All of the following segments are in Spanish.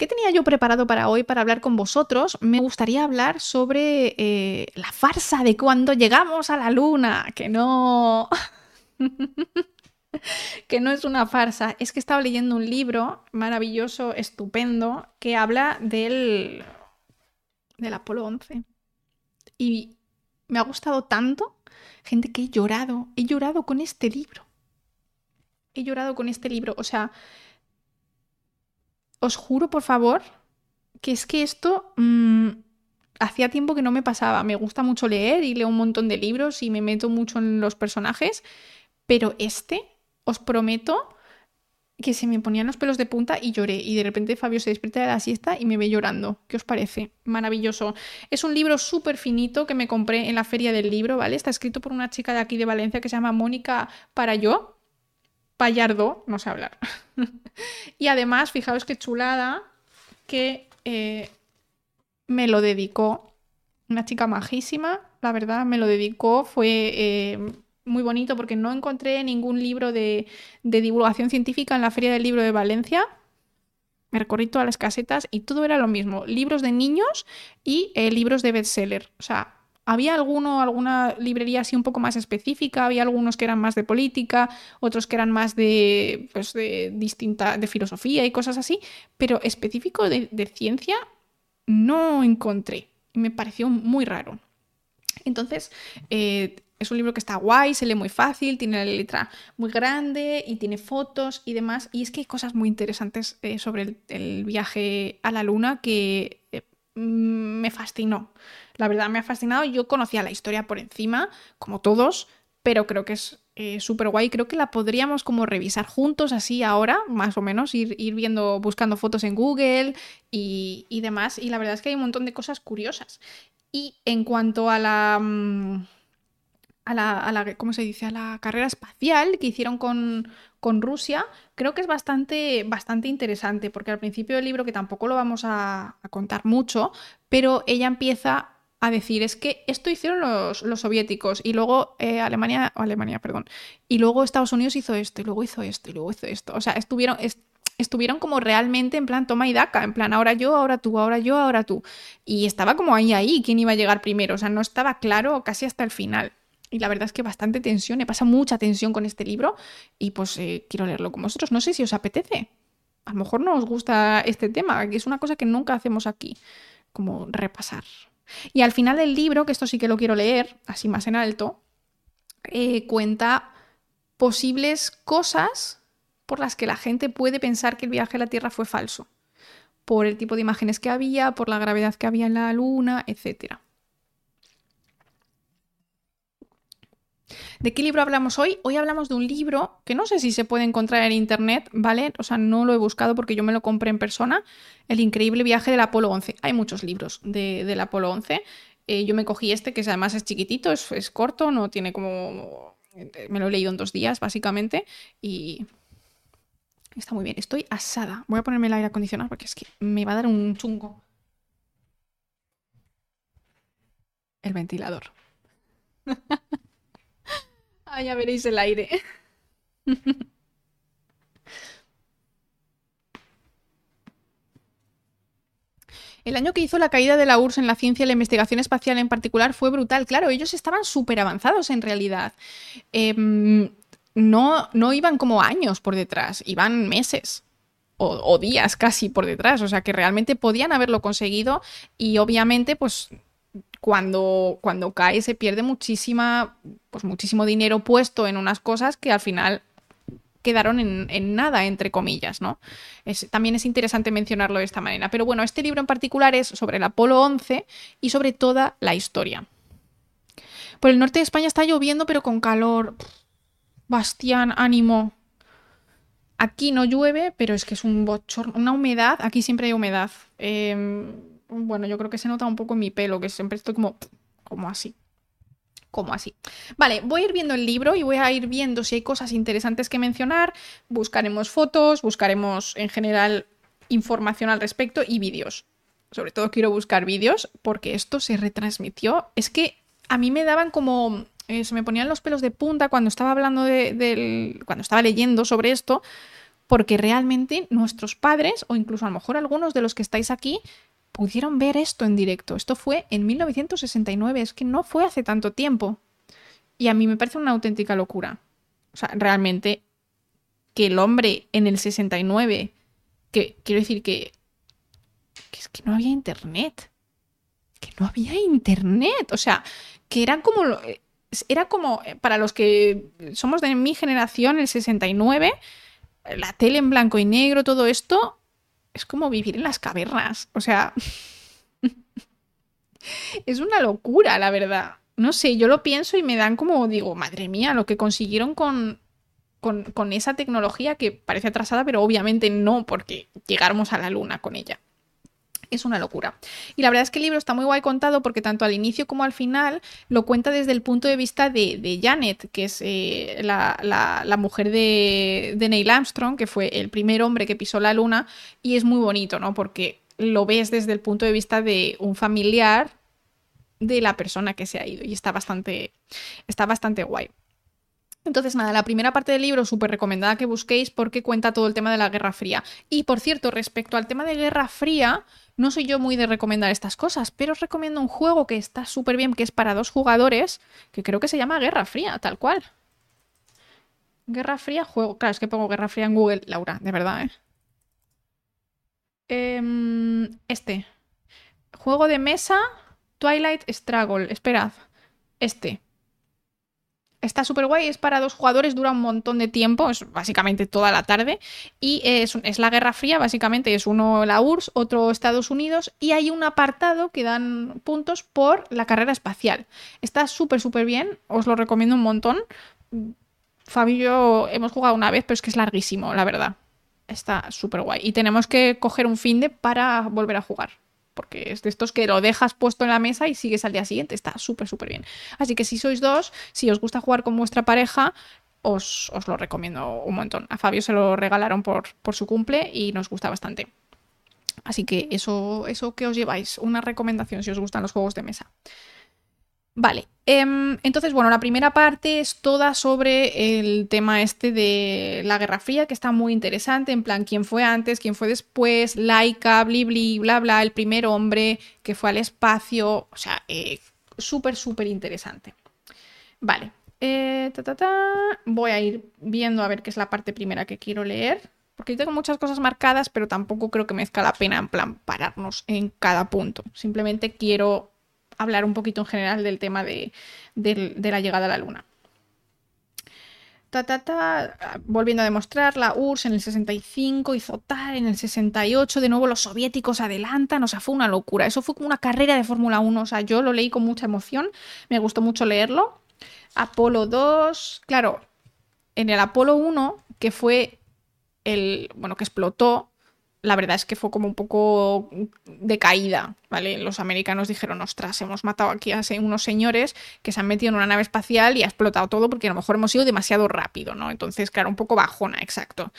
¿Qué tenía yo preparado para hoy para hablar con vosotros? Me gustaría hablar sobre eh, la farsa de cuando llegamos a la luna, que no... que no es una farsa, es que estaba leyendo un libro maravilloso, estupendo, que habla del, del Apolo 11. Y me ha gustado tanto, gente que he llorado, he llorado con este libro. He llorado con este libro, o sea, os juro por favor que es que esto mm, hacía tiempo que no me pasaba. Me gusta mucho leer y leo un montón de libros y me meto mucho en los personajes, pero este os prometo que se me ponían los pelos de punta y lloré. Y de repente Fabio se despierta de la siesta y me ve llorando. ¿Qué os parece? Maravilloso. Es un libro súper finito que me compré en la feria del libro, ¿vale? Está escrito por una chica de aquí de Valencia que se llama Mónica Parayó. Payardo, no sé hablar. y además, fijaos qué chulada que eh, me lo dedicó. Una chica majísima, la verdad, me lo dedicó. Fue. Eh, muy bonito porque no encontré ningún libro de, divulgación científica en la Feria del Libro de Valencia. Me recorrí todas las casetas y todo era lo mismo. Libros de niños y eh, libros de bestseller. O sea, había alguno, alguna librería así un poco más específica, había algunos que eran más de política, otros que eran más de, pues, de distinta, de filosofía y cosas así, pero específico de, ciencia no encontré. Me pareció muy raro. Entonces, eh, es un libro que está guay, se lee muy fácil, tiene la letra muy grande y tiene fotos y demás. Y es que hay cosas muy interesantes eh, sobre el, viaje a la luna que eh, me fascinó. La verdad me ha fascinado. Yo conocía la historia por encima, como todos, pero creo que es eh, súper guay. Creo que la podríamos como revisar juntos así ahora, más o menos, ir, viendo, buscando fotos en Google y, y, demás. Y la verdad es que hay un montón de cosas curiosas. Y en cuanto a la... Mm, a la, ¿cómo se dice? A la carrera espacial que hicieron con, con, Rusia, creo que es bastante, bastante interesante, porque al principio del libro, que tampoco lo vamos a, contar mucho, pero ella empieza a decir, es que esto hicieron los, los soviéticos y luego eh, Alemania, Alemania, perdón, y luego Estados Unidos hizo esto, y luego hizo esto, y luego hizo esto. O sea, estuvieron, estuvieron como realmente en plan toma y daca, en plan ahora yo, ahora tú, ahora yo, ahora tú. Y estaba como ahí, ahí, quién iba a llegar primero. O sea, no estaba claro casi hasta el final. Y la verdad es que bastante tensión, me pasa mucha tensión con este libro y pues eh, quiero leerlo con vosotros. No sé si os apetece. A lo mejor no os gusta este tema, que es una cosa que nunca hacemos aquí, como repasar. Y al final del libro, que esto sí que lo quiero leer, así más en alto, eh, cuenta posibles cosas por las que la gente puede pensar que el viaje a la Tierra fue falso. Por el tipo de imágenes que había, por la gravedad que había en la Luna, etcétera. ¿De qué libro hablamos hoy? Hoy hablamos de un libro que no sé si se puede encontrar en internet, ¿vale? O sea, no lo he buscado porque yo me lo compré en persona. El increíble viaje del Apolo 11. Hay muchos libros de, del Apolo 11. Eh, yo me cogí este, que además es chiquitito, es, es corto, no tiene como... Me lo he leído en dos días, básicamente, y Está muy bien. Estoy asada. Voy a ponerme el aire acondicionado porque es que me va a dar un chungo. El ventilador. Ah, ya veréis el aire. El año que hizo la caída de la URSS en la ciencia y la investigación espacial en particular fue brutal. Claro, ellos estaban súper avanzados en realidad. Em, no, no iban como años por detrás, iban meses. O, o, días casi por detrás, o sea que realmente podían haberlo conseguido y obviamente pues cuando, cuando cae se pierde muchísima, pues muchísimo dinero puesto en unas cosas que al final quedaron en, nada, entre comillas, ¿no? también es interesante mencionarlo de esta manera. Pero bueno, este libro en particular es sobre el Apolo 11 y sobre toda la historia. Por el norte de España está lloviendo, pero con calor. Bastián, ánimo. Aquí no llueve, pero es que es un bochorno, una humedad. Aquí siempre hay humedad. Eh, bueno, yo creo que se nota un poco en mi pelo, que siempre estoy como, como así. Como así. Vale, voy a ir viendo el libro y voy a ir viendo si hay cosas interesantes que mencionar. Buscaremos fotos, buscaremos en general información al respecto y vídeos. Sobre todo quiero buscar vídeos porque esto se retransmitió. Es que a mí me daban como... Eh, se me ponían los pelos de punta cuando estaba hablando de, del... cuando estaba leyendo sobre esto porque realmente nuestros padres, o incluso a lo mejor algunos de los que estáis aquí, pudieron ver esto en directo. Esto fue en 1969, es que no fue hace tanto tiempo. Y a mí me parece una auténtica locura. O sea, realmente que el hombre en el 69, que quiero decir que, que es que no había internet. Que no había internet. O sea, que era como... Era como, eh, para los que somos de mi generación, el 69, la tele en blanco y negro, todo esto, es como vivir en las cavernas. O sea, es una locura, la verdad. No sé, yo lo pienso y me dan como, digo, madre mía, lo que consiguieron con, con, esa tecnología que parece atrasada, pero obviamente no, porque llegáramos a la luna con ella es una locura. Y la verdad es que el libro está muy guay contado porque tanto al inicio como al final lo cuenta desde el punto de vista de, Janet, que es eh, la, mujer de, de Neil Armstrong, que fue el primer hombre que pisó la luna, y es muy bonito, ¿no? Porque lo ves desde el punto de vista de un familiar de la persona que se ha ido y está bastante, está bastante guay. Entonces, nada, la primera parte del libro súper recomendada que busquéis porque cuenta todo el tema de la Guerra Fría. Y por cierto, respecto al tema de Guerra Fría, no soy yo muy de recomendar estas cosas, pero os recomiendo un juego que está súper bien, que es para dos jugadores, que creo que se llama Guerra Fría, tal cual. Guerra Fría, juego. Claro, es que pongo Guerra Fría en Google, Laura, de verdad, ¿eh? Em, este. Juego de mesa, Twilight Struggle. Esperad. Este. Está súper guay, es para dos jugadores, dura un montón de tiempo, es básicamente toda la tarde. Y es, la Guerra Fría, básicamente es uno la URSS, otro Estados Unidos. Y hay un apartado que dan puntos por la carrera espacial. Está súper, súper bien, os lo recomiendo un montón. Fabio y yo hemos jugado una vez, pero es que es larguísimo, la verdad. Está súper guay. Y tenemos que coger un fin de para volver a jugar porque es de estos que lo dejas puesto en la mesa y sigues al día siguiente. Está súper, súper bien. Así que si sois dos, si os gusta jugar con vuestra pareja, os, lo recomiendo un montón. A Fabio se lo regalaron por, por su cumple y nos gusta bastante. Así que eso, eso que os lleváis, una recomendación si os gustan los juegos de mesa. Vale, em, entonces, bueno, la primera parte es toda sobre el tema este de la Guerra Fría, que está muy interesante, en plan, quién fue antes, quién fue después, Laika, bli, bla, bla, el primer hombre que fue al espacio, o sea, eh, súper, súper interesante. Vale, eh, voy a ir viendo a ver qué es la parte primera que quiero leer, porque yo tengo muchas cosas marcadas, pero tampoco creo que merezca la pena, en plan, pararnos en cada punto. Simplemente quiero hablar un poquito en general del tema de, la llegada a la Luna. volviendo a demostrar, la URSS en el 65 hizo tal, en el 68 de nuevo los soviéticos adelantan, o sea, fue una locura. Eso fue como una carrera de Fórmula 1, o sea, yo lo leí con mucha emoción, me gustó mucho leerlo. Apolo 2, claro, en el Apolo 1, que fue el, bueno, que explotó, la verdad es que fue como un poco de caída, ¿vale? Los americanos dijeron, ostras, hemos matado aquí a unos señores que se han metido en una nave espacial y ha explotado todo porque a lo mejor hemos ido demasiado rápido, ¿no? Entonces, claro, un poco bajona, exacto.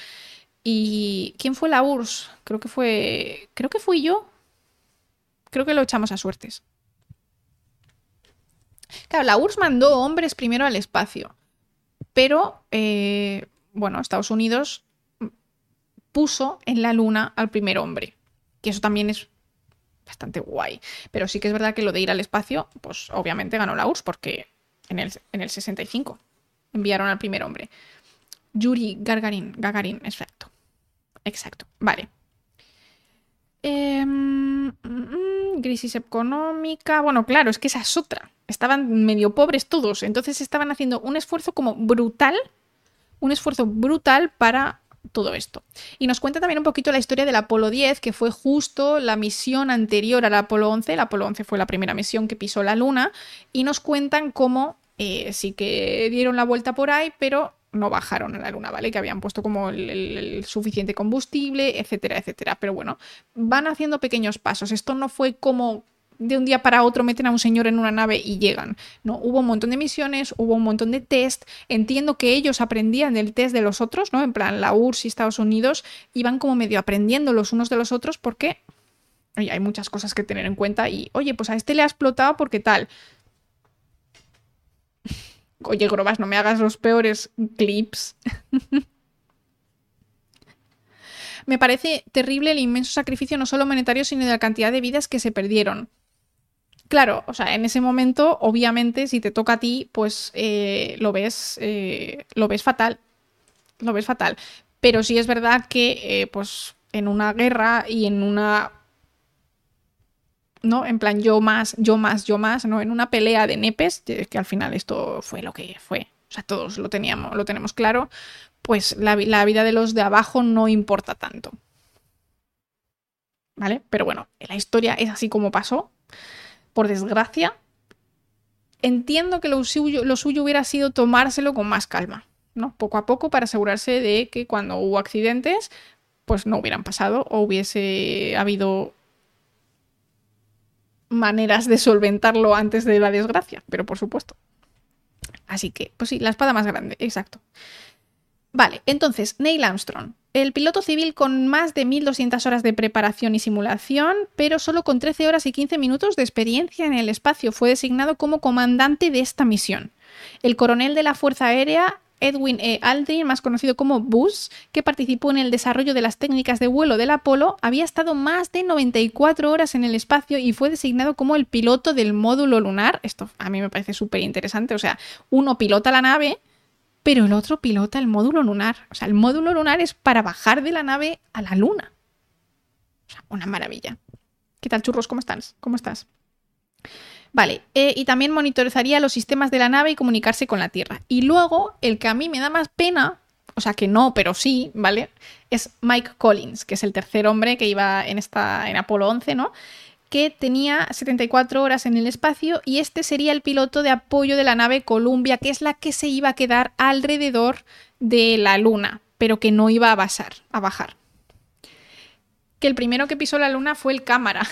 ¿Y quién fue la URSS? Creo que fue... Creo que fui yo. Creo que lo echamos a suertes. Claro, la URSS mandó hombres primero al espacio, pero, eh, bueno, Estados Unidos puso en la luna al primer hombre. Que eso también es bastante guay. Pero sí que es verdad que lo de ir al espacio, pues obviamente ganó la URSS porque en el, en el 65 enviaron al primer hombre. Yuri Gagarin, Gagarin, exacto. Exacto, vale. Em, crisis económica. Bueno, claro, es que esa es otra. Estaban medio pobres todos, entonces estaban haciendo un esfuerzo como brutal, un esfuerzo brutal para todo esto. Y nos cuenta también un poquito la historia del Apolo 10, que fue justo la misión anterior al Apolo 11. El Apolo 11 fue la primera misión que pisó la Luna. Y nos cuentan cómo eh, sí que dieron la vuelta por ahí, pero no bajaron a la Luna, ¿vale? Que habían puesto como el, suficiente combustible, etcétera, etcétera. Pero bueno, van haciendo pequeños pasos. Esto no fue como de un día para otro meten a un señor en una nave y llegan. No, hubo un montón de misiones, hubo un montón de test. Entiendo que ellos aprendían del test de los otros, ¿no? En plan, la URSS y Estados Unidos iban como medio aprendiendo los unos de los otros porque hay muchas cosas que tener en cuenta y, oye, pues a este le ha explotado porque tal. Oye, Grobas, no me hagas los peores clips. Me parece terrible el inmenso sacrificio no solo monetario, sino de la cantidad de vidas que se perdieron. Claro, o sea, en ese momento, obviamente, si te toca a ti, pues eh, lo ves. Eh, lo ves fatal. Lo ves fatal. Pero sí es verdad que, eh, pues, en una guerra y en una ¿no? En plan, yo más, yo más, yo más, ¿no? En una pelea de nepes, que al final esto fue lo que fue. O sea, todos lo teníamos, lo tenemos claro, pues la, la vida de los de abajo no importa tanto. ¿Vale? Pero bueno, la historia es así como pasó. Por desgracia, entiendo que lo suyo, lo suyo hubiera sido tomárselo con más calma, ¿no? Poco a poco para asegurarse de que cuando hubo accidentes, pues no hubieran pasado o hubiese habido maneras de solventarlo antes de la desgracia, pero por supuesto. Así que, pues sí, la espada más grande, exacto. Vale, entonces, Neil Armstrong, el piloto civil con más de 1200 horas de preparación y simulación, pero solo con 13 horas y 15 minutos de experiencia en el espacio, fue designado como comandante de esta misión. El coronel de la Fuerza Aérea Edwin E. Aldrin, más conocido como Buzz, que participó en el desarrollo de las técnicas de vuelo del Apolo, había estado más de 94 horas en el espacio y fue designado como el piloto del módulo lunar. Esto a mí me parece súper interesante. O sea, uno pilota la nave, pero el otro pilota el módulo lunar. O sea, el módulo lunar es para bajar de la nave a la luna. O sea, una maravilla. ¿Qué tal, churros? ¿Cómo estás? ¿Cómo estás? Vale, eh, y también monitorizaría los sistemas de la nave y comunicarse con la Tierra. Y luego, el que a mí me da más pena, o sea que no, pero sí, ¿vale? Es Mike Collins, que es el tercer hombre que iba en, esta, en Apolo 11, ¿no? Que tenía 74 horas en el espacio y este sería el piloto de apoyo de la nave Columbia, que es la que se iba a quedar alrededor de la Luna, pero que no iba a, basar, a bajar. Que el primero que pisó la Luna fue el cámara.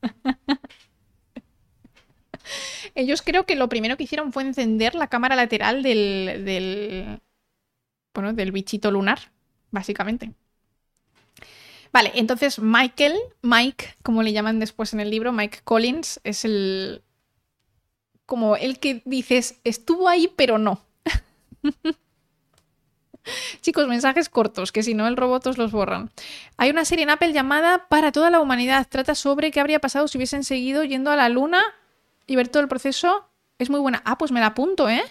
Ellos creo que lo primero que hicieron fue encender la cámara lateral del, del, bueno, del bichito lunar, básicamente. Vale, entonces Michael, Mike, como le llaman después en el libro, Mike Collins, es el... como el que dices, estuvo ahí pero no. Chicos, mensajes cortos, que si no el robot os los borran. Hay una serie en Apple llamada Para toda la humanidad. Trata sobre qué habría pasado si hubiesen seguido yendo a la luna y ver todo el proceso es muy buena. Ah, pues me la apunto, ¿eh?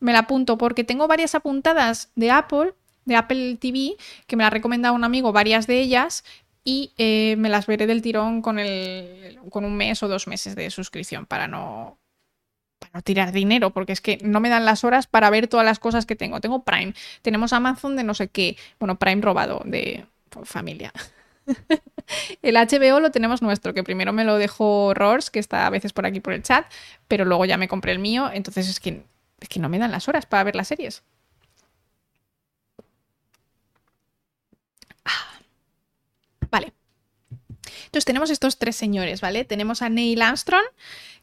Me la apunto porque tengo varias apuntadas de Apple, de Apple TV, que me la ha recomendado un amigo, varias de ellas, y eh, me las veré del tirón con, el, con un mes o dos meses de suscripción para no, para no tirar dinero, porque es que no me dan las horas para ver todas las cosas que tengo. Tengo Prime, tenemos Amazon de no sé qué, bueno, Prime robado de familia. el HBO lo tenemos nuestro, que primero me lo dejó Rors, que está a veces por aquí por el chat, pero luego ya me compré el mío, entonces es que, es que no me dan las horas para ver las series. Vale. Entonces tenemos estos tres señores, ¿vale? Tenemos a Neil Armstrong,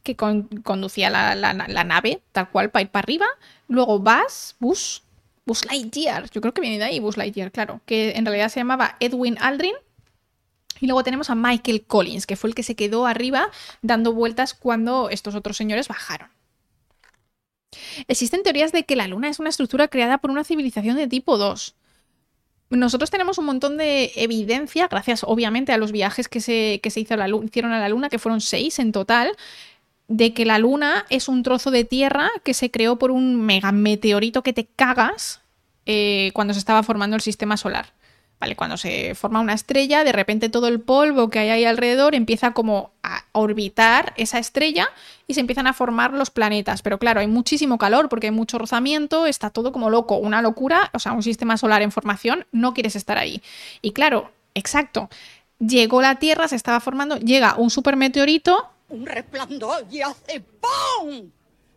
que conducía la, nave, tal cual, para ir para arriba. Luego Buzz, Buzz, Buzz Lightyear, yo creo que viene de ahí Buzz Lightyear, claro, que en realidad se llamaba Edwin Aldrin, y luego tenemos a Michael Collins, que fue el que se quedó arriba dando vueltas cuando estos otros señores bajaron. Existen teorías de que la Luna es una estructura creada por una civilización de tipo 2. Nosotros tenemos un montón de evidencia, gracias obviamente a los viajes que se, se hizo a la hicieron a la Luna, que fueron seis en total, de que la Luna es un trozo de tierra que se creó por un mega meteorito que te cagas eh, cuando se estaba formando el sistema solar. ¿Vale? Cuando se forma una estrella, de repente todo el polvo que hay ahí alrededor empieza como a orbitar esa estrella y se empiezan a formar los planetas. Pero claro, hay muchísimo calor porque hay mucho rozamiento, está todo como loco, una locura, o sea, un sistema solar en formación, no quieres estar ahí. Y claro, exacto, llegó la Tierra, se estaba formando, llega un supermeteorito. Un resplandor y hace ¡pum!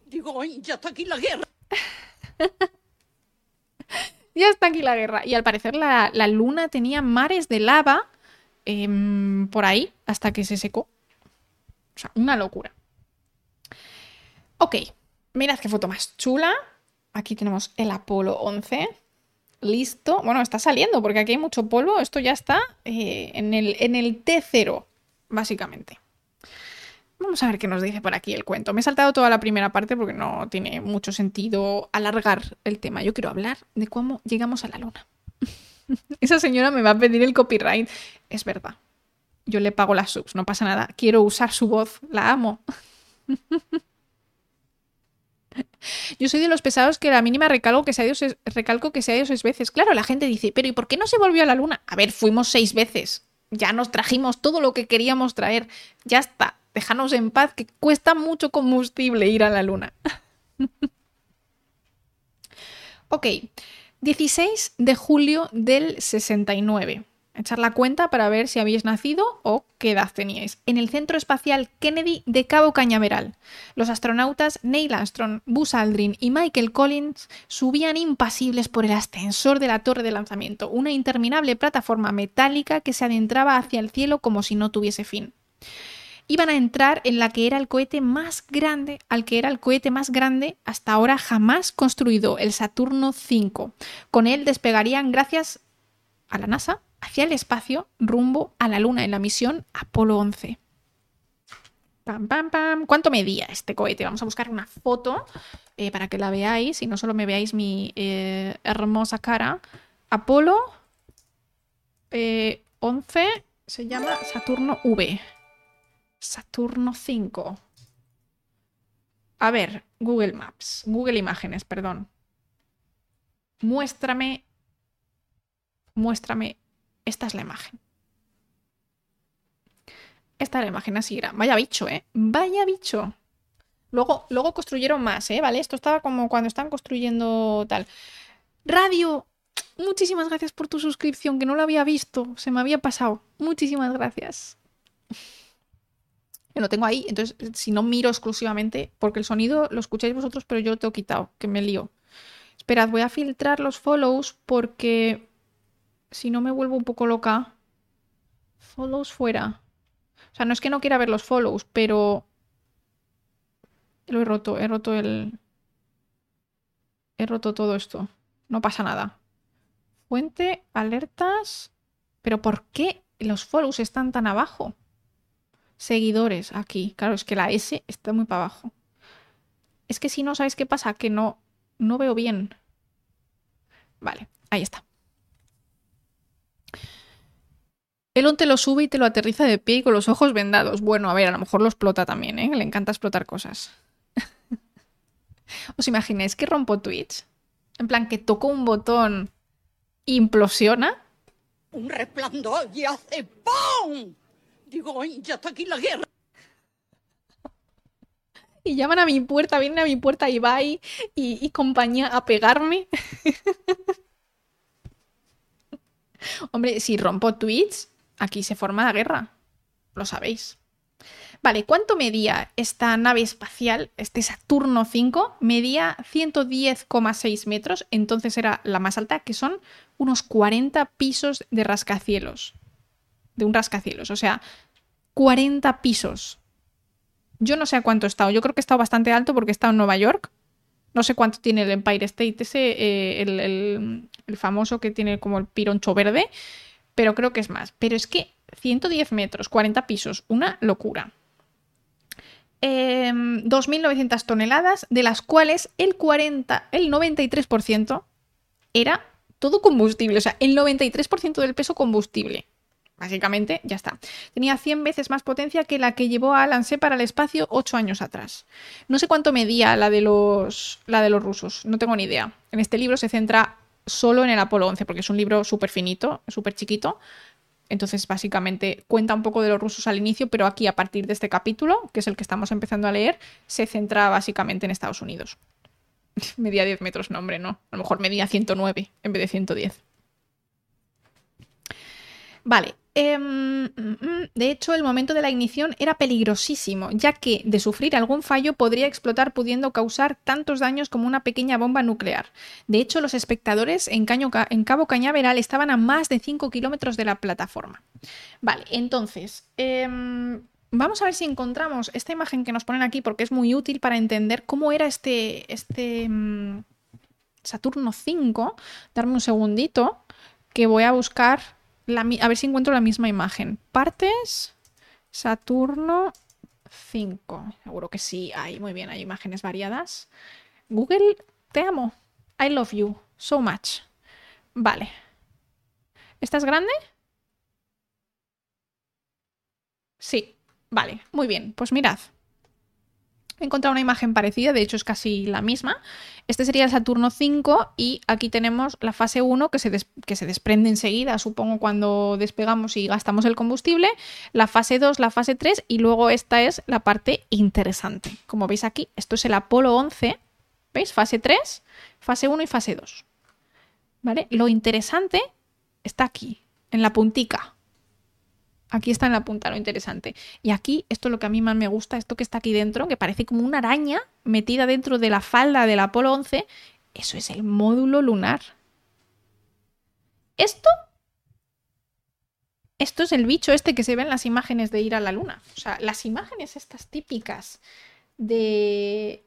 Digo, ya está aquí la guerra. ya está aquí la guerra. Y al parecer la, luna tenía mares de lava em, por ahí hasta que se secó. O sea, una locura. Ok, mirad qué foto más chula. Aquí tenemos el Apolo 11. Listo. Bueno, está saliendo porque aquí hay mucho polvo. Esto ya está eh, en, el, en el T0, básicamente. Vamos a ver qué nos dice por aquí el cuento. Me he saltado toda la primera parte porque no tiene mucho sentido alargar el tema. Yo quiero hablar de cómo llegamos a la luna. Esa señora me va a pedir el copyright. Es verdad. Yo le pago las subs, no pasa nada. Quiero usar su voz, la amo. Yo soy de los pesados que la mínima recalco que sea Dios es, recalco que seis veces. Claro, la gente dice, pero ¿y por qué no se volvió a la luna? A ver, fuimos seis veces. Ya nos trajimos todo lo que queríamos traer. Ya está. Déjanos en paz, que cuesta mucho combustible ir a la luna. ok. 16 de julio del 69 echar la cuenta para ver si habéis nacido o qué edad teníais. En el Centro Espacial Kennedy de Cabo Cañaveral, los astronautas Neil Armstrong, Buzz Aldrin y Michael Collins subían impasibles por el ascensor de la torre de lanzamiento, una interminable plataforma metálica que se adentraba hacia el cielo como si no tuviese fin. Iban a entrar en la que era el cohete más grande, al que era el cohete más grande hasta ahora jamás construido, el Saturno V. Con él despegarían gracias a la NASA hacia el espacio rumbo a la Luna en la misión Apolo 11. Pam, pam, pam. ¿Cuánto medía este cohete? Vamos a buscar una foto eh, para que la veáis y no solo me veáis mi eh, hermosa cara. Apolo 11 eh, se llama Saturno V. Saturno 5. A ver, Google Maps, Google Imágenes, perdón. Muéstrame, muéstrame esta es la imagen. Esta es la imagen así era. Vaya bicho, ¿eh? Vaya bicho. Luego, luego construyeron más, ¿eh? ¿Vale? Esto estaba como cuando están construyendo tal. Radio, muchísimas gracias por tu suscripción, que no lo había visto, se me había pasado. Muchísimas gracias. Lo tengo ahí, entonces si no miro exclusivamente, porque el sonido lo escucháis vosotros, pero yo lo tengo quitado, que me lío. Esperad, voy a filtrar los follows porque si no me vuelvo un poco loca. Follows fuera. O sea, no es que no quiera ver los follows, pero... Lo he roto, he roto el... He roto todo esto. No pasa nada. Fuente, alertas... Pero ¿por qué los follows están tan abajo? Seguidores, aquí. Claro, es que la S está muy para abajo. Es que si no, ¿sabéis qué pasa? Que no, no veo bien. Vale, ahí está. Elon te lo sube y te lo aterriza de pie y con los ojos vendados. Bueno, a ver, a lo mejor lo explota también, ¿eh? Le encanta explotar cosas. ¿Os imagináis que rompo Twitch? En plan, que toco un botón implosiona. Un resplandor y hace ¡pum! Digo, ya está aquí la guerra. Y llaman a mi puerta, vienen a mi puerta y y, y compañía a pegarme. Hombre, si rompo Twitch, Aquí se forma la guerra. Lo sabéis. Vale, ¿cuánto medía esta nave espacial, este Saturno 5? Medía 110,6 metros, entonces era la más alta, que son unos 40 pisos de rascacielos. De un rascacielos, o sea, 40 pisos. Yo no sé a cuánto he estado, yo creo que he estado bastante alto porque he estado en Nueva York. No sé cuánto tiene el Empire State, ese, eh, el, el famoso que tiene como el pironcho verde pero creo que es más. Pero es que 110 metros, 40 pisos, una locura. 2.900 em, toneladas, de las cuales el 40, el 93% era todo combustible, o sea, el 93% del peso combustible. Básicamente, ya está. Tenía 100 veces más potencia que la que llevó a Lancé para el espacio 8 años atrás. No sé cuánto medía la de los, la de los rusos, no tengo ni idea. En este libro se centra solo en el Apolo 11, porque es un libro súper finito, súper chiquito. Entonces, básicamente, cuenta un poco de los rusos al inicio, pero aquí, a partir de este capítulo, que es el que estamos empezando a leer, se centra básicamente en Estados Unidos. medía 10 metros, no, hombre, no. A lo mejor medía 109 en vez de 110. Vale, Em, mm, mm, de hecho, el momento de la ignición era peligrosísimo, ya que de sufrir algún fallo podría explotar pudiendo causar tantos daños como una pequeña bomba nuclear. De hecho, los espectadores en, Cabo Cañaveral estaban a más de 5 kilómetros de la plataforma. Vale, entonces, em, vamos a ver si encontramos esta imagen que nos ponen aquí porque es muy útil para entender cómo era este, este mm, Saturno 5. Darme un segundito que voy a buscar a ver si encuentro la misma imagen. Partes, Saturno 5. Seguro que sí, hay, muy bien, hay imágenes variadas. Google, te amo. I love you so much. Vale. ¿Esta es grande? Sí, vale, muy bien. Pues mirad. He encontrado una imagen parecida, de hecho es casi la misma. Este sería el Saturno 5 y aquí tenemos la fase 1 que se, que se desprende enseguida, supongo, cuando despegamos y gastamos el combustible. La fase 2, la fase 3 y luego esta es la parte interesante. Como veis aquí, esto es el Apolo 11. ¿Veis? Fase 3, fase 1 y fase 2. ¿Vale? Lo interesante está aquí, en la puntica. Aquí está en la punta lo interesante. Y aquí, esto es lo que a mí más me gusta, esto que está aquí dentro, que parece como una araña metida dentro de la falda del Apolo 11, eso es el módulo lunar. Esto... Esto es el bicho este que se ve en las imágenes de ir a la luna. O sea, las imágenes estas típicas de...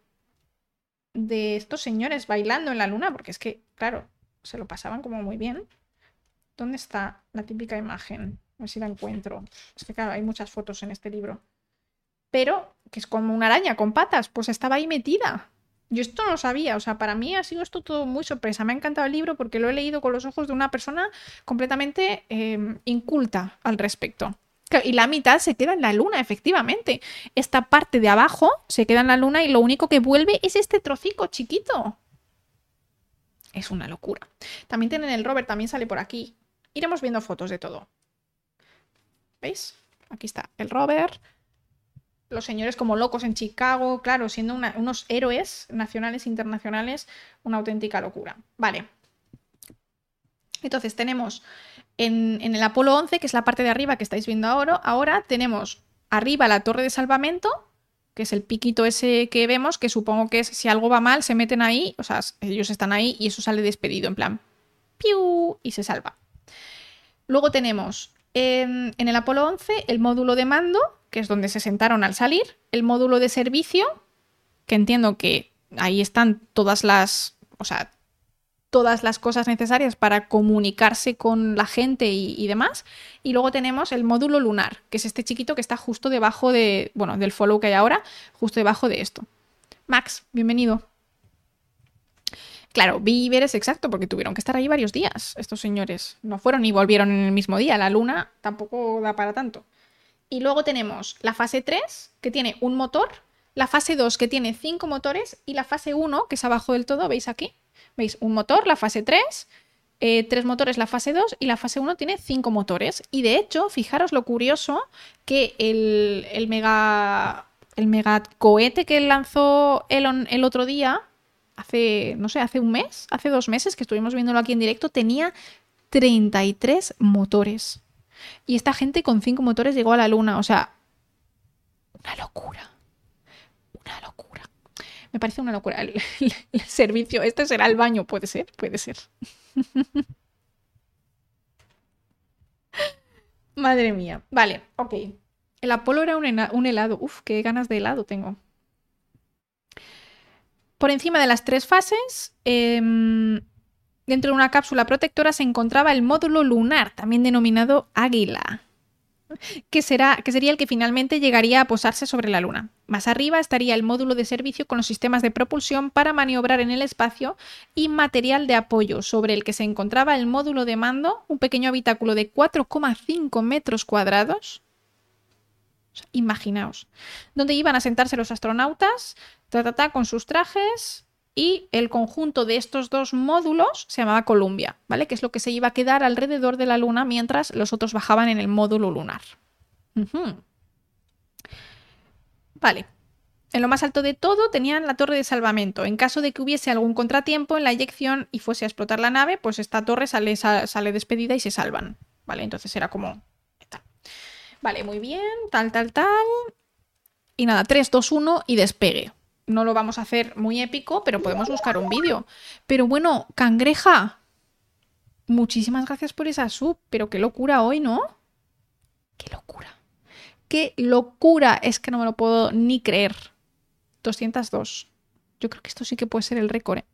de estos señores bailando en la luna, porque es que, claro, se lo pasaban como muy bien. ¿Dónde está la típica imagen? A ver si la encuentro. Es que claro, hay muchas fotos en este libro. Pero, que es como una araña con patas, pues estaba ahí metida. Yo esto no lo sabía, o sea, para mí ha sido esto todo muy sorpresa. Me ha encantado el libro porque lo he leído con los ojos de una persona completamente em, inculta al respecto. Y la mitad se queda en la luna, efectivamente. Esta parte de abajo se queda en la luna y lo único que vuelve es este trocico chiquito. Es una locura. También tienen el rover, también sale por aquí. Iremos viendo fotos de todo. ¿Veis? Aquí está el rover. Los señores como locos en Chicago, claro, siendo unos héroes nacionales e internacionales, una auténtica locura. Vale. Entonces tenemos en, el Apolo 11, que es la parte de arriba que estáis viendo ahora, ahora tenemos arriba la torre de salvamento, que es el piquito ese que vemos, que supongo que es si algo va mal, se meten ahí, o sea, ellos están ahí y eso sale despedido, en plan, ¡piu! y se salva. Luego tenemos en, el Apolo 11 el módulo de mando, que es donde se sentaron al salir, el módulo de servicio, que entiendo que ahí están todas las, o sea, todas las cosas necesarias para comunicarse con la gente y, y, demás. Y luego tenemos el módulo lunar, que es este chiquito que está justo debajo de, bueno, del follow que hay ahora, justo debajo de esto. Max, bienvenido. Claro, víveres, exacto, porque tuvieron que estar ahí varios días estos señores. No fueron y volvieron en el mismo día. La luna tampoco da para tanto. Y luego tenemos la fase 3, que tiene un motor, la fase 2, que tiene cinco motores, y la fase 1, que es abajo del todo, ¿veis aquí? ¿Veis? Un motor, la fase 3, eh, tres motores la fase 2 y la fase 1 tiene cinco motores. Y de hecho, fijaros lo curioso que el, el mega, el mega cohete que lanzó Elon el otro día, hace, no sé, hace un mes, hace dos meses que estuvimos viéndolo aquí en directo, tenía 33 motores. Y esta gente con cinco motores llegó a la luna. O sea, una locura. Una locura. Me parece una locura el, servicio. Este será el baño, puede ser, puede ser. Madre mía. Vale, ok. El Apolo era un, un helado. Uf, qué ganas de helado tengo. Por encima de las tres fases, em, dentro de una cápsula protectora se encontraba el módulo lunar, también denominado Águila, que, será, que sería el que finalmente llegaría a posarse sobre la Luna. Más arriba estaría el módulo de servicio con los sistemas de propulsión para maniobrar en el espacio y material de apoyo, sobre el que se encontraba el módulo de mando, un pequeño habitáculo de 4,5 metros cuadrados. Imaginaos, donde iban a sentarse los astronautas con sus trajes y el conjunto de estos dos módulos se llamaba Columbia, ¿vale? Que es lo que se iba a quedar alrededor de la Luna mientras los otros bajaban en el módulo lunar. Vale. En lo más alto de todo tenían la torre de salvamento. En caso de que hubiese algún contratiempo en la eyección y fuese a explotar la nave, pues esta torre sale despedida y se salvan. ¿Vale? Entonces era como... Vale, muy bien, tal, tal, tal. Y nada, 3, 2, 1 y despegue no lo vamos a hacer muy épico, pero podemos buscar un vídeo. Pero bueno, cangreja, muchísimas gracias por esa sub, pero qué locura hoy, ¿no? Qué locura. Qué locura. Es que no me lo puedo ni creer. 202. Yo creo que esto sí que puede ser el récord. ¿eh?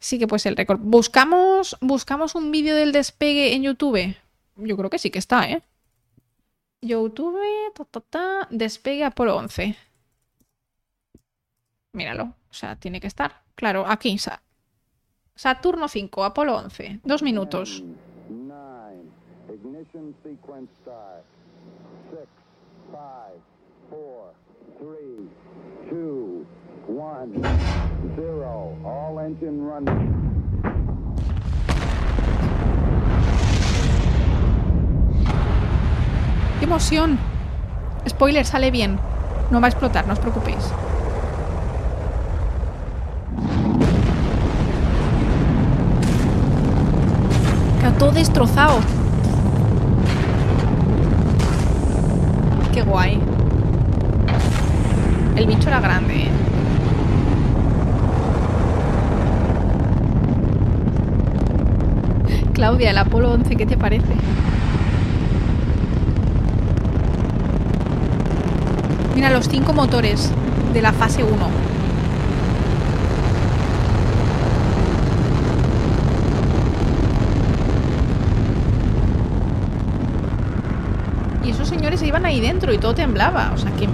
Sí que puede ser el récord. ¿Buscamos, buscamos un vídeo del despegue en YouTube? Yo creo que sí que está, ¿eh? YouTube, ta, ta, ta, despegue Apolo 11. Míralo. O sea, tiene que estar. Claro, aquí. Saturno 5, Apolo 11. Dos minutos. All engine running. ¡Qué emoción! Spoiler, sale bien. No va a explotar, no os preocupéis. Queda todo destrozado. Qué guay. El bicho era grande, ¿eh? Claudia, el Apolo 11, ¿qué te parece? Mira los cinco motores de la fase 1. Y esos señores se iban ahí dentro y todo temblaba. O sea, qué,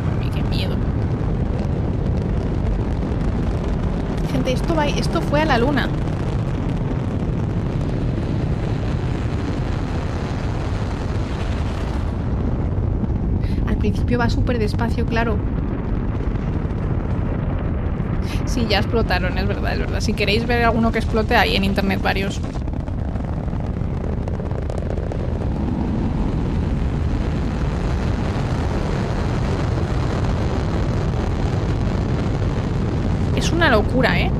miedo. Gente, esto, va, esto fue a la luna. Principio va súper despacio, claro. Sí, ya explotaron, es verdad, es verdad. Si queréis ver alguno que explote, hay en internet varios. Es una locura, ¿eh?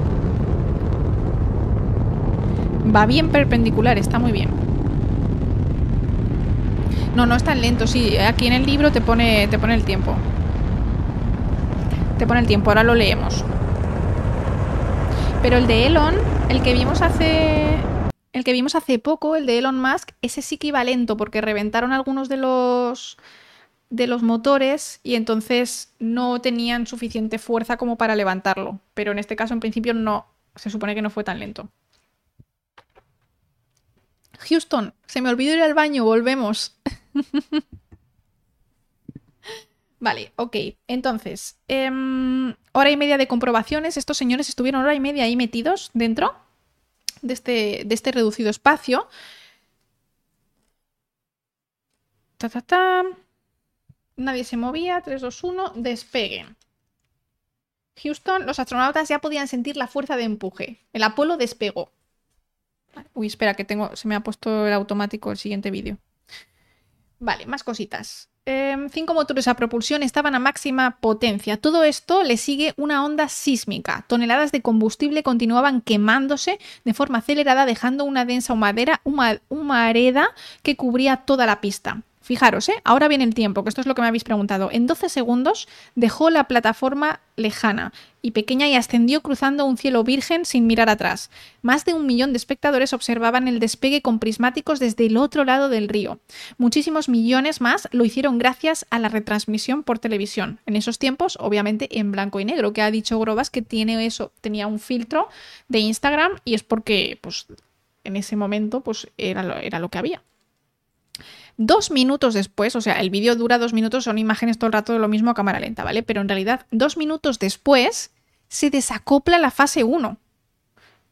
Va bien perpendicular, está muy bien. No, no es tan lento, sí. Aquí en el libro te pone, te pone el tiempo. Te pone el tiempo, ahora lo leemos. Pero el de Elon, el que vimos hace. El que vimos hace poco, el de Elon Musk, ese sí que iba lento, porque reventaron algunos de los de los motores y entonces no tenían suficiente fuerza como para levantarlo. Pero en este caso, en principio, no. Se supone que no fue tan lento. Houston, se me olvidó ir al baño, volvemos. vale, ok. Entonces, em, hora y media de comprobaciones. Estos señores estuvieron hora y media ahí metidos dentro de este, de este reducido espacio. Ta, ta, ta. Nadie se movía. 3, 2, 1. Despegue. Houston, los astronautas ya podían sentir la fuerza de empuje. El Apolo despegó. Uy, espera, que tengo. Se me ha puesto el automático el siguiente vídeo. Vale, más cositas. Em, cinco motores a propulsión estaban a máxima potencia. Todo esto le sigue una onda sísmica. Toneladas de combustible continuaban quemándose de forma acelerada, dejando una densa humadera, huma- humareda que cubría toda la pista. Fijaros, ¿eh? ahora viene el tiempo, que esto es lo que me habéis preguntado. En 12 segundos dejó la plataforma lejana y pequeña y ascendió cruzando un cielo virgen sin mirar atrás. Más de un millón de espectadores observaban el despegue con prismáticos desde el otro lado del río. Muchísimos millones más lo hicieron gracias a la retransmisión por televisión. En esos tiempos, obviamente, en blanco y negro, que ha dicho Grobas que tiene eso, tenía un filtro de Instagram y es porque, pues, en ese momento, pues, era lo, era lo que había. Dos minutos después, o sea, el vídeo dura dos minutos, son imágenes todo el rato de lo mismo a cámara lenta, ¿vale? Pero en realidad, dos minutos después, se desacopla la fase 1.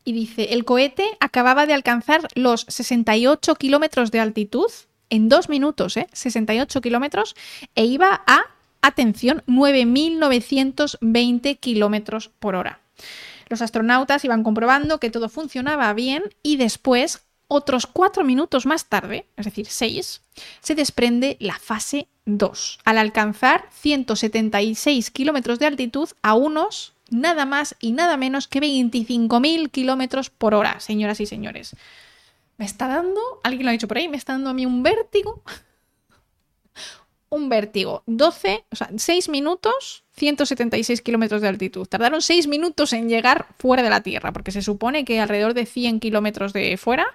Y dice, el cohete acababa de alcanzar los 68 kilómetros de altitud en dos minutos, ¿eh? 68 kilómetros, e iba a, atención, 9.920 kilómetros por hora. Los astronautas iban comprobando que todo funcionaba bien y después, otros cuatro minutos más tarde, es decir, seis, se desprende la fase 2, al alcanzar 176 kilómetros de altitud a unos nada más y nada menos que 25.000 kilómetros por hora, señoras y señores. Me está dando, alguien lo ha dicho por ahí, me está dando a mí un vértigo. un vértigo. 12, o sea, 6 minutos, 176 kilómetros de altitud. Tardaron 6 minutos en llegar fuera de la Tierra, porque se supone que alrededor de 100 kilómetros de fuera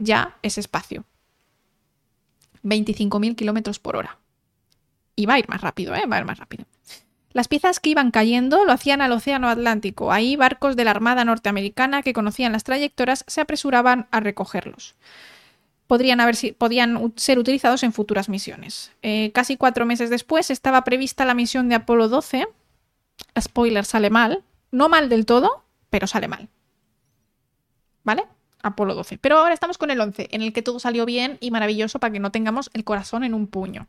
ya es espacio. 25.000 kilómetros por hora. Y va a ir más rápido, ¿eh? Va a ir más rápido. Las piezas que iban cayendo lo hacían al Océano Atlántico. Ahí barcos de la Armada norteamericana que conocían las trayectorias se apresuraban a recogerlos. Podrían, haber, podían ser utilizados en futuras misiones. Eh, casi cuatro meses después estaba prevista la misión de Apolo 12. Spoiler, sale mal. No mal del todo, pero sale mal. ¿Vale? Apolo 12. Pero ahora estamos con el 11, en el que todo salió bien y maravilloso para que no tengamos el corazón en un puño.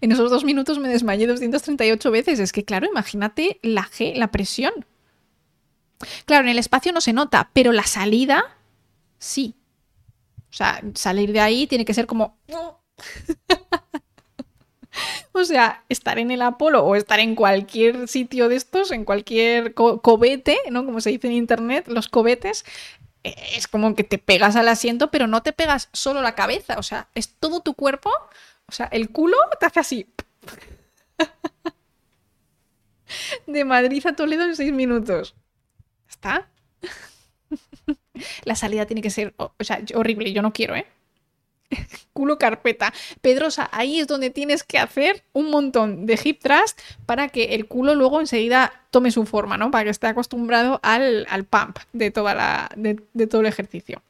En esos dos minutos me desmayé 238 veces. Es que, claro, imagínate la G, la presión. Claro, en el espacio no se nota, pero la salida sí. O sea, salir de ahí tiene que ser como... o sea, estar en el Apolo o estar en cualquier sitio de estos, en cualquier co cobete, ¿no? Como se dice en internet, los cobetes, es como que te pegas al asiento, pero no te pegas solo la cabeza, o sea, es todo tu cuerpo, o sea, el culo te hace así. De Madrid a Toledo en seis minutos. ¿Está? La salida tiene que ser, o sea, horrible, yo no quiero, ¿eh? Culo carpeta. Pedrosa, ahí es donde tienes que hacer un montón de hip thrust para que el culo luego enseguida tome su forma, ¿no? Para que esté acostumbrado al, pump de, toda la, de, todo el ejercicio.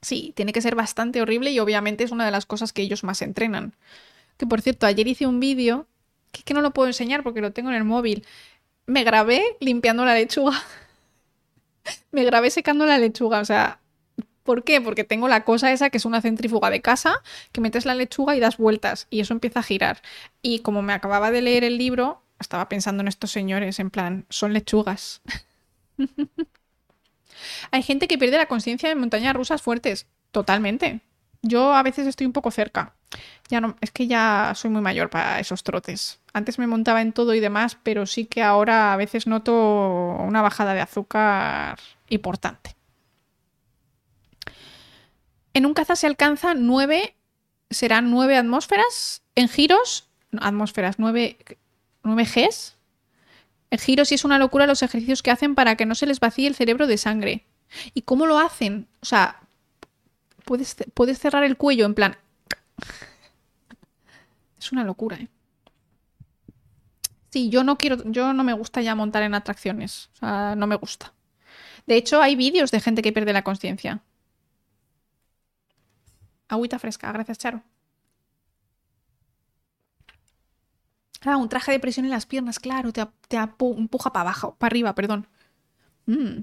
Sí, tiene que ser bastante horrible y obviamente es una de las cosas que ellos más entrenan. Que por cierto, ayer hice un vídeo que, que no lo puedo enseñar porque lo tengo en el móvil. Me grabé limpiando la lechuga. Me grabé secando la lechuga, o sea, ¿Por qué? Porque tengo la cosa esa que es una centrífuga de casa, que metes la lechuga y das vueltas y eso empieza a girar. Y como me acababa de leer el libro, estaba pensando en estos señores, en plan, son lechugas. Hay gente que pierde la conciencia de montañas rusas fuertes, totalmente. Yo a veces estoy un poco cerca. Ya no, es que ya soy muy mayor para esos trotes. Antes me montaba en todo y demás, pero sí que ahora a veces noto una bajada de azúcar importante. En un caza se alcanza 9, serán 9 atmósferas en giros, atmósferas, 9, 9 Gs. En giros y es una locura los ejercicios que hacen para que no se les vacíe el cerebro de sangre. ¿Y cómo lo hacen? O sea, puedes, puedes cerrar el cuello en plan... Es una locura, ¿eh? Sí, yo no quiero, yo no me gusta ya montar en atracciones. O sea, no me gusta. De hecho, hay vídeos de gente que pierde la conciencia. Agüita fresca, gracias, Charo. Ah, un traje de presión en las piernas, claro, te, empuja para abajo, para arriba, perdón. Mm.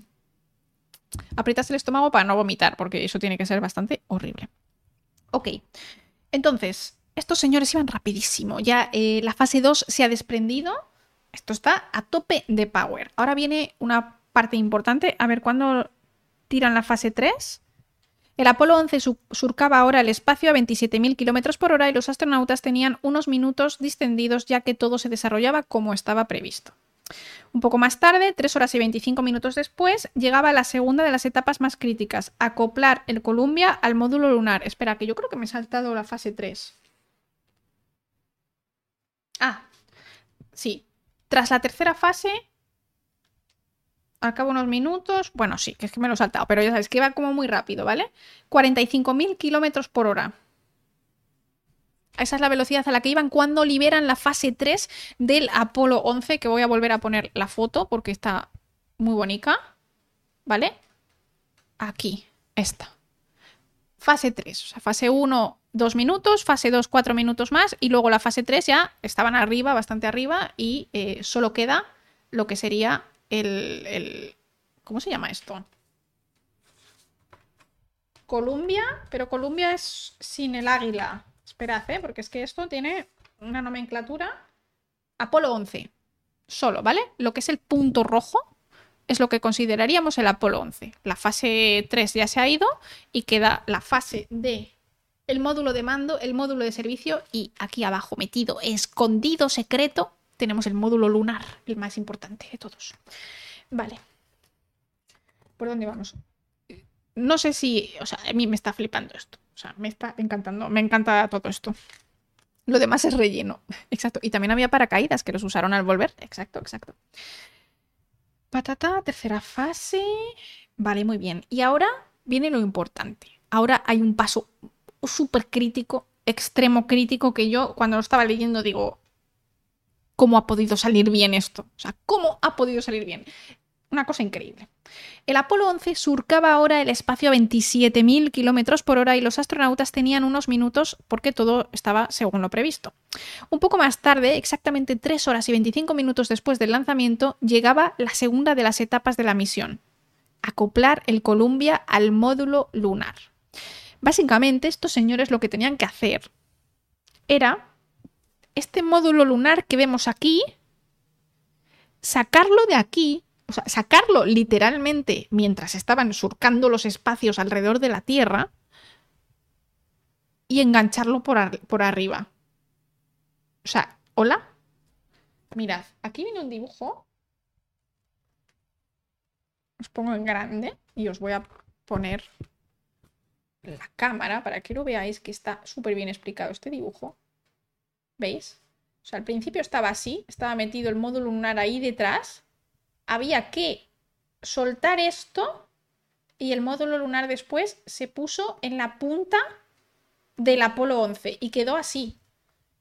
Aprietas el estómago para no vomitar, porque eso tiene que ser bastante horrible. Ok, entonces, estos señores iban rapidísimo. Ya eh, la fase 2 se ha desprendido. Esto está a tope de power. Ahora viene una parte importante. A ver cuándo tiran la fase 3. El Apolo 11 surcaba ahora el espacio a 27.000 km por hora y los astronautas tenían unos minutos distendidos ya que todo se desarrollaba como estaba previsto. Un poco más tarde, 3 horas y 25 minutos después, llegaba la segunda de las etapas más críticas, acoplar el Columbia al módulo lunar. Espera, que yo creo que me he saltado la fase 3. Ah, sí. Tras la tercera fase, al cabo unos minutos, bueno, sí, que es que me lo he saltado, pero ya sabes que va como muy rápido, ¿vale? 45.000 kilómetros por hora. Esa es la velocidad a la que iban cuando liberan la fase 3 del Apolo 11, que voy a volver a poner la foto porque está muy bonita, ¿vale? Aquí, esta. Fase 3, o sea, fase 1, 2 minutos, fase 2, 4 minutos más, y luego la fase 3 ya estaban arriba, bastante arriba, y eh, solo queda lo que sería el, ¿Cómo se llama esto? Columbia, pero Columbia es sin el águila. Esperad, ¿eh? porque es que esto tiene una nomenclatura. Apolo 11, solo, ¿vale? Lo que es el punto rojo es lo que consideraríamos el Apolo 11. La fase 3 ya se ha ido y queda la fase de el módulo de mando, el módulo de servicio y aquí abajo metido, escondido, secreto, tenemos el módulo lunar, el más importante de todos. Vale. ¿Por dónde vamos? No sé si, o sea, a mí me está flipando esto. O sea, me está encantando, me encanta todo esto. Lo demás es relleno. Exacto. Y también había paracaídas que los usaron al volver. Exacto, exacto. Patata, tercera fase. Vale, muy bien. Y ahora viene lo importante. Ahora hay un paso súper crítico, extremo crítico, que yo cuando lo estaba leyendo digo, cómo ha podido salir bien esto. O sea, cómo ha podido salir bien. Una cosa increíble. El Apolo 11 surcaba ahora el espacio a 27.000 kilómetros por hora y los astronautas tenían unos minutos porque todo estaba según lo previsto. Un poco más tarde, exactamente 3 horas y 25 minutos después del lanzamiento, llegaba la segunda de las etapas de la misión. acoplar el Columbia al módulo lunar. Básicamente, estos señores lo que tenían que hacer era este módulo lunar que vemos aquí, sacarlo de aquí, o sea, sacarlo literalmente mientras estaban surcando los espacios alrededor de la Tierra y engancharlo por, por arriba. O sea, ¿hola? Mirad, aquí viene un dibujo. Os pongo en grande y os voy a poner la cámara para que lo veáis que está súper bien explicado este dibujo. ¿Veis? O sea, al principio estaba así, estaba metido el módulo lunar ahí detrás. Había que soltar esto y el módulo lunar después se puso en la punta del Apolo 11 y quedó así.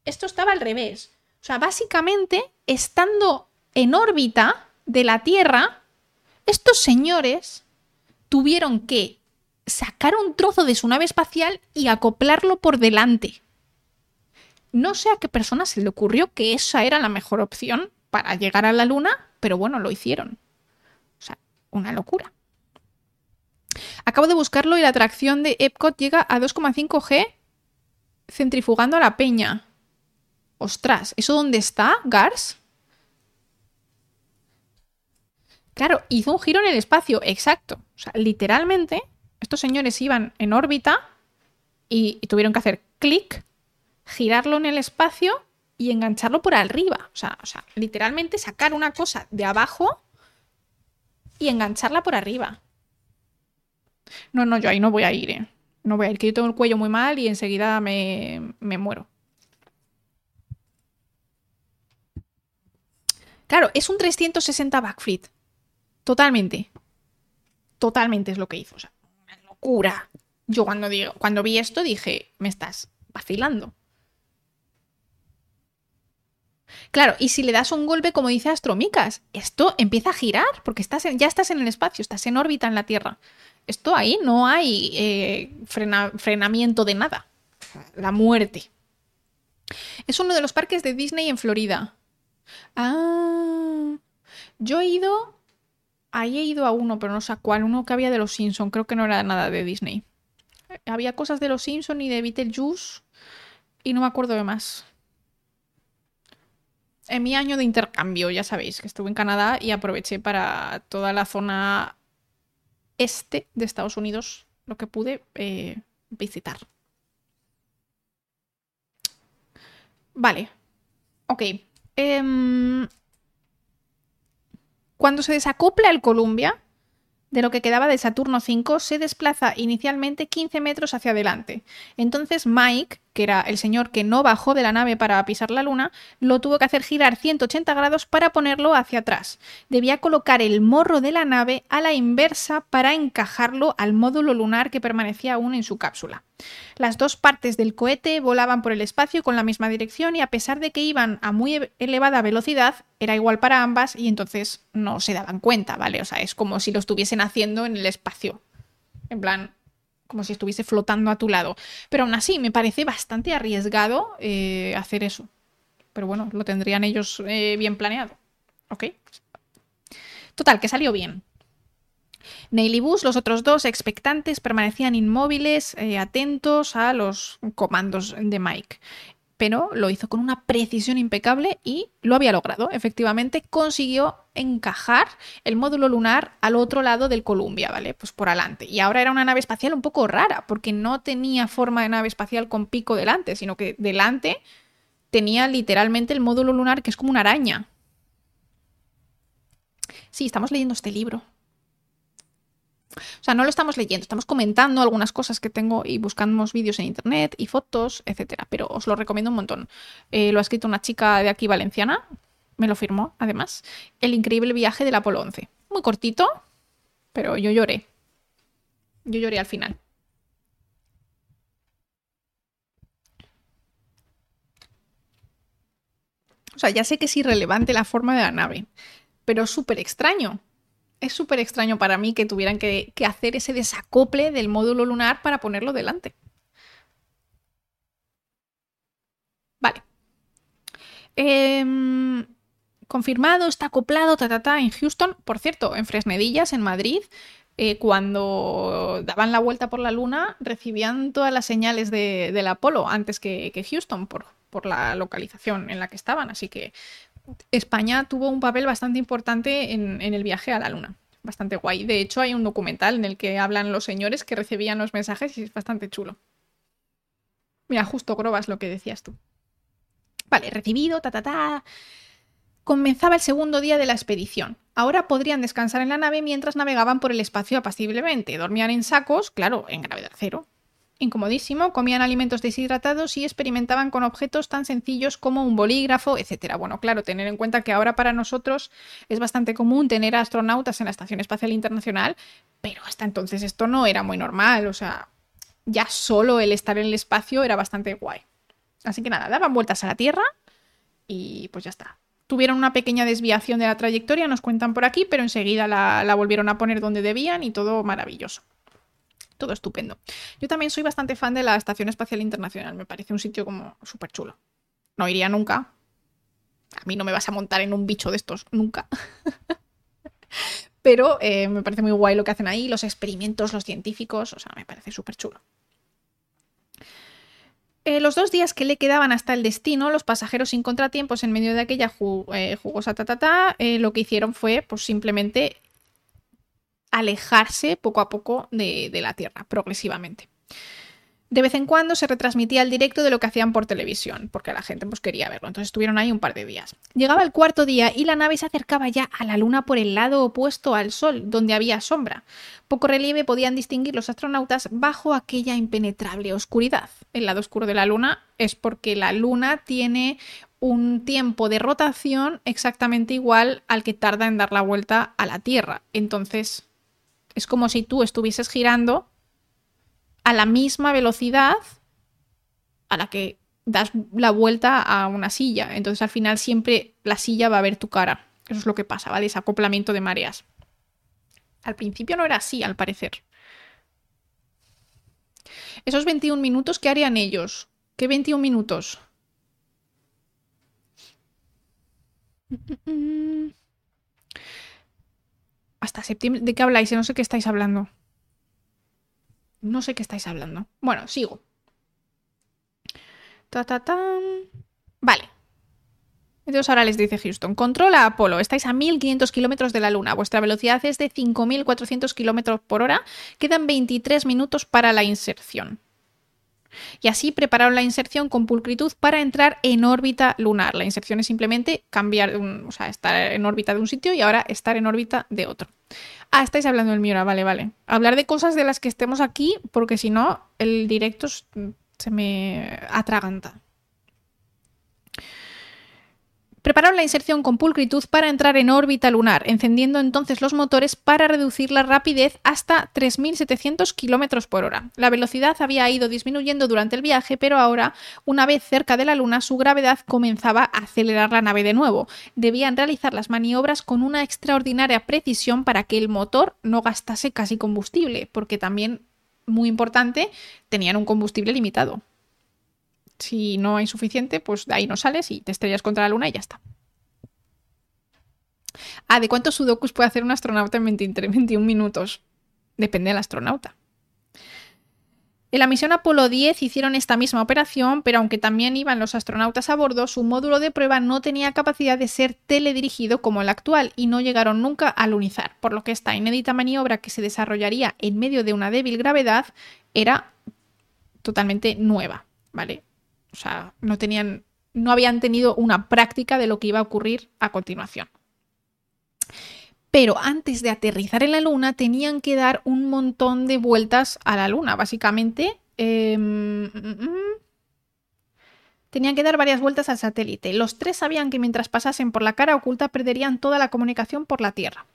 Esto estaba al revés. O sea, básicamente, estando en órbita de la Tierra, estos señores tuvieron que sacar un trozo de su nave espacial y acoplarlo por delante. No sé a qué persona se le ocurrió que esa era la mejor opción para llegar a la Luna, pero bueno, lo hicieron. O sea, una locura. Acabo de buscarlo y la atracción de Epcot llega a 2,5 G centrifugando a la peña. Ostras, ¿eso dónde está, Gars? Claro, hizo un giro en el espacio, exacto. O sea, literalmente, estos señores iban en órbita y, y tuvieron que hacer clic, girarlo en el espacio y engancharlo por arriba. O sea, literalmente sacar una cosa de abajo y engancharla por arriba. No, no, yo ahí no voy a ir, ¿eh? No voy a ir, que yo tengo el cuello muy mal y enseguida me, me muero. Claro, es un 360 backflip. Totalmente. Totalmente es lo que hizo. O sea, una locura. Yo cuando, digo, cuando vi esto dije, me estás vacilando. Claro, y si le das un golpe, como dice Astromicas, esto empieza a girar, porque estás ya estás en el espacio, estás en órbita en la Tierra. Esto ahí no hay eh, frena- frenamiento de nada. La muerte. Es uno de los parques de Disney en Florida. Ah, yo he ido. Ahí he ido a uno, pero no sé a cuál. Uno que había de los Simpson. Creo que no era nada de Disney. Había cosas de los Simpson y de Beetlejuice. Y no me acuerdo de más. En mi año de intercambio, ya sabéis, que estuve en Canadá y aproveché para toda la zona este de Estados Unidos, lo que pude eh, visitar. Vale. Ok. Em, cuando se desacopla el Columbia, de lo que quedaba de Saturno 5, se desplaza inicialmente 15 metros hacia adelante. Entonces Mike, que era el señor que no bajó de la nave para pisar la luna, lo tuvo que hacer girar 180 grados para ponerlo hacia atrás. Debía colocar el morro de la nave a la inversa para encajarlo al módulo lunar que permanecía aún en su cápsula. Las dos partes del cohete volaban por el espacio con la misma dirección y a pesar de que iban a muy e- elevada velocidad, era igual para ambas y entonces no se daban cuenta, ¿vale? O sea, es como si lo estuviesen haciendo en el espacio. En plan, como si estuviese flotando a tu lado. Pero aún así, me parece bastante arriesgado eh, hacer eso. Pero bueno, lo tendrían ellos eh, bien planeado. ¿Ok? Total, que salió bien. Neil y Buzz, los otros dos expectantes, permanecían inmóviles, eh, atentos a los comandos de Mike. Pero lo hizo con una precisión impecable y lo había logrado. Efectivamente, consiguió encajar el módulo lunar al otro lado del Columbia, ¿vale? Pues por adelante. Y ahora era una nave espacial un poco rara, porque no tenía forma de nave espacial con pico delante, sino que delante tenía literalmente el módulo lunar que es como una araña. Sí, estamos leyendo este libro. O sea, no lo estamos leyendo, estamos comentando algunas cosas que tengo y buscamos vídeos en internet y fotos, etcétera. Pero os lo recomiendo un montón. Eh, lo ha escrito una chica de aquí valenciana, me lo firmó además. El increíble viaje del Apolo 11. Muy cortito, pero yo lloré. Yo lloré al final. O sea, ya sé que es irrelevante la forma de la nave, pero es súper extraño. Es súper extraño para mí que tuvieran que, hacer ese desacople del módulo lunar para ponerlo delante. Vale. Em, confirmado, está acoplado, ta, ta, ta, en Houston. Por cierto, en Fresnedillas, en Madrid, eh, cuando daban la vuelta por la Luna, recibían todas las señales de, del Apolo antes que, Houston, por la localización en la que estaban. Así que España tuvo un papel bastante importante en, el viaje a la Luna. Bastante guay. De hecho, hay un documental en el que hablan los señores que recibían los mensajes y es bastante chulo. Mira, justo Grobas lo que decías tú. Vale, recibido, ta, ta, ta. Comenzaba el segundo día de la expedición. Ahora podrían descansar en la nave mientras navegaban por el espacio apaciblemente. Dormían en sacos, claro, en gravedad cero. Incomodísimo, comían alimentos deshidratados y experimentaban con objetos tan sencillos como un bolígrafo, etc. Bueno, claro, tener en cuenta que ahora para nosotros es bastante común tener astronautas en la Estación Espacial Internacional, pero hasta entonces esto no era muy normal, o sea, ya solo el estar en el espacio era bastante guay. Así que nada, daban vueltas a la Tierra y pues ya está. Tuvieron una pequeña desviación de la trayectoria, nos cuentan por aquí, pero enseguida la, la volvieron a poner donde debían y todo maravilloso todo estupendo. Yo también soy bastante fan de la Estación Espacial Internacional, me parece un sitio como súper chulo. No iría nunca. A mí no me vas a montar en un bicho de estos, nunca. Pero eh, me parece muy guay lo que hacen ahí, los experimentos, los científicos, o sea, me parece súper chulo. Eh, los dos días que le quedaban hasta el destino, los pasajeros sin contratiempos en medio de aquella eh, jugosa tatata, eh, lo que hicieron fue pues simplemente alejarse poco a poco de, la Tierra, progresivamente. De vez en cuando se retransmitía el directo de lo que hacían por televisión, porque la gente pues, quería verlo. Entonces estuvieron ahí un par de días. Llegaba el cuarto día y la nave se acercaba ya a la Luna por el lado opuesto al Sol, donde había sombra. Poco relieve podían distinguir los astronautas bajo aquella impenetrable oscuridad. El lado oscuro de la Luna es porque la Luna tiene un tiempo de rotación exactamente igual al que tarda en dar la vuelta a la Tierra. Entonces, es como si tú estuvieses girando a la misma velocidad a la que das la vuelta a una silla. Entonces al final siempre la silla va a ver tu cara. Eso es lo que pasa, ¿vale? Ese acoplamiento de mareas. Al principio no era así, al parecer. Esos 21 minutos, ¿qué harían ellos? ¿Qué 21 minutos? Hasta septiembre. ¿De qué habláis? No sé qué estáis hablando. No sé qué estáis hablando. Bueno, sigo. Ta, ta, tan. Vale. Entonces ahora les dice Houston, controla Apolo, estáis a 1500 kilómetros de la Luna, vuestra velocidad es de 5400 kilómetros por hora, quedan 23 minutos para la inserción. Y así prepararon la inserción con pulcritud para entrar en órbita lunar. La inserción es simplemente cambiar, un, o sea, estar en órbita de un sitio y ahora estar en órbita de otro. Ah, estáis hablando del Miura, vale, vale. Hablar de cosas de las que estemos aquí, porque si no, el directo se me atraganta. Prepararon la inserción con pulcritud para entrar en órbita lunar, encendiendo entonces los motores para reducir la rapidez hasta 3.700 km por hora. La velocidad había ido disminuyendo durante el viaje, pero ahora, una vez cerca de la Luna, su gravedad comenzaba a acelerar la nave de nuevo. Debían realizar las maniobras con una extraordinaria precisión para que el motor no gastase casi combustible, porque también, muy importante, tenían un combustible limitado. Si no hay suficiente, pues de ahí no sales y te estrellas contra la luna y ya está. Ah, ¿de cuántos sudokus puede hacer un astronauta en 23, 21 minutos? Depende del astronauta. En la misión Apolo 10 hicieron esta misma operación, pero aunque también iban los astronautas a bordo, su módulo de prueba no tenía capacidad de ser teledirigido como el actual y no llegaron nunca a lunizar, por lo que esta inédita maniobra que se desarrollaría en medio de una débil gravedad era totalmente nueva, ¿vale? O sea, no tenían, no habían tenido una práctica de lo que iba a ocurrir a continuación. Pero antes de aterrizar en la Luna tenían que dar un montón de vueltas a la Luna. Básicamente, eh, tenían que dar varias vueltas al satélite. Los tres sabían que mientras pasasen por la cara oculta perderían toda la comunicación por la Tierra.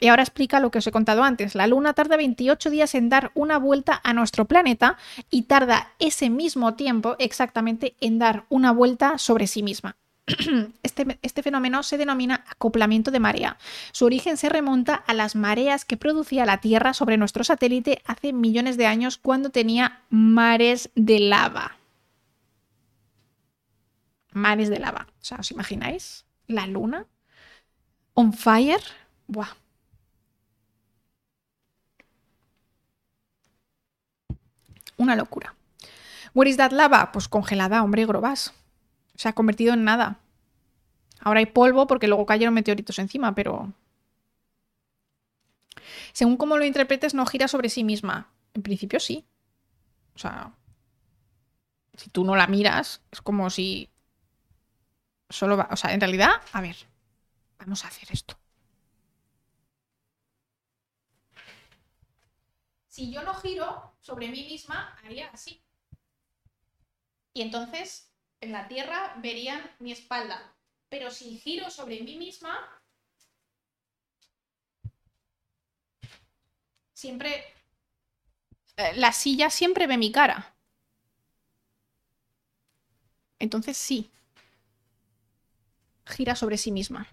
Y ahora explica lo que os he contado antes. La Luna tarda 28 días en dar una vuelta a nuestro planeta y tarda ese mismo tiempo exactamente en dar una vuelta sobre sí misma. Este, este, fenómeno se denomina acoplamiento de marea. Su origen se remonta a las mareas que producía la Tierra sobre nuestro satélite hace millones de años cuando tenía mares de lava mares de lava. O sea, ¿os imagináis? La luna. On fire. Buah. Una locura. Where is that lava? Pues congelada, hombre, grobas. Se ha convertido en nada. Ahora hay polvo porque luego cayeron meteoritos encima, pero... Según cómo lo interpretes, no gira sobre sí misma. En principio sí. O sea, si tú no la miras, es como si solo va... O sea, en realidad, a ver, vamos a hacer esto. Si yo no giro sobre mí misma, haría así. Y entonces en la Tierra verían mi espalda. Pero si giro sobre mí misma, siempre... eh, La silla siempre ve mi cara. Entonces sí. Gira sobre sí misma.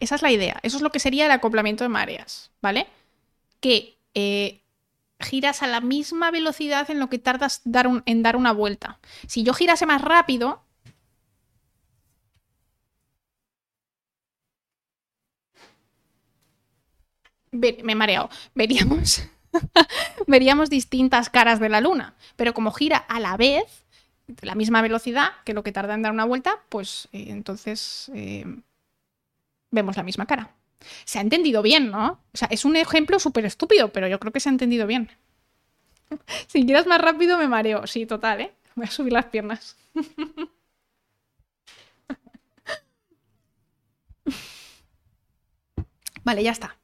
Esa es la idea. Eso es lo que sería el acoplamiento de mareas, ¿vale? Que eh, giras a la misma velocidad en lo que tardas en dar una vuelta. Si yo girase más rápido, me he mareado. Veríamos, veríamos distintas caras de la luna. Pero como gira a la vez, la misma velocidad que lo que tarda en dar una vuelta, pues eh, entonces eh, vemos la misma cara. Se ha entendido bien, ¿no? O sea, es un ejemplo súper estúpido, pero yo creo que se ha entendido bien. Si giras más rápido me mareo. Sí, total, ¿eh? Voy a subir las piernas. Vale, ya está.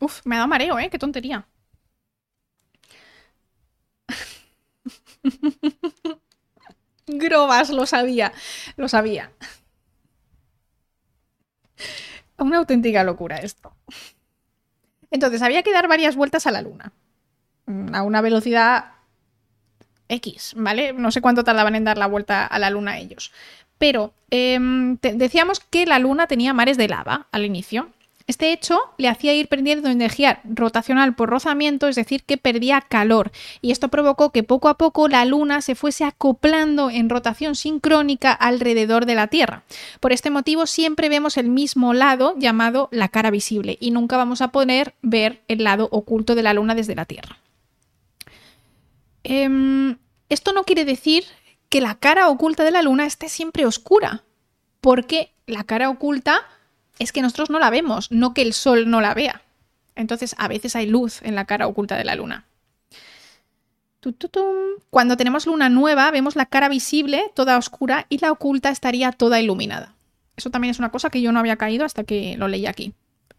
Uf, me ha dado mareo, ¿eh? Qué tontería. Grobas, lo sabía. Lo sabía. Una auténtica locura esto. Entonces, había que dar varias vueltas a la luna. Mm, A una velocidad X, ¿vale? No sé cuánto tardaban en dar la vuelta a la luna ellos. Pero em, decíamos que la luna tenía mares de lava al inicio. Este hecho le hacía ir perdiendo energía rotacional por rozamiento, es decir, que perdía calor. Y esto provocó que poco a poco la Luna se fuese acoplando en rotación sincrónica alrededor de la Tierra. Por este motivo siempre vemos el mismo lado llamado la cara visible y nunca vamos a poder ver el lado oculto de la Luna desde la Tierra. Em, esto no quiere decir que la cara oculta de la Luna esté siempre oscura, porque la cara oculta es que nosotros no la vemos, no que el Sol no la vea. Entonces, a veces hay luz en la cara oculta de la Luna. Cuando tenemos luna nueva, vemos la cara visible, toda oscura, y la oculta estaría toda iluminada. Eso también es una cosa que yo no había caído hasta que lo leí aquí.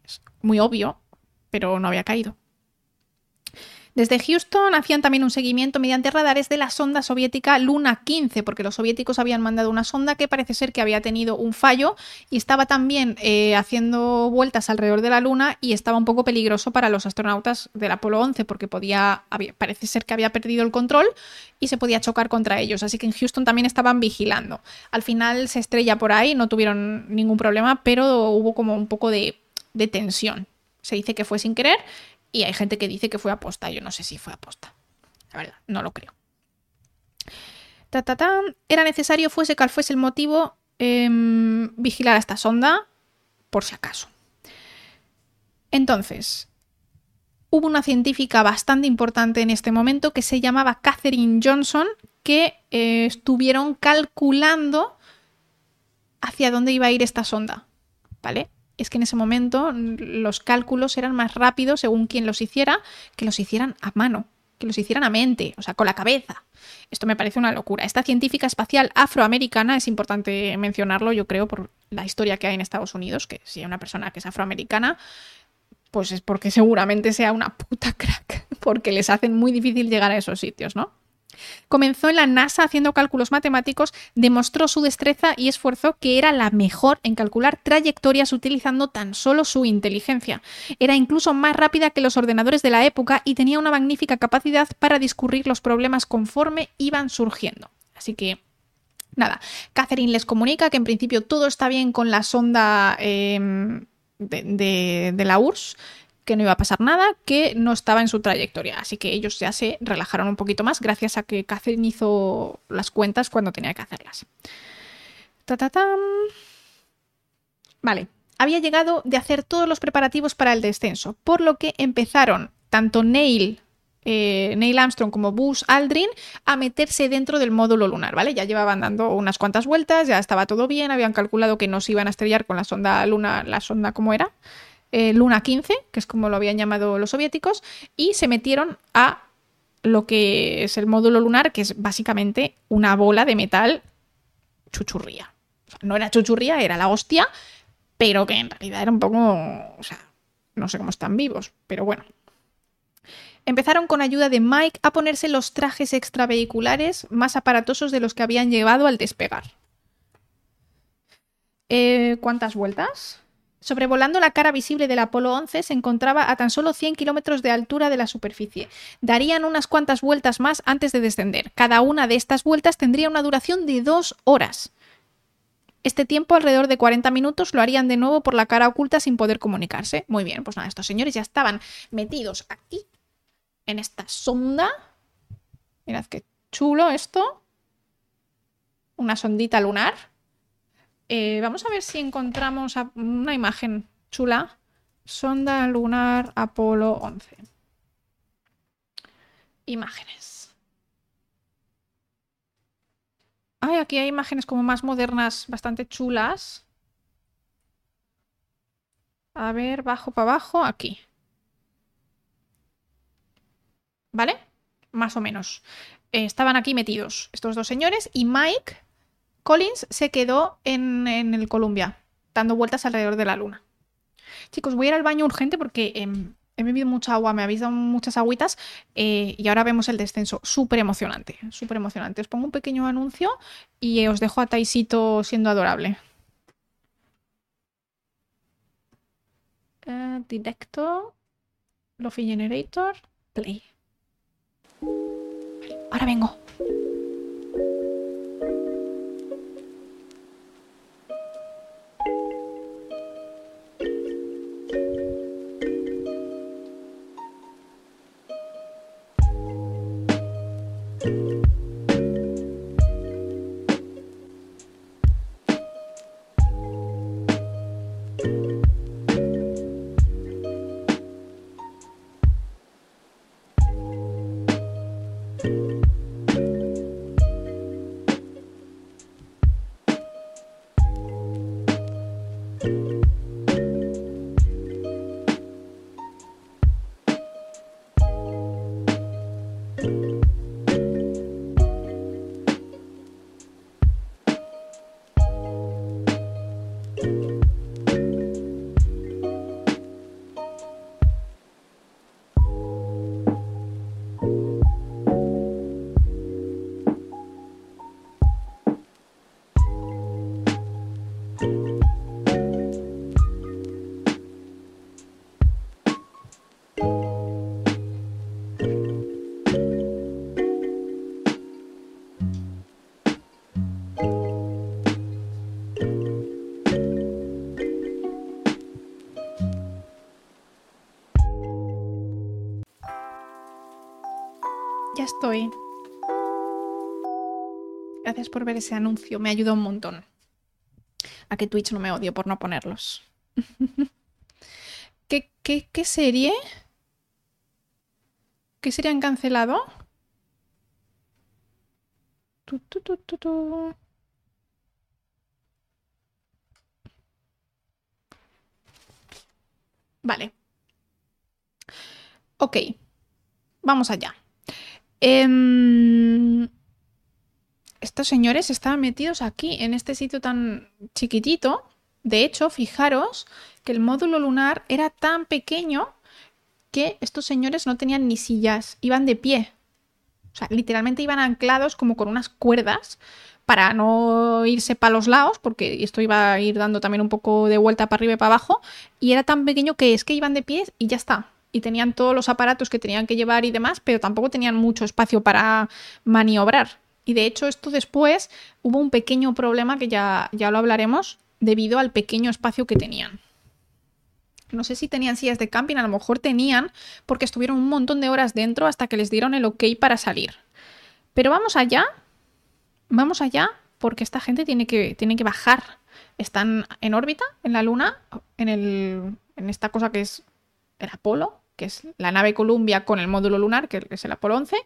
Es muy obvio, pero no había caído. Desde Houston hacían también un seguimiento mediante radares de la sonda soviética Luna 15, porque los soviéticos habían mandado una sonda que parece ser que había tenido un fallo y estaba también eh, haciendo vueltas alrededor de la Luna y estaba un poco peligroso para los astronautas del Apolo 11 porque podía, parece ser que había perdido el control y se podía chocar contra ellos. Así que en Houston también estaban vigilando. Al final se estrella por ahí, no tuvieron ningún problema, pero hubo como un poco de, de tensión. Se dice que fue sin querer y hay gente que dice que fue aposta. Yo no sé si fue aposta. La verdad, no lo creo. Ta, ta, tan. Era necesario, fuese cual fuese el motivo, em, vigilar a esta sonda por si acaso. Entonces, hubo una científica bastante importante en este momento que se llamaba Catherine Johnson, que eh, estuvieron calculando hacia dónde iba a ir esta sonda. ¿Vale? Es que en ese momento los cálculos eran más rápidos según quien los hiciera, que los hicieran a mano, que los hicieran a mente, o sea, con la cabeza. Esto me parece una locura. Esta científica espacial afroamericana, es importante mencionarlo, yo creo, por la historia que hay en Estados Unidos, que si hay una persona que es afroamericana, pues es porque seguramente sea una puta crack, porque les hacen muy difícil llegar a esos sitios, ¿no? Comenzó en la NASA haciendo cálculos matemáticos, demostró su destreza y esfuerzo que era la mejor en calcular trayectorias utilizando tan solo su inteligencia. Era incluso más rápida que los ordenadores de la época y tenía una magnífica capacidad para discurrir los problemas conforme iban surgiendo. Así que Nada, Catherine les comunica que en principio todo está bien con la sonda de, de- de la URSS, que no iba a pasar nada, que no estaba en su trayectoria. Así que ellos ya se relajaron un poquito más gracias a que Catherine hizo las cuentas cuando tenía que hacerlas. Ta, ta, tam. Vale, había llegado de hacer todos los preparativos para el descenso, por lo que empezaron tanto Neil, eh, Neil Armstrong como Buzz Aldrin a meterse dentro del módulo lunar, ¿vale? Ya llevaban dando unas cuantas vueltas, ya estaba todo bien, habían calculado que no se iban a estrellar con la sonda luna, la sonda ¿cómo era? Eh, Luna 15, que es como lo habían llamado los soviéticos, y se metieron a lo que es el módulo lunar, que es básicamente una bola de metal chuchurría. O sea, no era chuchurría, era la hostia, pero que en realidad era un poco, o sea, no sé cómo están vivos, pero bueno. Empezaron con ayuda de Mike a ponerse los trajes extravehiculares más aparatosos de los que habían llevado al despegar. Eh, ¿Cuántas vueltas? Sobrevolando la cara visible del Apolo 11 se encontraba a tan solo 100 kilómetros de altura de la superficie. Darían unas cuantas vueltas más antes de descender. Cada una de estas vueltas tendría una duración de dos horas. Este tiempo, alrededor de 40 minutos, lo harían de nuevo por la cara oculta sin poder comunicarse. Muy bien, pues nada, estos señores ya estaban metidos aquí, en esta sonda. Mirad qué chulo esto. Una sondita lunar. Eh, vamos a ver si encontramos una imagen chula. Sonda lunar Apolo 11. Imágenes. Ay, aquí hay imágenes como más modernas, bastante chulas. A ver, bajo para abajo, aquí. ¿Vale? Más o menos. Eh, estaban aquí metidos estos dos señores y Mike Collins se quedó en, en el Columbia, dando vueltas alrededor de la luna. Chicos, voy a ir al baño urgente porque em, he bebido mucha agua, me habéis dado muchas agüitas eh, y ahora vemos el descenso. Súper emocionante, súper emocionante. Os pongo un pequeño anuncio y os dejo a Taisito siendo adorable. Eh, directo, Lofi Generator, play. Ahora vengo. Estoy. Gracias por ver ese anuncio, me ayuda un montón. A que Twitch no me odie por no ponerlos. ¿Qué, qué, qué serie? ¿Qué serie han cancelado? Tu, tu, tu. Vale. Ok. Vamos allá. Em, estos señores estaban metidos aquí, en este sitio tan chiquitito. De hecho, fijaros que el módulo lunar era tan pequeño que estos señores no tenían ni sillas, iban de pie. O sea, literalmente iban anclados como con unas cuerdas para no irse para los lados, porque esto iba a ir dando también un poco de vuelta para arriba y para abajo. Y era tan pequeño que es que iban de pie y ya está. Y tenían todos los aparatos que tenían que llevar y demás, pero tampoco tenían mucho espacio para maniobrar. Y de hecho, esto después hubo un pequeño problema que ya, ya lo hablaremos, debido al pequeño espacio que tenían. No sé si tenían sillas de camping, a lo mejor tenían, porque estuvieron un montón de horas dentro hasta que les dieron el ok para salir. Pero vamos allá, vamos allá, porque esta gente tiene que, tiene que bajar. Están en órbita, en la Luna, en, el, en esta cosa que es el Apolo, que es la nave Columbia con el módulo lunar, que es el Apolo 11,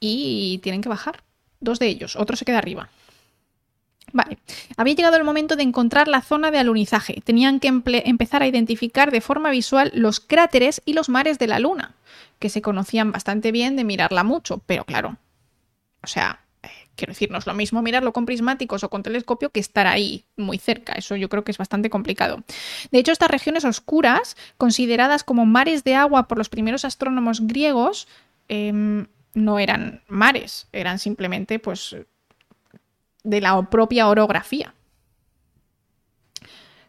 y tienen que bajar. Dos de ellos, otro se queda arriba. Vale, había llegado el momento de encontrar la zona de alunizaje. Tenían que empezar a identificar de forma visual los cráteres y los mares de la Luna, que se conocían bastante bien de mirarla mucho, pero claro, o sea, quiero decir, no es lo mismo mirarlo con prismáticos o con telescopio que estar ahí muy cerca. Eso yo creo que es bastante complicado. De hecho, estas regiones oscuras, consideradas como mares de agua por los primeros astrónomos griegos, em, no eran mares, eran simplemente pues de la propia orografía.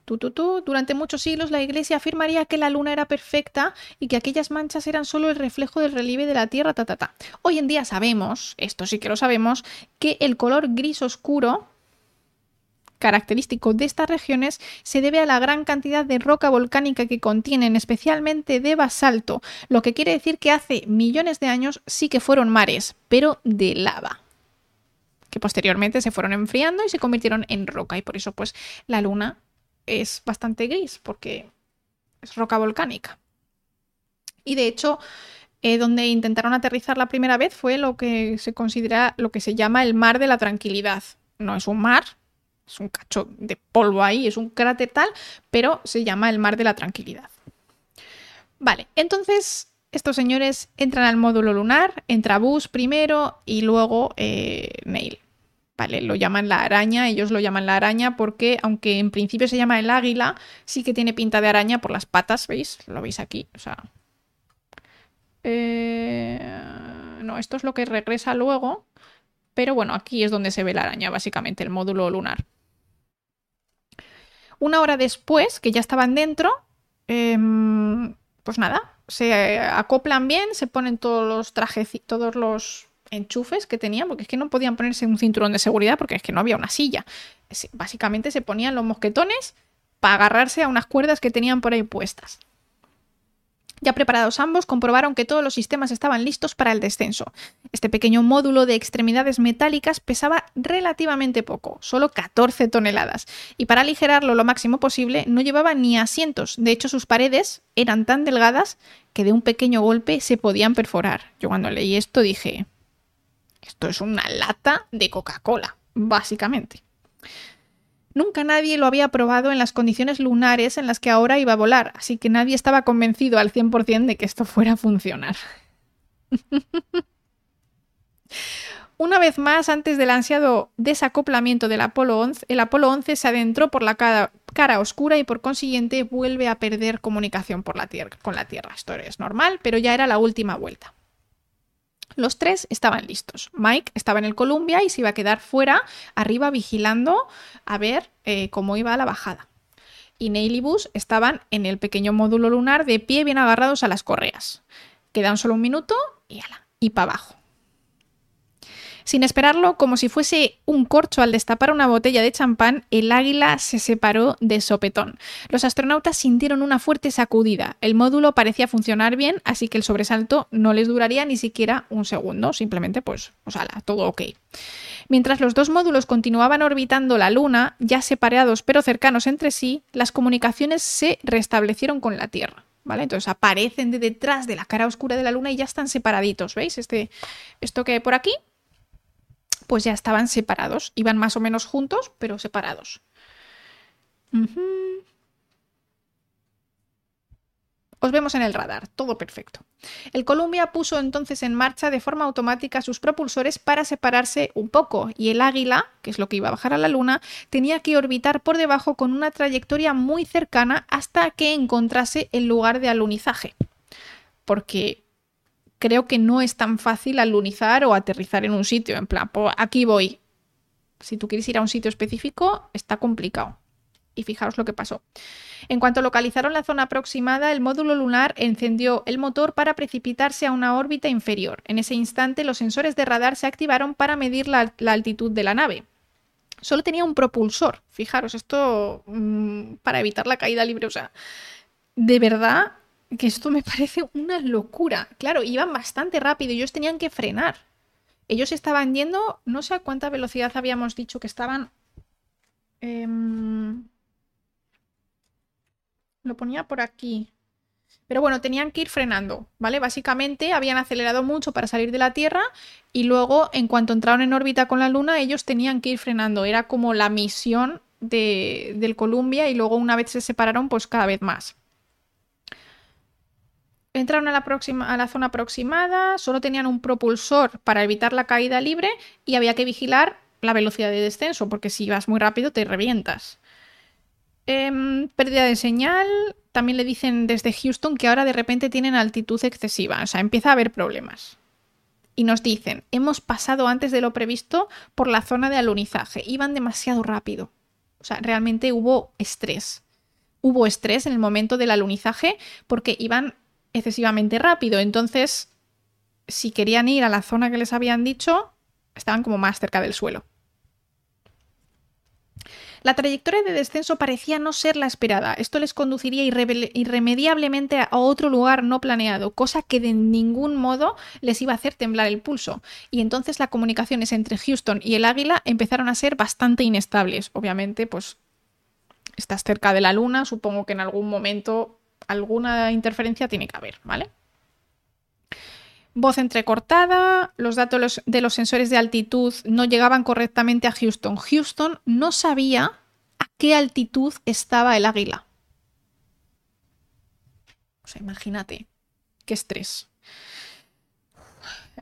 Durante muchos siglos la Iglesia afirmaría que la luna era perfecta y que aquellas manchas eran solo el reflejo del relieve de la Tierra. Ta, ta, ta. Hoy en día sabemos, esto sí que lo sabemos, que el color gris oscuro característico de estas regiones se debe a la gran cantidad de roca volcánica que contienen, especialmente de basalto, lo que quiere decir que hace millones de años sí que fueron mares, pero de lava que posteriormente se fueron enfriando y se convirtieron en roca y por eso pues la luna es bastante gris porque es roca volcánica. Y de hecho, eh, donde intentaron aterrizar la primera vez fue lo que se considera lo que se llama el mar de la tranquilidad. No es un mar, es un cacho de polvo ahí, es un cráter tal, pero se llama el mar de la tranquilidad. Vale, entonces estos señores entran al módulo lunar, entra Bus primero y luego eh, Neil. Vale, lo llaman la araña, ellos lo llaman la araña porque, aunque en principio se llama el águila, sí que tiene pinta de araña por las patas, ¿veis? Lo veis aquí, o sea. Eh, no, esto es lo que regresa luego, pero bueno, aquí es donde se ve la araña, básicamente, el módulo lunar. Una hora después, que ya estaban dentro, em, pues nada, se acoplan bien, se ponen todos los trajes, todos los enchufes que tenían, porque es que no podían ponerse un cinturón de seguridad porque es que no había una silla. Básicamente se ponían los mosquetones para agarrarse a unas cuerdas que tenían por ahí puestas. Ya preparados ambos, comprobaron que todos los sistemas estaban listos para el descenso. Este pequeño módulo de extremidades metálicas pesaba relativamente poco, solo 14 toneladas, y para aligerarlo lo máximo posible no llevaba ni asientos. De hecho, sus paredes eran tan delgadas que de un pequeño golpe se podían perforar. Yo cuando leí esto dije, esto es una lata de Coca-Cola, básicamente. Nunca nadie lo había probado en las condiciones lunares en las que ahora iba a volar, así que nadie estaba convencido al 100% de que esto fuera a funcionar. Una vez más, antes del ansiado desacoplamiento del Apolo 11, el Apolo 11 se adentró por la cara, oscura y por consiguiente vuelve a perder comunicación la tierra, con la Tierra. Esto es normal, pero ya era la última vuelta. Los tres estaban listos. Mike estaba en el Columbia y se iba a quedar fuera, arriba, vigilando a ver eh, cómo iba la bajada. Y Neil y Bus estaban en el pequeño módulo lunar de pie, bien agarrados a las correas. Quedan solo un minuto y ala, y para abajo. Sin esperarlo, como si fuese un corcho al destapar una botella de champán, el águila se separó de sopetón. Los astronautas sintieron una fuerte sacudida. El módulo parecía funcionar bien, así que el sobresalto no les duraría ni siquiera un segundo. Simplemente, pues, o sea, todo ok. Mientras los dos módulos continuaban orbitando la Luna, ya separados pero cercanos entre sí, las comunicaciones se restablecieron con la Tierra. ¿Vale? Entonces aparecen de detrás de la cara oscura de la Luna y ya están separaditos. ¿Veis? Este, esto que hay por aquí pues ya estaban separados. Iban más o menos juntos, pero separados. Os vemos en el radar, todo perfecto. El Columbia puso entonces en marcha de forma automática sus propulsores para separarse un poco y el Águila, que es lo que iba a bajar a la Luna, tenía que orbitar por debajo con una trayectoria muy cercana hasta que encontrase el lugar de alunizaje. Porque creo que no es tan fácil alunizar o aterrizar en un sitio. En plan, pues aquí voy. Si tú quieres ir a un sitio específico, está complicado. Y fijaros lo que pasó. En cuanto localizaron la zona aproximada, el módulo lunar encendió el motor para precipitarse a una órbita inferior. En ese instante, los sensores de radar se activaron para medir la, altitud de la nave. Solo tenía un propulsor. Fijaros, esto mm, para evitar la caída libre. O sea, de verdad, que esto me parece una locura. Claro, iban bastante rápido ellos tenían que frenar. Ellos estaban yendo, no sé a cuánta velocidad habíamos dicho que estaban. Em, lo ponía por aquí. Pero bueno, tenían que ir frenando, ¿vale? Básicamente habían acelerado mucho para salir de la Tierra y luego, en cuanto entraron en órbita con la Luna, ellos tenían que ir frenando. Era como la misión de, del Columbia y luego una vez se separaron, pues cada vez más. Entraron a la, zona aproximada, solo tenían un propulsor para evitar la caída libre y había que vigilar la velocidad de descenso, porque si vas muy rápido te revientas. Em, pérdida de señal. También le dicen desde Houston que ahora de repente tienen altitud excesiva, o sea, empieza a haber problemas. Y nos dicen, hemos pasado antes de lo previsto por la zona de alunizaje, iban demasiado rápido. O sea, realmente hubo estrés. Hubo estrés en el momento del alunizaje porque iban excesivamente rápido. Entonces, si querían ir a la zona que les habían dicho, estaban como más cerca del suelo. La trayectoria de descenso parecía no ser la esperada. Esto les conduciría irremediablemente a otro lugar no planeado, cosa que de ningún modo les iba a hacer temblar el pulso. Y entonces las comunicaciones entre Houston y el Águila empezaron a ser bastante inestables. Obviamente, pues estás cerca de la Luna, supongo que en algún momento alguna interferencia tiene que haber, ¿vale? Voz entrecortada, los datos de los sensores de altitud no llegaban correctamente a Houston. Houston no sabía a qué altitud estaba el águila. O sea, imagínate, qué estrés.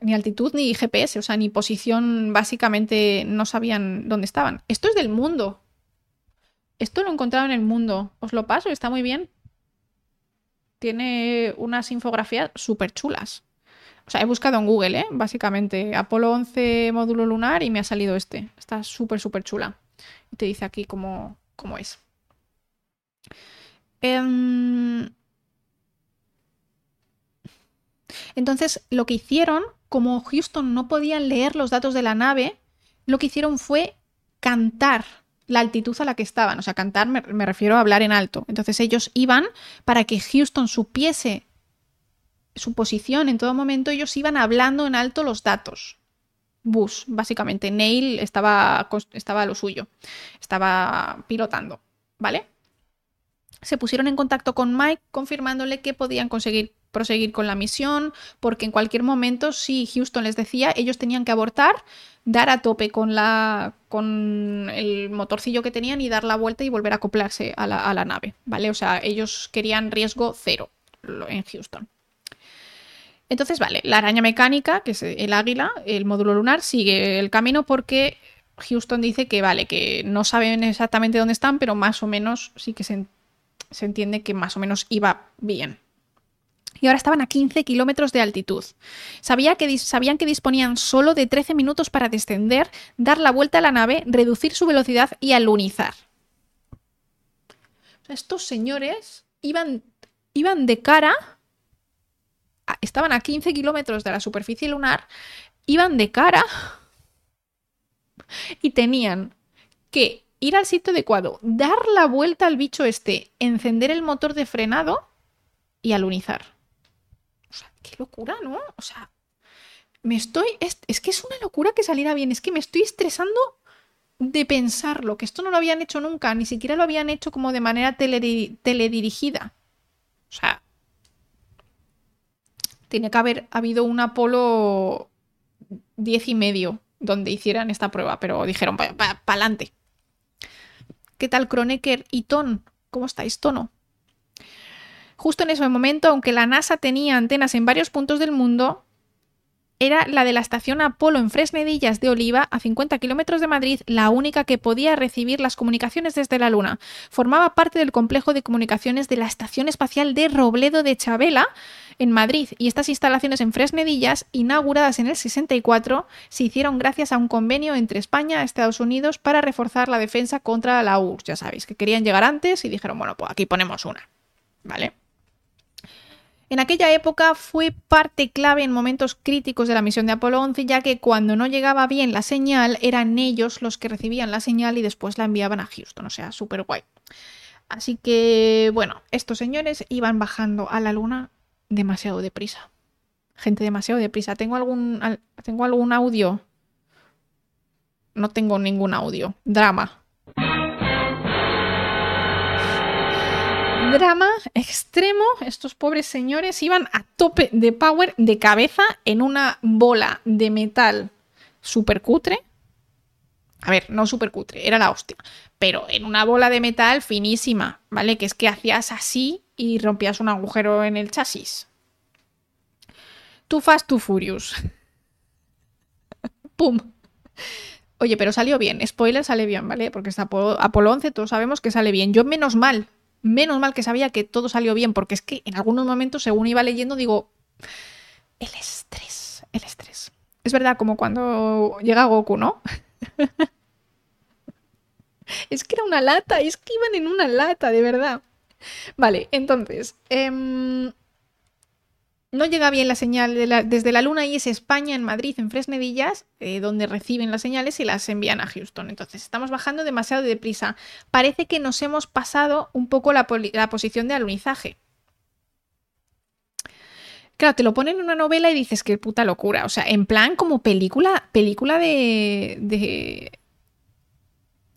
Ni altitud ni GPS, o sea, ni posición, básicamente no sabían dónde estaban. Esto es del mundo. Esto lo he encontrado en el mundo. Os lo paso, está muy bien tiene unas infografías súper chulas. O sea, he buscado en Google, ¿eh? Básicamente, Apolo 11 módulo lunar y me ha salido este. Está súper, súper chula. Y te dice aquí cómo, cómo es. Em, entonces, lo que hicieron, como Houston no podían leer los datos de la nave, lo que hicieron fue cantar la altitud a la que estaban. O sea, cantar me, refiero a hablar en alto. Entonces ellos iban para que Houston supiese su posición en todo momento, ellos iban hablando en alto los datos. Bus, básicamente. Neil estaba, estaba a lo suyo. Estaba pilotando. ¿Vale? Se pusieron en contacto con Mike confirmándole que podían conseguir proseguir con la misión, porque en cualquier momento, si Houston les decía, ellos tenían que abortar, dar a tope con, la, con el motorcillo que tenían y dar la vuelta y volver a acoplarse a la, a la nave, ¿vale? O sea, ellos querían riesgo cero en Houston. Entonces, vale, la araña mecánica, que es el águila, el módulo lunar, sigue el camino porque Houston dice que, vale, que no saben exactamente dónde están, pero más o menos sí que se, se entiende que más o menos iba bien, y ahora estaban a 15 kilómetros de altitud. Sabía que, sabían que disponían solo de 13 minutos para descender, dar la vuelta a la nave, reducir su velocidad y alunizar. estos señores iban, iban de cara, estaban a 15 kilómetros de la superficie lunar, iban de cara y tenían que ir al sitio adecuado, dar la vuelta al bicho este, encender el motor de frenado y alunizar qué locura, ¿no? O sea, me estoy. Es, que es una locura que saliera bien. Es que me estoy estresando de pensarlo, que esto no lo habían hecho nunca, ni siquiera lo habían hecho como de manera teledirigida. O sea, tiene que haber habido un Apolo diez y medio donde hicieran esta prueba, pero dijeron, para pa, adelante. ¿Qué tal Kronecker y Ton? ¿Cómo estáis, Tono? Justo en ese momento, aunque la NASA tenía antenas en varios puntos del mundo, era la de la estación Apolo en Fresnedillas de Oliva, a 50 kilómetros de Madrid, la única que podía recibir las comunicaciones desde la Luna. Formaba parte del complejo de comunicaciones de la Estación Espacial de Robledo de Chabela, en Madrid, y estas instalaciones en Fresnedillas, inauguradas en el 64, se hicieron gracias a un convenio entre España y Estados Unidos para reforzar la defensa contra la URSS. Ya sabéis, que querían llegar antes y dijeron, bueno, pues aquí ponemos una. ¿Vale? En aquella época fue parte clave en momentos críticos de la misión de Apolo 11, ya que cuando no llegaba bien la señal, eran ellos los que recibían la señal y después la enviaban a Houston, o sea, súper guay. Así que, bueno, estos señores iban bajando a la luna demasiado deprisa. Gente demasiado deprisa. ¿Tengo algún, ¿tengo algún audio? No tengo ningún audio. Drama. Drama extremo. Estos pobres señores iban a tope de power de cabeza en una bola de metal super cutre. A ver, no super cutre, era la hostia. Pero en una bola de metal finísima, ¿vale? Que es que hacías así y rompías un agujero en el chasis. Too fast, too furious. ¡Pum! Oye, pero salió bien. Spoiler, sale bien, ¿vale? Porque está Apolo, Apolo 11, todos sabemos que sale bien. Yo menos mal, menos mal que sabía que todo salió bien, porque es que en algunos momentos, según iba leyendo, digo, el estrés, el estrés. Es verdad, como cuando llega Goku, ¿no? es que era una lata, es que iban en una lata, de verdad. Vale, entonces, em, no llega bien la señal desde la Luna y es España, en Madrid, en Fresnedillas, eh, donde reciben las señales y las envían a Houston. Entonces, estamos bajando demasiado deprisa. Parece que nos hemos pasado un poco la posición de alunizaje. Claro, te lo ponen en una novela y dices que puta locura. O sea, en plan como película, película de, de,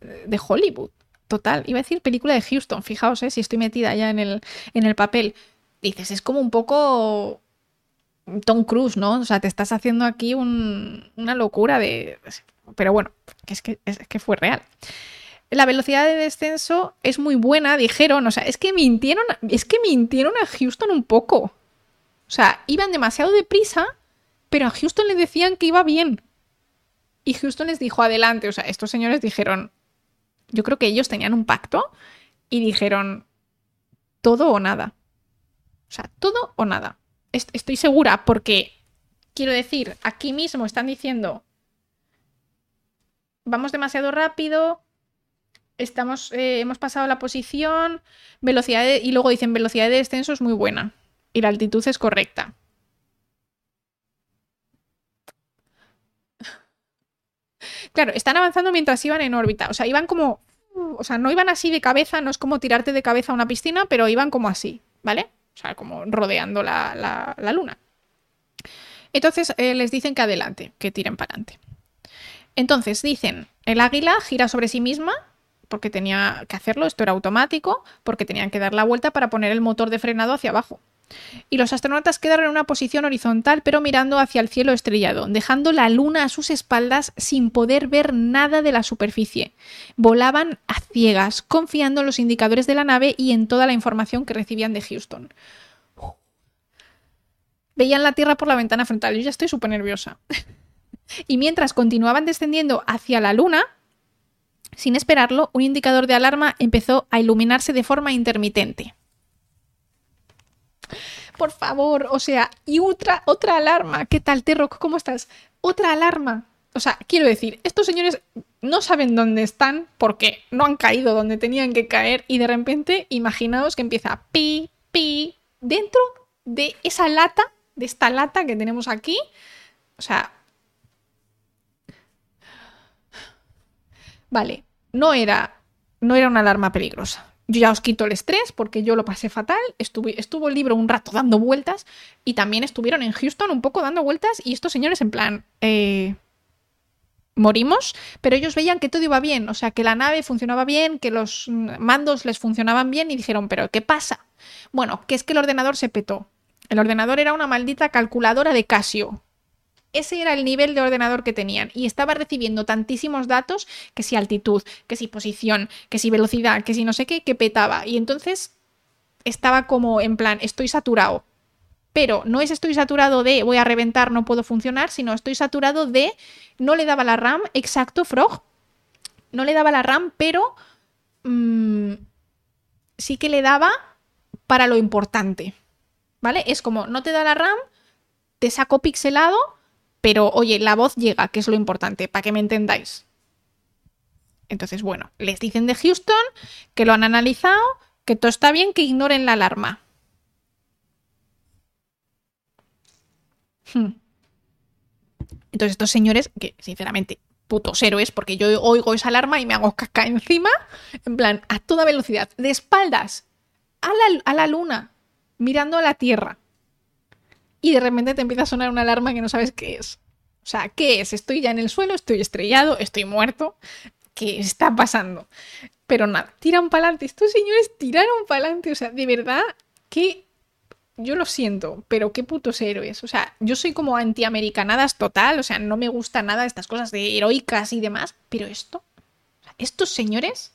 de Hollywood. Total, iba a decir película de Houston, fijaos, eh, si estoy metida ya en el, en el papel. Dices, es como un poco Tom Cruise, ¿no? O sea, te estás haciendo aquí un- una locura de... Pero bueno, es, que es que fue real. La velocidad de descenso es muy buena, dijeron. O sea, es que mintieron, es que mintieron a Houston un poco. O sea, iban demasiado deprisa, pero a Houston le decían que iba bien. Y Houston les dijo adelante. O sea, estos señores dijeron, yo creo que ellos tenían un pacto y dijeron todo o nada. O sea, todo o nada. Est- Estoy segura porque, quiero decir, aquí mismo están diciendo, vamos demasiado rápido, estamos, eh, hemos pasado la posición, velocidad y luego dicen velocidad de descenso es muy buena y la altitud es correcta. Claro, están avanzando mientras iban en órbita. O sea, iban como. O sea, no iban así de cabeza, no es como tirarte de cabeza a una piscina, pero iban como así, ¿vale? O sea, como rodeando la, la- luna. Entonces eh, les dicen que adelante, que tiren para adelante. Entonces dicen, el águila gira sobre sí misma, porque tenía que hacerlo, esto era automático, porque tenían que dar la vuelta para poner el motor de frenado hacia abajo. Y los astronautas quedaron en una posición horizontal, pero mirando hacia el cielo estrellado, dejando la luna a sus espaldas sin poder ver nada de la superficie. Volaban a ciegas, confiando en los indicadores de la nave y en toda la información que recibían de Houston. Veían la Tierra por la ventana frontal. Yo ya estoy súper nerviosa. y mientras continuaban descendiendo hacia la luna, sin esperarlo, un indicador de alarma empezó a iluminarse de forma intermitente. Por favor, o sea, y otra, otra alarma. ¿Qué tal, Terrock? ¿Cómo estás? Otra alarma. O sea, quiero decir, estos señores no saben dónde están porque no han caído donde tenían que caer y de repente, imaginaos que empieza pi, pi, dentro de esa lata, de esta lata que tenemos aquí. O sea, Vale, no era, no era una alarma peligrosa. Yo ya os quito el estrés porque yo lo pasé fatal. Estuve, estuvo el libro un rato dando vueltas y también estuvieron en Houston un poco dando vueltas y estos señores en plan, eh, morimos, pero ellos veían que todo iba bien, o sea, que la nave funcionaba bien, que los mandos les funcionaban bien y dijeron, pero ¿qué pasa? Bueno, que es que el ordenador se petó. El ordenador era una maldita calculadora de Casio. Ese era el nivel de ordenador que tenían y estaba recibiendo tantísimos datos que si altitud, que si posición, que si velocidad, que si no sé qué, que petaba. Y entonces estaba como en plan, estoy saturado. Pero no es estoy saturado de voy a reventar, no puedo funcionar, sino estoy saturado de no le daba la RAM, exacto, Frog. No le daba la RAM, pero mm, sí que le daba para lo importante. ¿Vale? Es como, no te da la RAM, te saco pixelado, pero oye, la voz llega, que es lo importante, para que me entendáis. Entonces, bueno, les dicen de Houston que lo han analizado, que todo está bien, que ignoren la alarma. Hmm. Entonces, estos señores, que sinceramente, putos héroes, porque yo oigo esa alarma y me hago caca encima, en plan, a toda velocidad, de espaldas, a la, a la luna, mirando a la Tierra. Y de repente te empieza a sonar una alarma que no sabes qué es. O sea, ¿qué es? Estoy ya en el suelo, estoy estrellado, estoy muerto. ¿Qué está pasando? Pero nada, tiran para adelante. Estos señores tiraron para adelante. O sea, de verdad que yo lo siento, pero qué putos héroes. O sea, yo soy como antiamericanadas total. O sea, no me gusta nada estas cosas de heroicas y demás. Pero esto, estos señores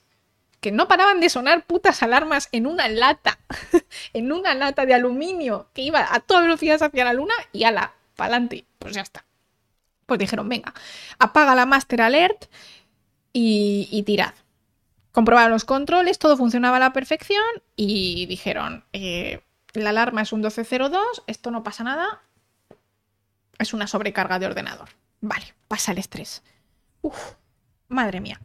que no paraban de sonar putas alarmas en una lata, en una lata de aluminio que iba a toda velocidad hacia la luna y ala, para adelante. Pues ya está. Pues dijeron, venga, apaga la Master Alert y, y tirad. Comprobaron los controles, todo funcionaba a la perfección y dijeron, eh, la alarma es un 1202, esto no pasa nada, es una sobrecarga de ordenador. Vale, pasa el estrés. Uf, madre mía.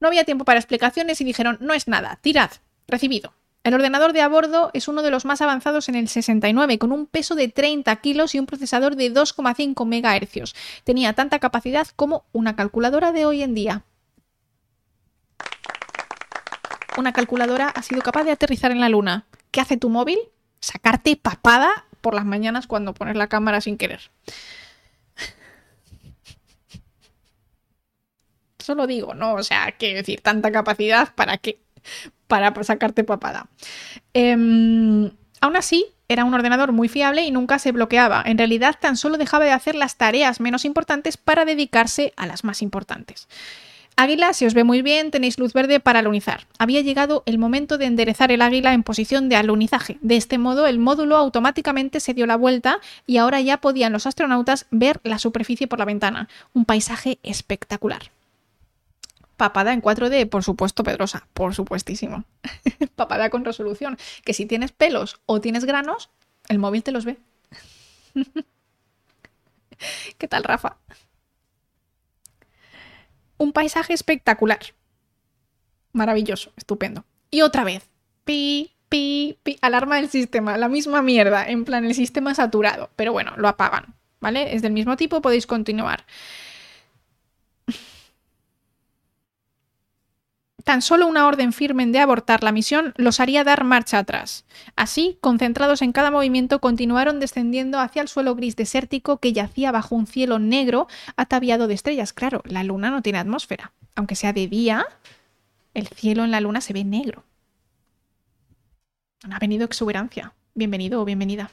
No había tiempo para explicaciones y dijeron, no es nada, tirad, recibido. El ordenador de a bordo es uno de los más avanzados en el 69, con un peso de 30 kilos y un procesador de 2,5 MHz. Tenía tanta capacidad como una calculadora de hoy en día. Una calculadora ha sido capaz de aterrizar en la luna. ¿Qué hace tu móvil? Sacarte papada por las mañanas cuando pones la cámara sin querer. Solo digo, ¿no? O sea, quiero decir, tanta capacidad para qué? Para sacarte papada. Em, aún así, era un ordenador muy fiable y nunca se bloqueaba. En realidad, tan solo dejaba de hacer las tareas menos importantes para dedicarse a las más importantes. Águila, se os ve muy bien, tenéis luz verde para alunizar. Había llegado el momento de enderezar el águila en posición de alunizaje. De este modo, el módulo automáticamente se dio la vuelta y ahora ya podían los astronautas ver la superficie por la ventana. Un paisaje espectacular. Papada en 4D, por supuesto, Pedrosa, por supuestísimo. Papada con resolución, que si tienes pelos o tienes granos, el móvil te los ve. ¿Qué tal, Rafa? un paisaje espectacular. Maravilloso, estupendo. Y otra vez, pi, pi, pi, alarma del sistema, la misma mierda, en plan el sistema saturado, pero bueno, lo apagan, ¿vale? Es del mismo tipo, podéis continuar. Tan solo una orden firme de abortar la misión los haría dar marcha atrás. Así, concentrados en cada movimiento, continuaron descendiendo hacia el suelo gris desértico que yacía bajo un cielo negro ataviado de estrellas. Claro, la luna no tiene atmósfera. Aunque sea de día, el cielo en la luna se ve negro. Ha venido exuberancia. Bienvenido o bienvenida.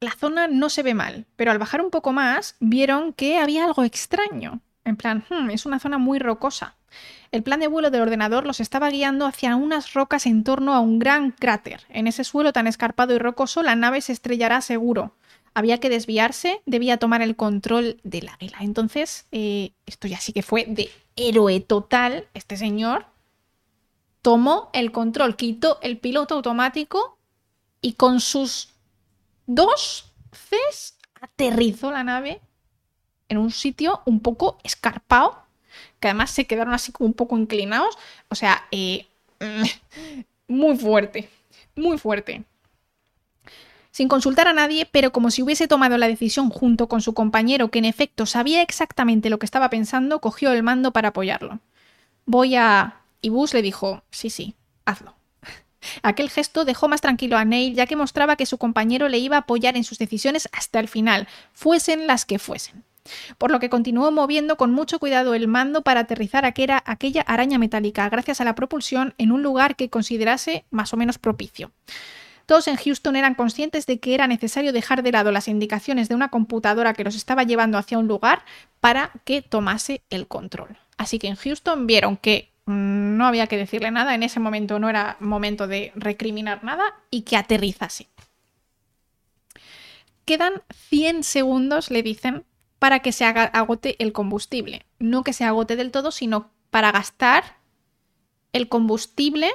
La zona no se ve mal, pero al bajar un poco más vieron que había algo extraño. En plan, hmm, es una zona muy rocosa. El plan de vuelo del ordenador los estaba guiando hacia unas rocas en torno a un gran cráter. En ese suelo tan escarpado y rocoso, la nave se estrellará seguro. Había que desviarse, debía tomar el control del águila. Entonces, eh, esto ya sí que fue de héroe total. Este señor tomó el control, quitó el piloto automático y con sus dos Cs aterrizó la nave en un sitio un poco escarpado, que además se quedaron así como un poco inclinados. O sea, eh, muy fuerte, muy fuerte. Sin consultar a nadie, pero como si hubiese tomado la decisión junto con su compañero, que en efecto sabía exactamente lo que estaba pensando, cogió el mando para apoyarlo. Voy a... Y Bus le dijo, sí, sí, hazlo. Aquel gesto dejó más tranquilo a Neil, ya que mostraba que su compañero le iba a apoyar en sus decisiones hasta el final, fuesen las que fuesen por lo que continuó moviendo con mucho cuidado el mando para aterrizar aquella, aquella araña metálica, gracias a la propulsión, en un lugar que considerase más o menos propicio. Todos en Houston eran conscientes de que era necesario dejar de lado las indicaciones de una computadora que los estaba llevando hacia un lugar para que tomase el control. Así que en Houston vieron que mm, no había que decirle nada, en ese momento no era momento de recriminar nada y que aterrizase. Quedan 100 segundos, le dicen, para que se agote el combustible. No que se agote del todo, sino para gastar el combustible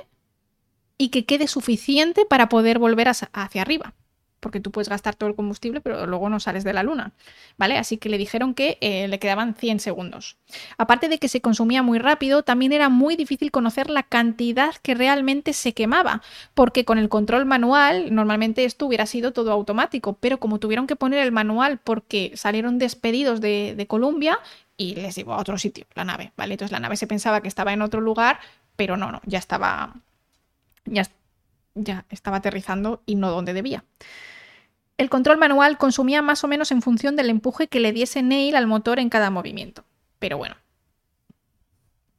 y que quede suficiente para poder volver hacia arriba porque tú puedes gastar todo el combustible, pero luego no sales de la luna, ¿vale? Así que le dijeron que eh, le quedaban 100 segundos. Aparte de que se consumía muy rápido, también era muy difícil conocer la cantidad que realmente se quemaba, porque con el control manual normalmente esto hubiera sido todo automático, pero como tuvieron que poner el manual porque salieron despedidos de, de y les llevó a otro sitio, la nave, ¿vale? Entonces la nave se pensaba que estaba en otro lugar, pero no, no, ya estaba... Ya, ya estaba aterrizando y no donde debía. El control manual consumía más o menos en función del empuje que le diese Neil al motor en cada movimiento. Pero bueno.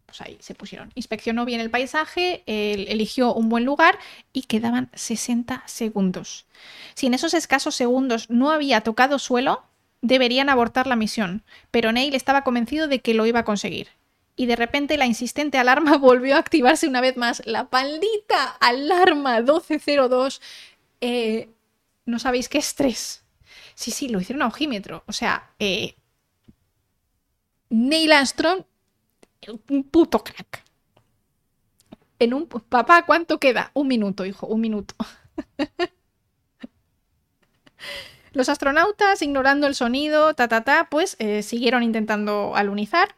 pues ahí se pusieron. Inspeccionó bien el paisaje, eligió un buen lugar y quedaban 60 segundos. Si en esos escasos segundos no había tocado suelo, deberían abortar la misión, pero Neil estaba convencido de que lo iba a conseguir. Y de repente la insistente alarma volvió a activarse una vez más. La maldita alarma 1202. Eh, no sabéis qué estrés. Sí, sí, lo hicieron a ojímetro. O sea, eh, Neil Armstrong, un puto crack. En un papá, ¿cuánto queda? Un minuto, hijo, un minuto. Los astronautas, ignorando el sonido, ta, ta, ta, pues eh, siguieron intentando alunizar.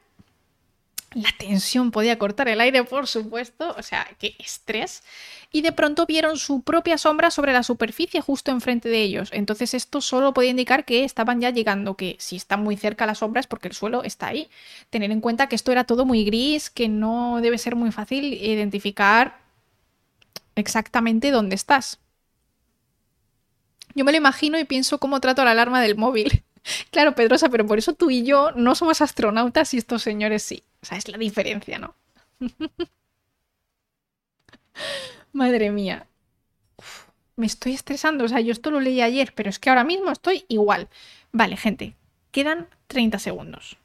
La tensión podía cortar el aire, por supuesto, o sea, qué estrés. Y de pronto vieron su propia sombra sobre la superficie justo enfrente de ellos. Entonces esto solo podía indicar que estaban ya llegando, que si están muy cerca las sombras porque el suelo está ahí. Tener en cuenta que esto era todo muy gris, que no debe ser muy fácil identificar exactamente dónde estás. Yo me lo imagino y pienso cómo trato la alarma del móvil. claro, Pedrosa, pero por eso tú y yo no somos astronautas y estos señores sí. O sea, es la diferencia, ¿no? Madre mía. me estoy estresando. O sea, yo esto lo leí ayer, pero es que ahora mismo estoy igual. Vale, gente, quedan 30 segundos.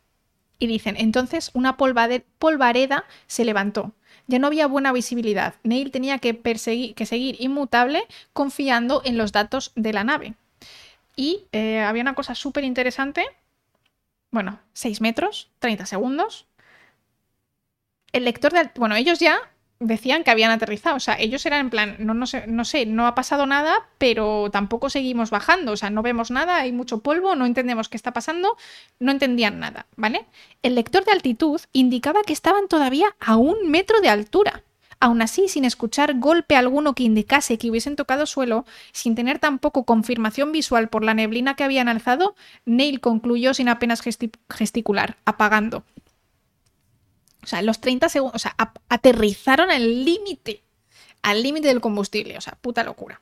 Y dicen, entonces una polvareda se levantó. Ya no había buena visibilidad. Neil tenía que, perseguir, que seguir inmutable confiando en los datos de la nave. Y eh, había una cosa súper interesante. Bueno, 6 metros, 30 segundos. El lector de... Bueno, ellos ya decían que habían aterrizado. O sea, ellos eran en plan, no, no, sé, no sé, no ha pasado nada, pero tampoco seguimos bajando. O sea, no vemos nada, hay mucho polvo, no entendemos qué está pasando, no entendían nada, ¿vale? El lector de altitud indicaba que estaban todavía a un metro de altura. Aún así, sin escuchar golpe alguno que indicase que hubiesen tocado suelo, sin tener tampoco confirmación visual por la neblina que habían alzado, Neil concluyó sin apenas gesticular, apagando. Sea, los 30 segundos, o sea, aterrizaron al límite, al límite del combustible, o sea, puta locura.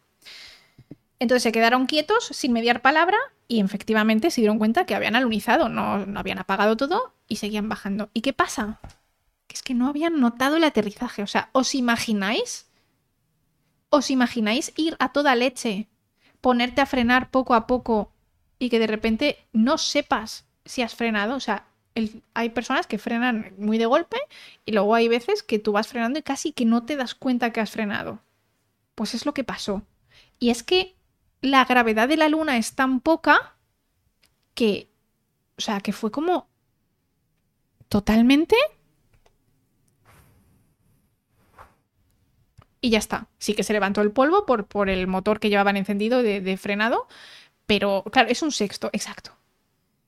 Entonces se quedaron quietos sin mediar palabra y efectivamente se dieron cuenta que habían alunizado, no, no habían apagado todo y seguían bajando. ¿Y qué pasa? Que es que no habían notado el aterrizaje. O sea, ¿os imagináis? ¿Os imagináis ir a toda leche, ponerte a frenar poco a poco y que de repente no sepas si has frenado? O sea, hay personas que frenan muy de golpe y luego hay veces que tú vas frenando y casi que no te das cuenta que has frenado. Pues es lo que pasó. Y es que la gravedad de la luna es tan poca que, o sea, que fue como totalmente... Y ya está. Sí que se levantó el polvo por, por el motor que llevaban encendido de, de frenado, pero claro, es un sexto, exacto.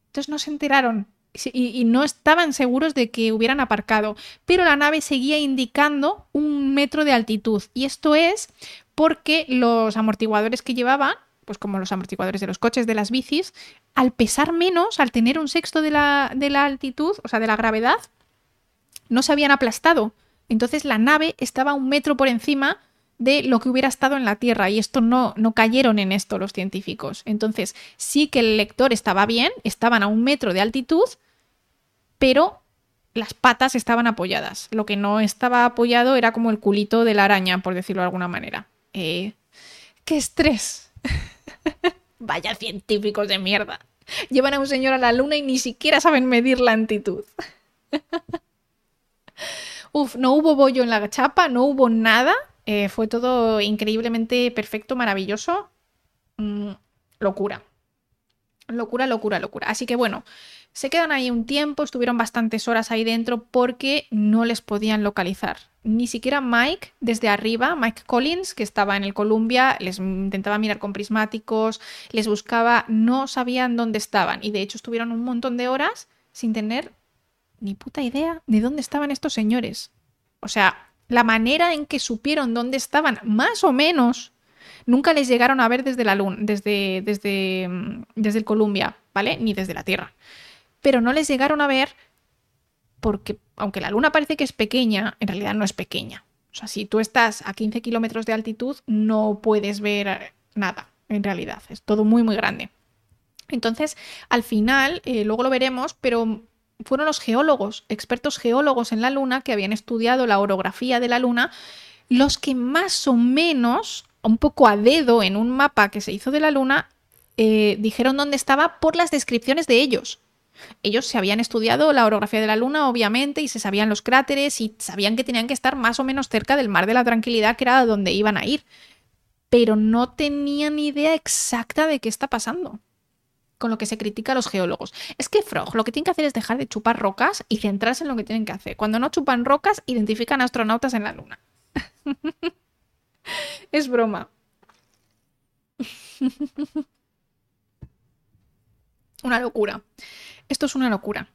Entonces no se enteraron y, no estaban seguros de que hubieran aparcado, pero la nave seguía indicando un metro de altitud. Y esto es porque los amortiguadores que llevaban, pues como los amortiguadores de los coches, de las bicis, al pesar menos, al tener un sexto de la, de la altitud, o sea, de la gravedad, no se habían aplastado. Entonces la nave estaba un metro por encima de lo que hubiera estado en la Tierra y esto no, no cayeron en esto los científicos. Entonces sí que el lector estaba bien, estaban a un metro de altitud, pero las patas estaban apoyadas. Lo que no estaba apoyado era como el culito de la araña, por decirlo de alguna manera. Eh, ¡Qué estrés! Vaya científicos de mierda. Llevan a un señor a la luna y ni siquiera saben medir la altitud. Uf, no hubo bollo en la chapa, no hubo nada. Eh, fue todo increíblemente perfecto, maravilloso. Mm, locura. Locura, locura, locura. Así que bueno, se quedan ahí un tiempo, estuvieron bastantes horas ahí dentro porque no les podían localizar. Ni siquiera Mike, desde arriba, Mike Collins, que estaba en el Columbia, les intentaba mirar con prismáticos, les buscaba, no sabían dónde estaban. Y de hecho estuvieron un montón de horas sin tener ni puta idea de dónde estaban estos señores. O sea, la manera en que supieron dónde estaban, más o menos, nunca les llegaron a ver desde la luna, desde, desde, mm, desde el Columbia, ¿vale? Ni desde la Tierra. Pero no les llegaron a ver porque, aunque la luna parece que es pequeña, en realidad no es pequeña. O sea, si tú estás a 15 kilómetros de altitud, no puedes ver nada, en realidad. Es todo muy, muy grande. Entonces, al final, eh, luego lo veremos, pero fueron los geólogos, expertos geólogos en la Luna, que habían estudiado la orografía de la Luna, los que más o menos, un poco a dedo en un mapa que se hizo de la Luna, eh, dijeron dónde estaba por las descripciones de ellos. Ellos se habían estudiado la orografía de la Luna, obviamente, y se sabían los cráteres y sabían que tenían que estar más o menos cerca del Mar de la Tranquilidad, que era donde iban a ir. Pero no tenían idea exacta de qué está pasando con lo que se critica a los geólogos. Es que Frog lo que tienen que hacer es dejar de chupar rocas y centrarse en lo que tienen que hacer. Cuando no chupan rocas, identifican astronautas en la Luna. es broma. una locura. Esto es una locura.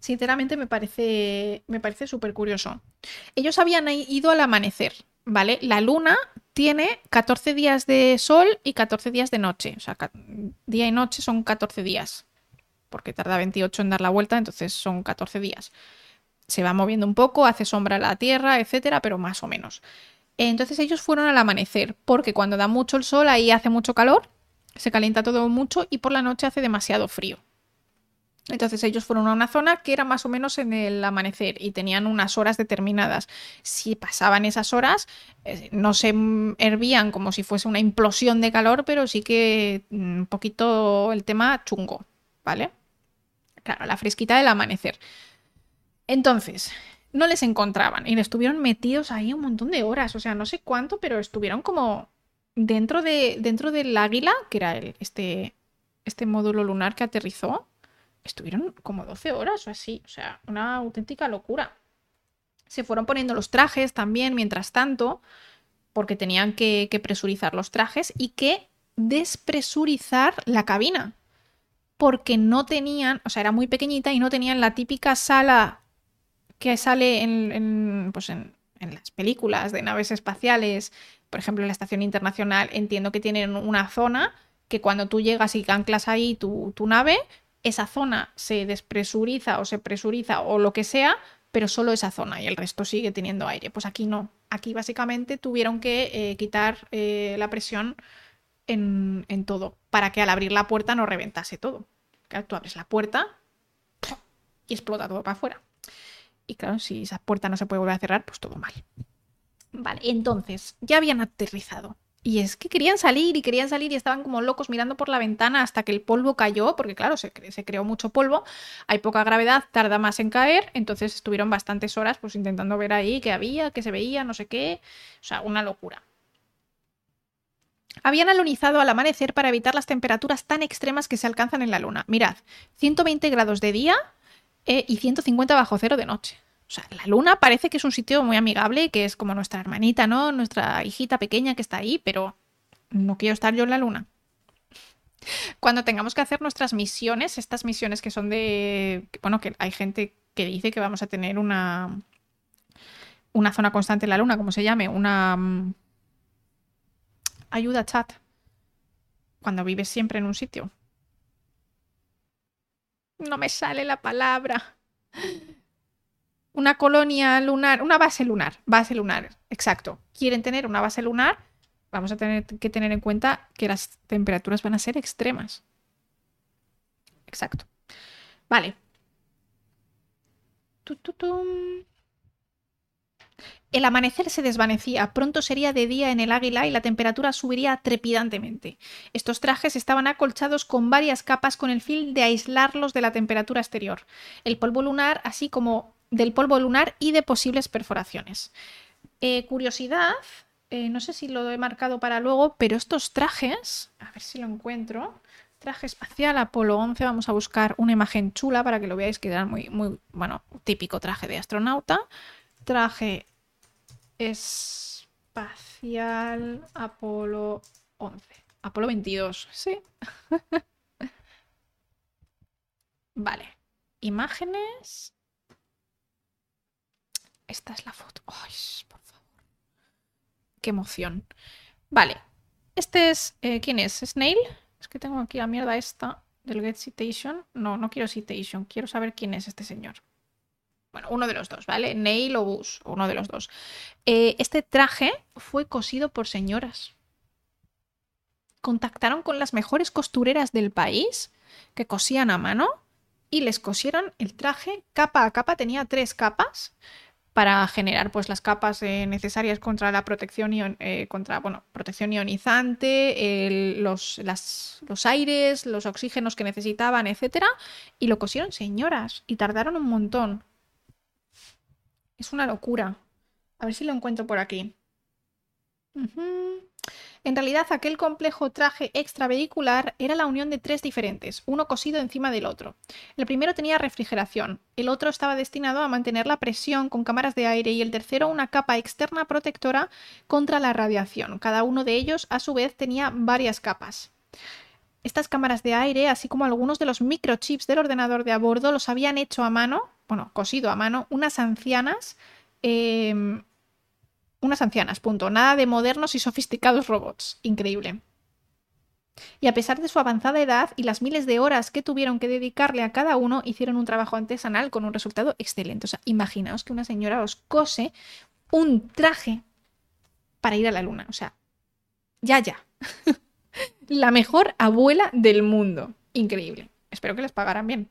Sinceramente me parece, me parece súper curioso. Ellos habían ido al amanecer, ¿vale? La luna tiene 14 días de sol y 14 días de noche. O sea, día y noche son 14 días. Porque tarda 28 en dar la vuelta, entonces son 14 días. Se va moviendo un poco, hace sombra a la Tierra, etcétera, pero más o menos. Entonces ellos fueron al amanecer, porque cuando da mucho el sol ahí hace mucho calor se calienta todo mucho y por la noche hace demasiado frío. Entonces ellos fueron a una zona que era más o menos en el amanecer y tenían unas horas determinadas. Si pasaban esas horas, eh, no se hervían como si fuese una implosión de calor, pero sí que mm, un poquito el tema chungo, ¿vale? Claro, la fresquita del amanecer. Entonces, no les encontraban y estuvieron metidos ahí un montón de horas, o sea, no sé cuánto, pero estuvieron como dentro, de, dentro del águila, que era el, este, este módulo lunar que aterrizó, estuvieron como 12 horas o así, o sea, una auténtica locura. Se fueron poniendo los trajes también mientras tanto, porque tenían que, presurizar los trajes y que despresurizar la cabina, porque no tenían, o sea, era muy pequeñita y no tenían la típica sala que sale en, pues en, las películas de naves espaciales por ejemplo, en la estación internacional entiendo que tienen una zona que cuando tú llegas y anclas ahí tu, nave, esa zona se despresuriza o se presuriza o lo que sea, pero solo esa zona y el resto sigue teniendo aire. Pues aquí no. Aquí básicamente tuvieron que eh, quitar eh, la presión en, en, todo para que al abrir la puerta no reventase todo. Claro, tú abres la puerta y explota todo para afuera. Y claro, si esa puerta no se puede volver a cerrar, pues todo mal. Vale, entonces, ya habían aterrizado. Y es que querían salir y querían salir y estaban como locos mirando por la ventana hasta que el polvo cayó, porque claro, se, creó mucho polvo, hay poca gravedad, tarda más en caer, entonces estuvieron bastantes horas pues intentando ver ahí qué había, qué se veía, no sé qué, o sea, una locura. Habían alunizado al amanecer para evitar las temperaturas tan extremas que se alcanzan en la Luna. Mirad, 120 grados de día eh, y 150 bajo cero de noche. O sea, la luna parece que es un sitio muy amigable, que es como nuestra hermanita, ¿no? Nuestra hijita pequeña que está ahí, pero no quiero estar yo en la luna. Cuando tengamos que hacer nuestras misiones, estas misiones que son de. Bueno, que hay gente que dice que vamos a tener una. Una zona constante en la luna, como se llame, una. Mm, ayuda chat. Cuando vives siempre en un sitio. No me sale la palabra una colonia lunar, una base lunar, base lunar, exacto. Quieren tener una base lunar, vamos a tener que tener en cuenta que las temperaturas van a ser extremas. Exacto. Vale. El amanecer se desvanecía, pronto sería de día en el águila y la temperatura subiría trepidantemente. Estos trajes estaban acolchados con varias capas con el fin de aislarlos de la temperatura exterior. El polvo lunar, así como del polvo lunar y de posibles perforaciones. Eh, curiosidad, eh, no sé si lo he marcado para luego, pero estos trajes, a ver si lo encuentro. Traje espacial Apolo 11, vamos a buscar una imagen chula para que lo veáis, que era muy, muy, bueno, típico traje de astronauta. Traje espacial Apolo 11. Apolo 22, sí. vale. Imágenes. Esta es la foto. Ay, por favor. Qué emoción. Vale. Este es. Eh, ¿Quién es? ¿Snail? Es que tengo aquí la mierda esta del Get Citation. No, no quiero Citation. Quiero saber quién es este señor. Bueno, uno de los dos, ¿vale? Nail o Bush, uno de los dos. Eh, este traje fue cosido por señoras. Contactaron con las mejores costureras del país que cosían a mano y les cosieron el traje capa a capa, tenía tres capas para generar pues las capas eh, necesarias contra la protección ion- eh, contra bueno protección ionizante los, los aires los oxígenos que necesitaban etcétera y lo cosieron señoras y tardaron un montón. Es una locura. A ver si lo encuentro por aquí. En realidad, aquel complejo traje extravehicular era la unión de tres diferentes, uno cosido encima del otro. El primero tenía refrigeración, el otro estaba destinado a mantener la presión con cámaras de aire y el tercero una capa externa protectora contra la radiación. Cada uno de ellos, a su vez, tenía varias capas. Estas cámaras de aire, así como algunos de los microchips del ordenador de a bordo, los habían hecho a mano, bueno, cosido a mano, unas ancianas eh, unas ancianas, punto. Nada de modernos y sofisticados robots. Increíble. Y a pesar de su avanzada edad y las miles de horas que tuvieron que dedicarle a cada uno, hicieron un trabajo artesanal con un resultado excelente. O sea, imaginaos que una señora os cose un traje para ir a la luna. O sea, ya, ya. la mejor abuela del mundo. Increíble. Espero que les pagaran bien.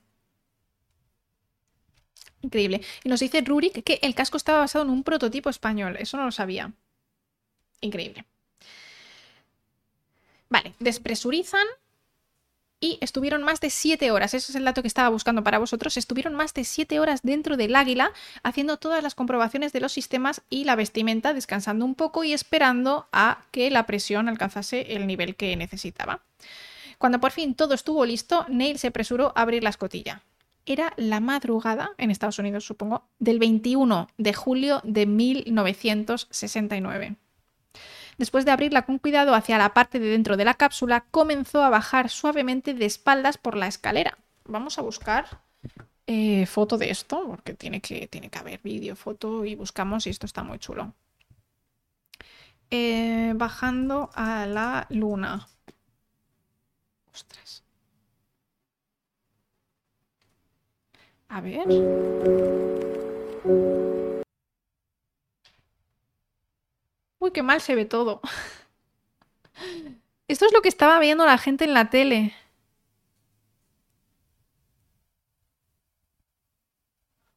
Increíble. Y nos dice Rurik que el casco estaba basado en un prototipo español. Eso no lo sabía. Increíble. Vale, despresurizan y estuvieron más de 7 horas. Ese es el dato que estaba buscando para vosotros. Estuvieron más de 7 horas dentro del águila haciendo todas las comprobaciones de los sistemas y la vestimenta, descansando un poco y esperando a que la presión alcanzase el nivel que necesitaba. Cuando por fin todo estuvo listo, Neil se apresuró a abrir la escotilla era la madrugada, en Estados Unidos supongo, del 21 de julio de 1969. Después de abrirla con cuidado hacia la parte de dentro de la cápsula, comenzó a bajar suavemente de espaldas por la escalera. Vamos a buscar eh, foto de esto, porque tiene que, tiene que haber vídeo, foto y buscamos y esto está muy chulo. Eh, bajando a la luna. Ostras. A ver. Uy, qué mal se ve todo. Esto es lo que estaba viendo la gente en la tele.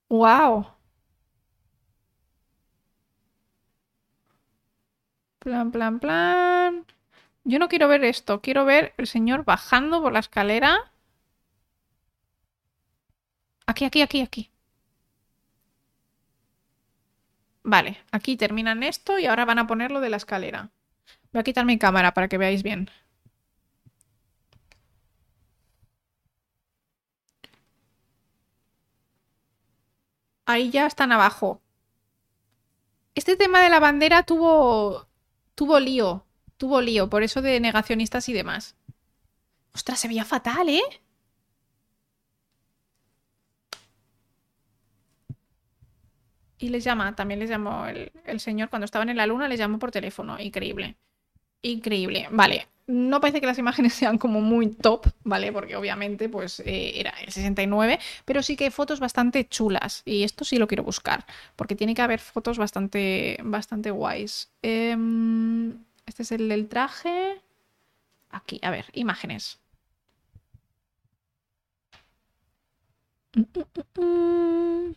¡Wow! Plan, plan, plan. Yo no quiero ver esto. Quiero ver el señor bajando por la escalera. Aquí, aquí, aquí, aquí. Vale, aquí terminan esto y ahora van a poner lo de la escalera. Voy a quitar mi cámara para que veáis bien. Ahí ya están abajo. Este tema de la bandera tuvo tuvo lío, tuvo lío, por eso de negacionistas y demás. Ostras, se veía fatal, ¿eh? Y les llama, también les llamó el, el señor cuando estaban en la luna, les llamó por teléfono. Increíble. Increíble. Vale. No parece que las imágenes sean como muy top, ¿vale? Porque obviamente, pues, eh, era el 69, pero sí que hay fotos bastante chulas. Y esto sí lo quiero buscar, porque tiene que haber fotos bastante, bastante guays. Em, este es el del traje. Aquí, a ver, imágenes. Mm, mm, mm, mm.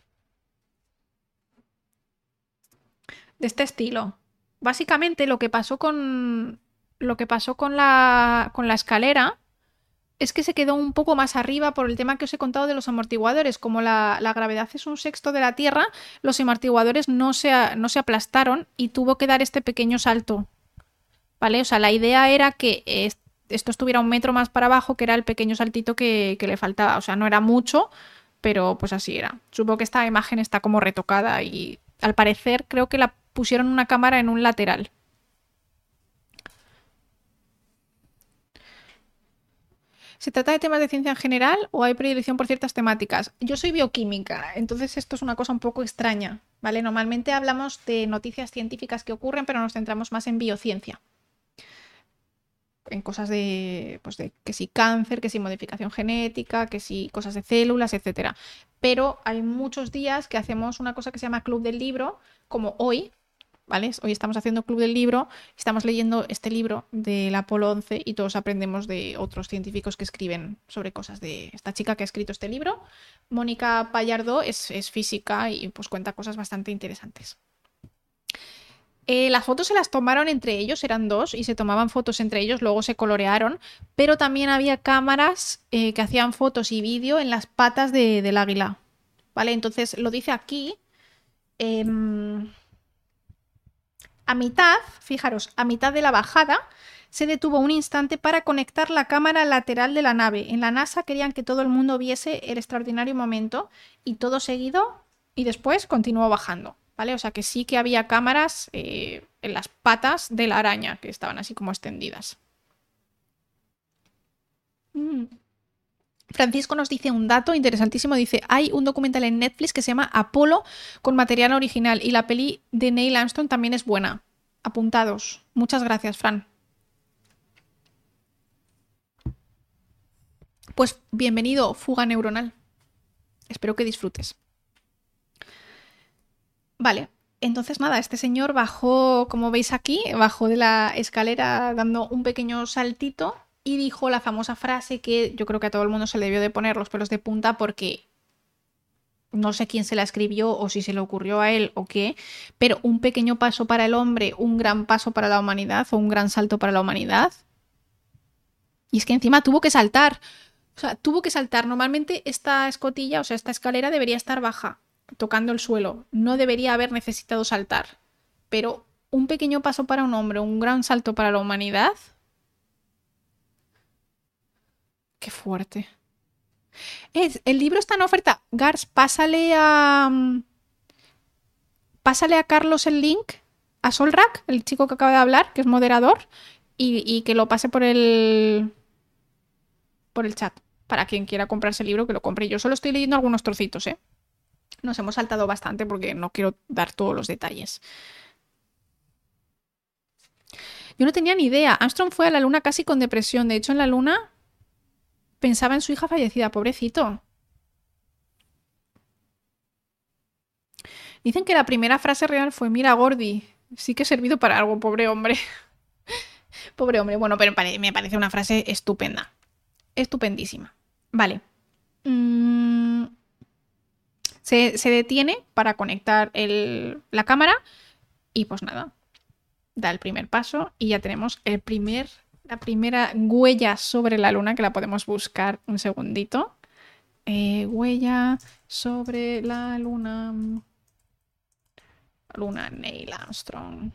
De este estilo. Básicamente lo que pasó con lo que pasó con la con la escalera es que se quedó un poco más arriba por el tema que os he contado de los amortiguadores. Como la, la gravedad es un sexto de la Tierra, los amortiguadores no se, no se aplastaron y tuvo que dar este pequeño salto. ¿Vale? O sea, la idea era que es- esto estuviera un metro más para abajo, que era el pequeño saltito que, que le faltaba. O sea, no era mucho, pero pues así era. Supongo que esta imagen está como retocada y al parecer creo que la pusieron una cámara en un lateral. ¿Se trata de temas de ciencia en general o hay predilección por ciertas temáticas? Yo soy bioquímica, entonces esto es una cosa un poco extraña, ¿vale? Normalmente hablamos de noticias científicas que ocurren, pero nos centramos más en biociencia. En cosas de, pues de que si cáncer, que si modificación genética, que si cosas de células, etcétera. Pero hay muchos días que hacemos una cosa que se llama Club del Libro, como hoy, ¿vale? Hoy estamos haciendo Club del Libro, estamos leyendo este libro del Apolo 11 y todos aprendemos de otros científicos que escriben sobre cosas de esta chica que ha escrito este libro. Mónica Pallardo es, física y pues cuenta cosas bastante interesantes. Eh, las fotos se las tomaron entre ellos, eran dos, y se tomaban fotos entre ellos, luego se colorearon, pero también había cámaras eh, que hacían fotos y vídeo en las patas de- del águila. ¿Vale? Entonces lo dice aquí. em, a mitad, fijaros, a mitad de la bajada, se detuvo un instante para conectar la cámara lateral de la nave. En la NASA querían que todo el mundo viese el extraordinario momento y todo seguido y después continuó bajando. ¿Vale? O sea que sí que había cámaras eh, en las patas de la araña que estaban así como extendidas. Mm. Francisco nos dice un dato interesantísimo. Dice, hay un documental en Netflix que se llama Apolo con material original y la peli de Neil Armstrong también es buena. Apuntados. Muchas gracias, Fran. Pues bienvenido, fuga neuronal. Espero que disfrutes. Vale, entonces nada, este señor bajó, como veis aquí, bajó de la escalera dando un pequeño saltito y dijo la famosa frase que yo creo que a todo el mundo se le debió de poner los pelos de punta porque no sé quién se la escribió o si se le ocurrió a él o qué, pero un pequeño paso para el hombre, un gran paso para la humanidad o un gran salto para la humanidad. Y es que encima tuvo que saltar. O sea, tuvo que saltar. Normalmente esta escotilla, o sea, esta escalera debería estar baja, tocando el suelo. No debería haber necesitado saltar. Pero un pequeño paso para un hombre, un gran salto para la humanidad. Qué fuerte. Es, el libro está en oferta. Gars, pásale a. mm, Pásale a Carlos el link, a Solrak, el chico que acaba de hablar, que es moderador, y, que lo pase por el. por el chat. Para quien quiera comprarse el libro, que lo compre. Yo solo estoy leyendo algunos trocitos, ¿eh? Nos hemos saltado bastante porque no quiero dar todos los detalles. Yo no tenía ni idea. Armstrong fue a la luna casi con depresión. De hecho, en la luna pensaba en su hija fallecida, pobrecito. Dicen que la primera frase real fue, mira, Gordy, sí que he servido para algo, pobre hombre. pobre hombre. Bueno, pero me parece una frase estupenda. Estupendísima. Vale. Mm, Se, se detiene para conectar el- la cámara y pues nada, da el primer paso y ya tenemos el primer, la primera huella sobre la luna que la podemos buscar un segundito. Eh, huella sobre la luna. Luna Neil Armstrong.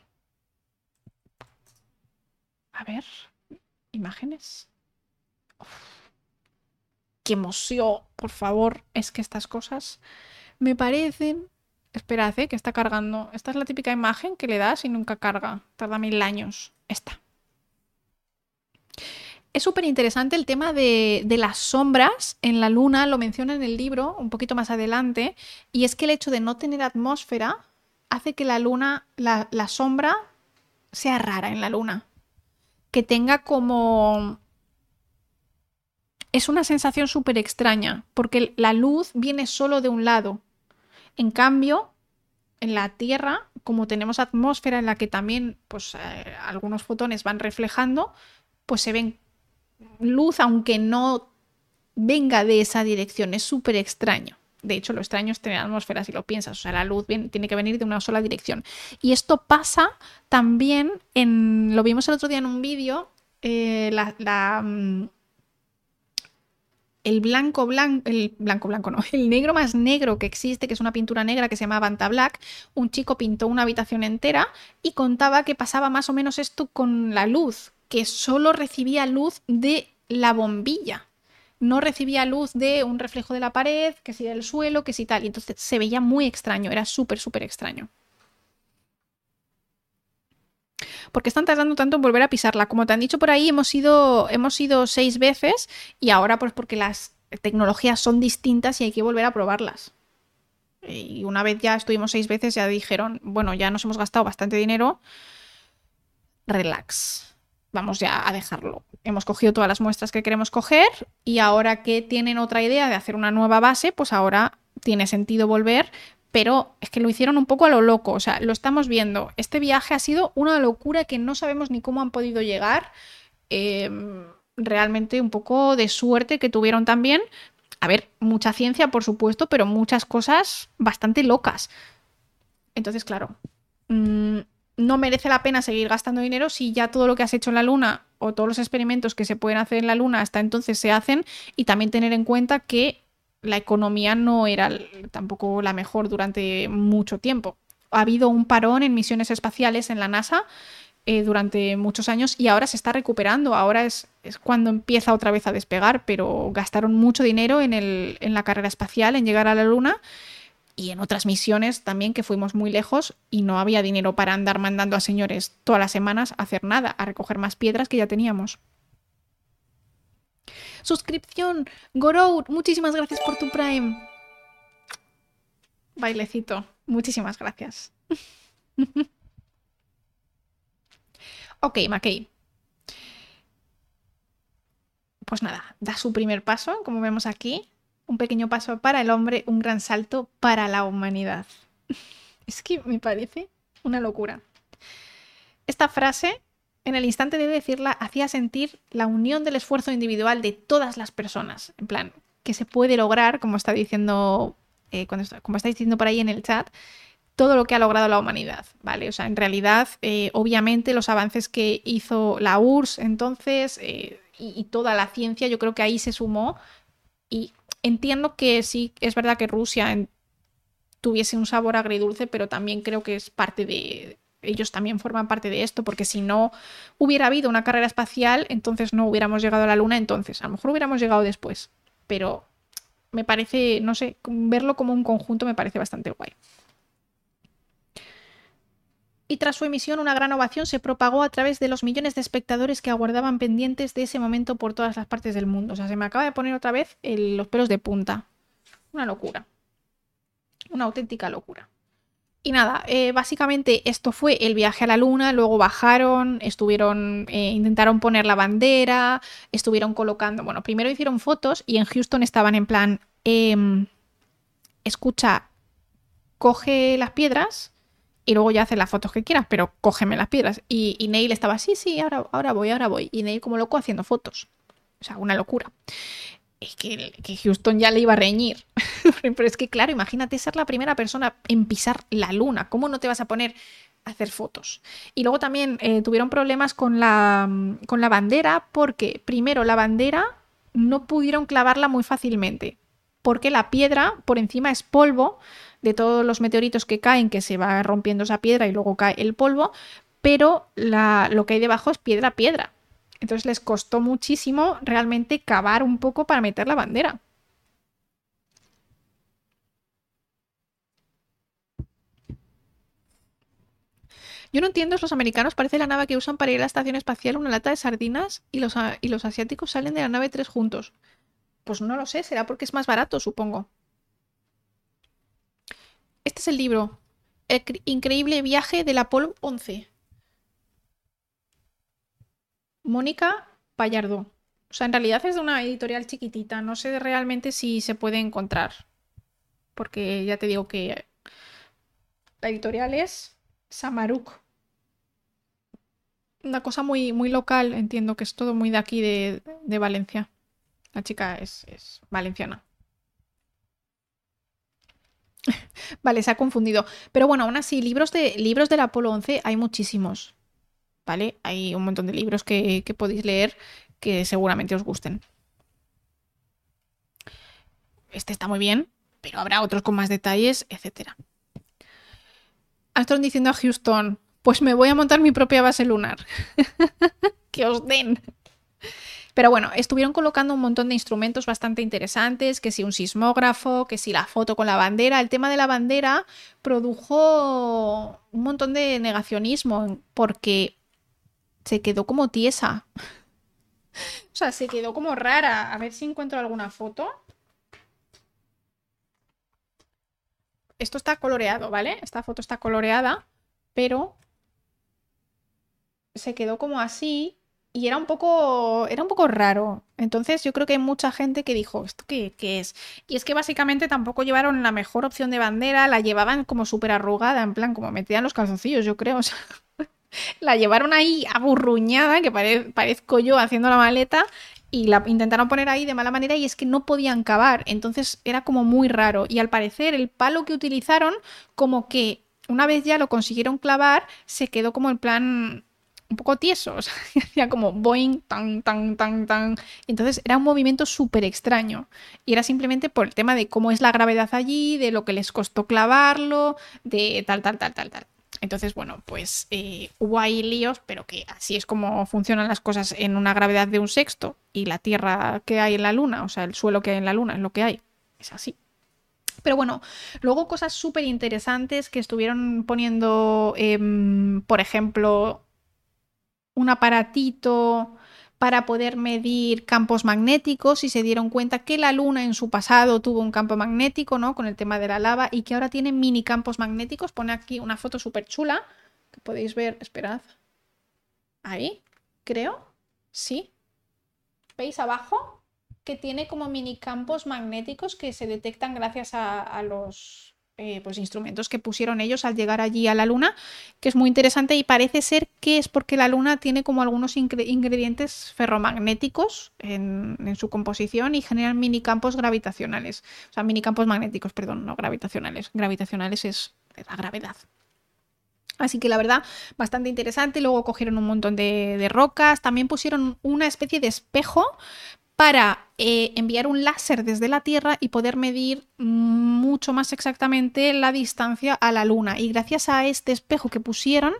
A ver, imágenes. Uf. Qué emoción, por favor. Es que estas cosas me parecen. Esperad, ¿eh? que está cargando. Esta es la típica imagen que le das y nunca carga. Tarda mil años. Esta. Es súper interesante el tema de, de las sombras en la luna, lo menciona en el libro un poquito más adelante, y es que el hecho de no tener atmósfera hace que la luna, la, sombra, sea rara en la luna. Que tenga como... Es una sensación súper extraña, porque la luz viene solo de un lado. En cambio, en la Tierra, como tenemos atmósfera en la que también pues, eh, algunos fotones van reflejando, pues se ven luz aunque no venga de esa dirección. Es súper extraño. De hecho, lo extraño es tener atmósfera si lo piensas. O sea, la luz tiene que venir de una sola dirección. Y esto pasa también en. Lo vimos el otro día en un vídeo. eh, la, mm, el blanco blanco, el blanco blanco no, el negro más negro que existe, que es una pintura negra que se llama Vanta Black, un chico pintó una habitación entera y contaba que pasaba más o menos esto con la luz, que solo recibía luz de la bombilla. No recibía luz de un reflejo de la pared, que si del suelo, que si tal. Y entonces se veía muy extraño, era súper, súper extraño. porque están tardando tanto en volver a pisarla? Como te han dicho por ahí, hemos ido, hemos ido seis veces y ahora pues porque las tecnologías son distintas y hay que volver a probarlas. Y una vez ya estuvimos seis veces, ya dijeron, bueno, ya nos hemos gastado bastante dinero, relax, vamos ya a dejarlo. Hemos cogido todas las muestras que queremos coger y ahora que tienen otra idea de hacer una nueva base, pues ahora tiene sentido volver, pero es que lo hicieron un poco a lo loco, o sea, lo estamos viendo. Este viaje ha sido una locura que no sabemos ni cómo han podido llegar. Em, realmente un poco de suerte que tuvieron también. A ver, mucha ciencia, por supuesto, pero muchas cosas bastante locas. Entonces, claro, mm, no merece la pena seguir gastando dinero si ya todo lo que has hecho en la Luna o todos los experimentos que se pueden hacer en la Luna hasta entonces se hacen y también tener en cuenta que la economía no era tampoco la mejor durante mucho tiempo. Ha habido un parón en misiones espaciales en la NASA eh, durante muchos años y ahora se está recuperando, ahora es, cuando empieza otra vez a despegar, pero gastaron mucho dinero en, el, en la carrera espacial, en llegar a la Luna y en otras misiones también que fuimos muy lejos y no había dinero para andar mandando a señores todas las semanas a hacer nada, a recoger más piedras que ya teníamos. Suscripción, Gorout, muchísimas gracias por tu Prime. Bailecito, muchísimas gracias. ok, McKay. Pues nada, da su primer paso, como vemos aquí un pequeño paso para el hombre, un gran salto para la humanidad. Es que me parece una locura. Esta frase, en el instante de decirla, hacía sentir la unión del esfuerzo individual de todas las personas. En plan, que se puede lograr, como está diciendo, eh, como está diciendo por ahí en el chat, todo lo que ha logrado la humanidad, ¿vale? O sea, en realidad, eh, obviamente, los avances que hizo la URSS entonces eh, y, toda la ciencia, yo creo que ahí se sumó y entiendo que sí, es verdad que Rusia tuviese un sabor agridulce, pero también creo que es parte de... Ellos también forman parte de esto, porque si no hubiera habido una carrera espacial, entonces no hubiéramos llegado a la Luna, entonces a lo mejor hubiéramos llegado después. Pero me parece, no sé, verlo como un conjunto me parece bastante guay y tras su emisión una gran ovación se propagó a través de los millones de espectadores que aguardaban pendientes de ese momento por todas las partes del mundo. O sea, se me acaba de poner otra vez los pelos de punta. Una locura. Una auténtica locura. Y nada, eh, básicamente esto fue el viaje a la luna, luego bajaron, estuvieron, eh, intentaron poner la bandera, estuvieron colocando, bueno, primero hicieron fotos y en Houston estaban en plan, em, escucha, coge las piedras, y luego ya haces las fotos que quieras, pero cógeme las piedras. Y, Neil estaba, sí, sí, ahora, ahora voy, ahora voy. Y Neil como loco haciendo fotos. O sea, una locura. Es que, que Houston ya le iba a reñir. pero es que, claro, imagínate ser la primera persona en pisar la luna. ¿Cómo no te vas a poner a hacer fotos? Y luego también eh, tuvieron problemas con la, con la bandera porque, primero, la bandera no pudieron clavarla muy fácilmente. Porque la piedra por encima es polvo de todos los meteoritos que caen, que se va rompiendo esa piedra y luego cae el polvo, pero lo que hay debajo es piedra a piedra. Entonces les costó muchísimo realmente cavar un poco para meter la bandera. Yo no entiendo, los americanos parece la nave que usan para ir a la estación espacial una lata de sardinas y los, y los asiáticos salen de la nave tres juntos. Pues no lo sé, será porque es más barato, supongo. Este es el libro. El increíble viaje del Apolo 11. Mónica Pallardo. O sea, en realidad es de una editorial chiquitita. No sé realmente si se puede encontrar. Porque ya te digo que la editorial es Samaruk. Una cosa muy, muy local, entiendo que es todo muy de aquí, de, Valencia. La chica es valenciana. vale, se ha confundido. Pero bueno, aún así, libros, de, libros del Apolo 11 hay muchísimos. ¿Vale? Hay un montón de libros que, podéis leer que seguramente os gusten. Este está muy bien, pero habrá otros con más detalles, etc. Están diciendo a Houston, pues me voy a montar mi propia base lunar. que os den. Pero bueno, estuvieron colocando un montón de instrumentos bastante interesantes, que si un sismógrafo, que si la foto con la bandera. El tema de la bandera produjo un montón de negacionismo porque se quedó como tiesa. O sea, se quedó como rara. A ver si encuentro alguna foto. Esto está coloreado, ¿vale? Esta foto está coloreada, pero se quedó como así y era un poco era un poco raro. Entonces yo creo que hay mucha gente que dijo, ¿esto qué, qué es? Y es que básicamente tampoco llevaron la mejor opción de bandera, la llevaban como súper arrugada, en plan como metían los calzoncillos, yo creo. O sea, la llevaron ahí aburruñada, que pare- parezco yo haciendo la maleta, y la intentaron poner ahí de mala manera y es que no podían cavar. Entonces era como muy raro. Y al parecer el palo que utilizaron, como que una vez ya lo consiguieron clavar, se quedó como en plan un poco tieso, o sea, hacía como boing, tan, tan, tan, tan. Entonces era un movimiento súper extraño. Y era simplemente por el tema de cómo es la gravedad allí, de lo que les costó clavarlo, de tal, tal, tal, tal, tal. Entonces, bueno, pues eh, hubo ahí líos, pero que así es como funcionan las cosas en una gravedad de un sexto y la Tierra que hay en la Luna, o sea, el suelo que hay en la Luna es lo que hay. Es así. Pero bueno, luego cosas súper interesantes que estuvieron poniendo, em, por ejemplo, un aparatito para poder medir campos magnéticos y se dieron cuenta que la Luna en su pasado tuvo un campo magnético, ¿no? Con el tema de la lava y que ahora tiene mini campos magnéticos. Pone aquí una foto súper chula que podéis ver, esperad. Ahí, creo. Sí. ¿Veis abajo? Que tiene como mini campos magnéticos que se detectan gracias a, a los eh, pues, instrumentos que pusieron ellos al llegar allí a la Luna, que es muy interesante y parece ser que es porque la Luna tiene como algunos ingre- ingredientes ferromagnéticos en, en su composición y generan minicampos gravitacionales. O sea, minicampos magnéticos, perdón, no gravitacionales. Gravitacionales es la gravedad. Así que la verdad, bastante interesante. Luego cogieron un montón de rocas. También pusieron una especie de espejo para eh, enviar un láser desde la Tierra y poder medir mucho más exactamente la distancia a la Luna. Y gracias a este espejo que pusieron,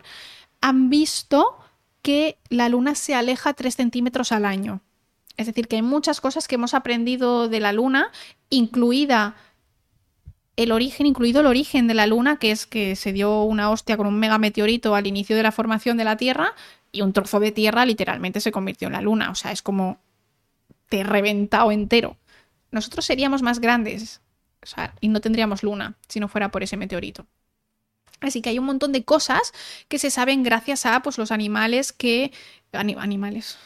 han visto que la Luna se aleja 3 centímetros al año. Es decir, que hay muchas cosas que hemos aprendido de la Luna, incluida el origen, incluido el origen de la Luna, que es que se dio una hostia con un megameteorito al inicio de la formación de la Tierra y un trozo de tierra literalmente se convirtió en la Luna. O sea, es como reventado entero. Nosotros seríamos más grandes o sea, y no tendríamos luna si no fuera por ese meteorito. Así que hay un montón de cosas que se saben gracias a pues, los animales que. ani- animales.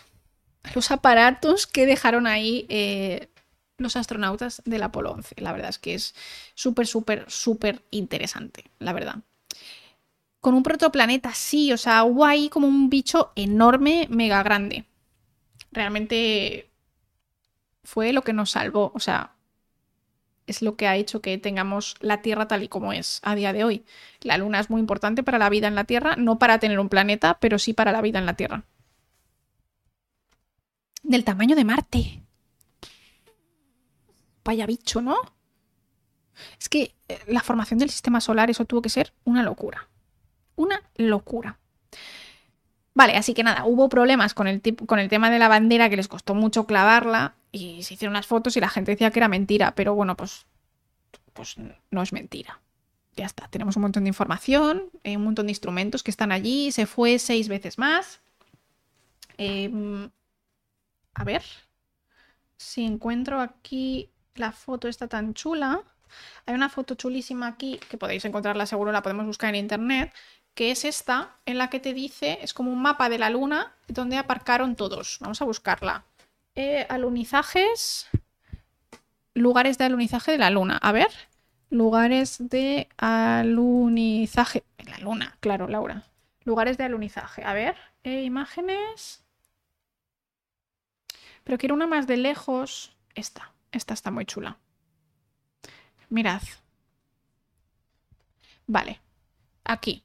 Los aparatos que dejaron ahí eh, los astronautas del Apolo 11. La verdad es que es súper, súper, súper interesante, la verdad. Con un protoplaneta, sí, o sea, ahí como un bicho enorme, mega grande. Realmente fue lo que nos salvó, o sea, es lo que ha hecho que tengamos la Tierra tal y como es a día de hoy. La Luna es muy importante para la vida en la Tierra, no para tener un planeta, pero sí para la vida en la Tierra. Del tamaño de Marte. Vaya bicho, ¿no? Es que eh, la formación del sistema solar, eso tuvo que ser una locura. Una locura. Vale, así que nada, hubo problemas con el, con el tema de la bandera que les costó mucho clavarla y se hicieron las fotos y la gente decía que era mentira, pero bueno, pues, pues no es mentira. Ya está, tenemos un montón de información, eh, un montón de instrumentos que están allí, se fue seis veces más. Em, a ver si encuentro aquí la foto esta tan chula. Hay una foto chulísima aquí que podéis encontrarla seguro, la podemos buscar en internet, que es esta, en la que te dice, es como un mapa de la luna donde aparcaron todos. Vamos a buscarla. Eh, alunizajes, lugares de alunizaje de la luna. A ver, lugares de alunizaje la luna, claro, Laura. Lugares de alunizaje. A ver, eh, imágenes. Pero quiero una más de lejos. Esta, esta está muy chula. Mirad. Vale, aquí.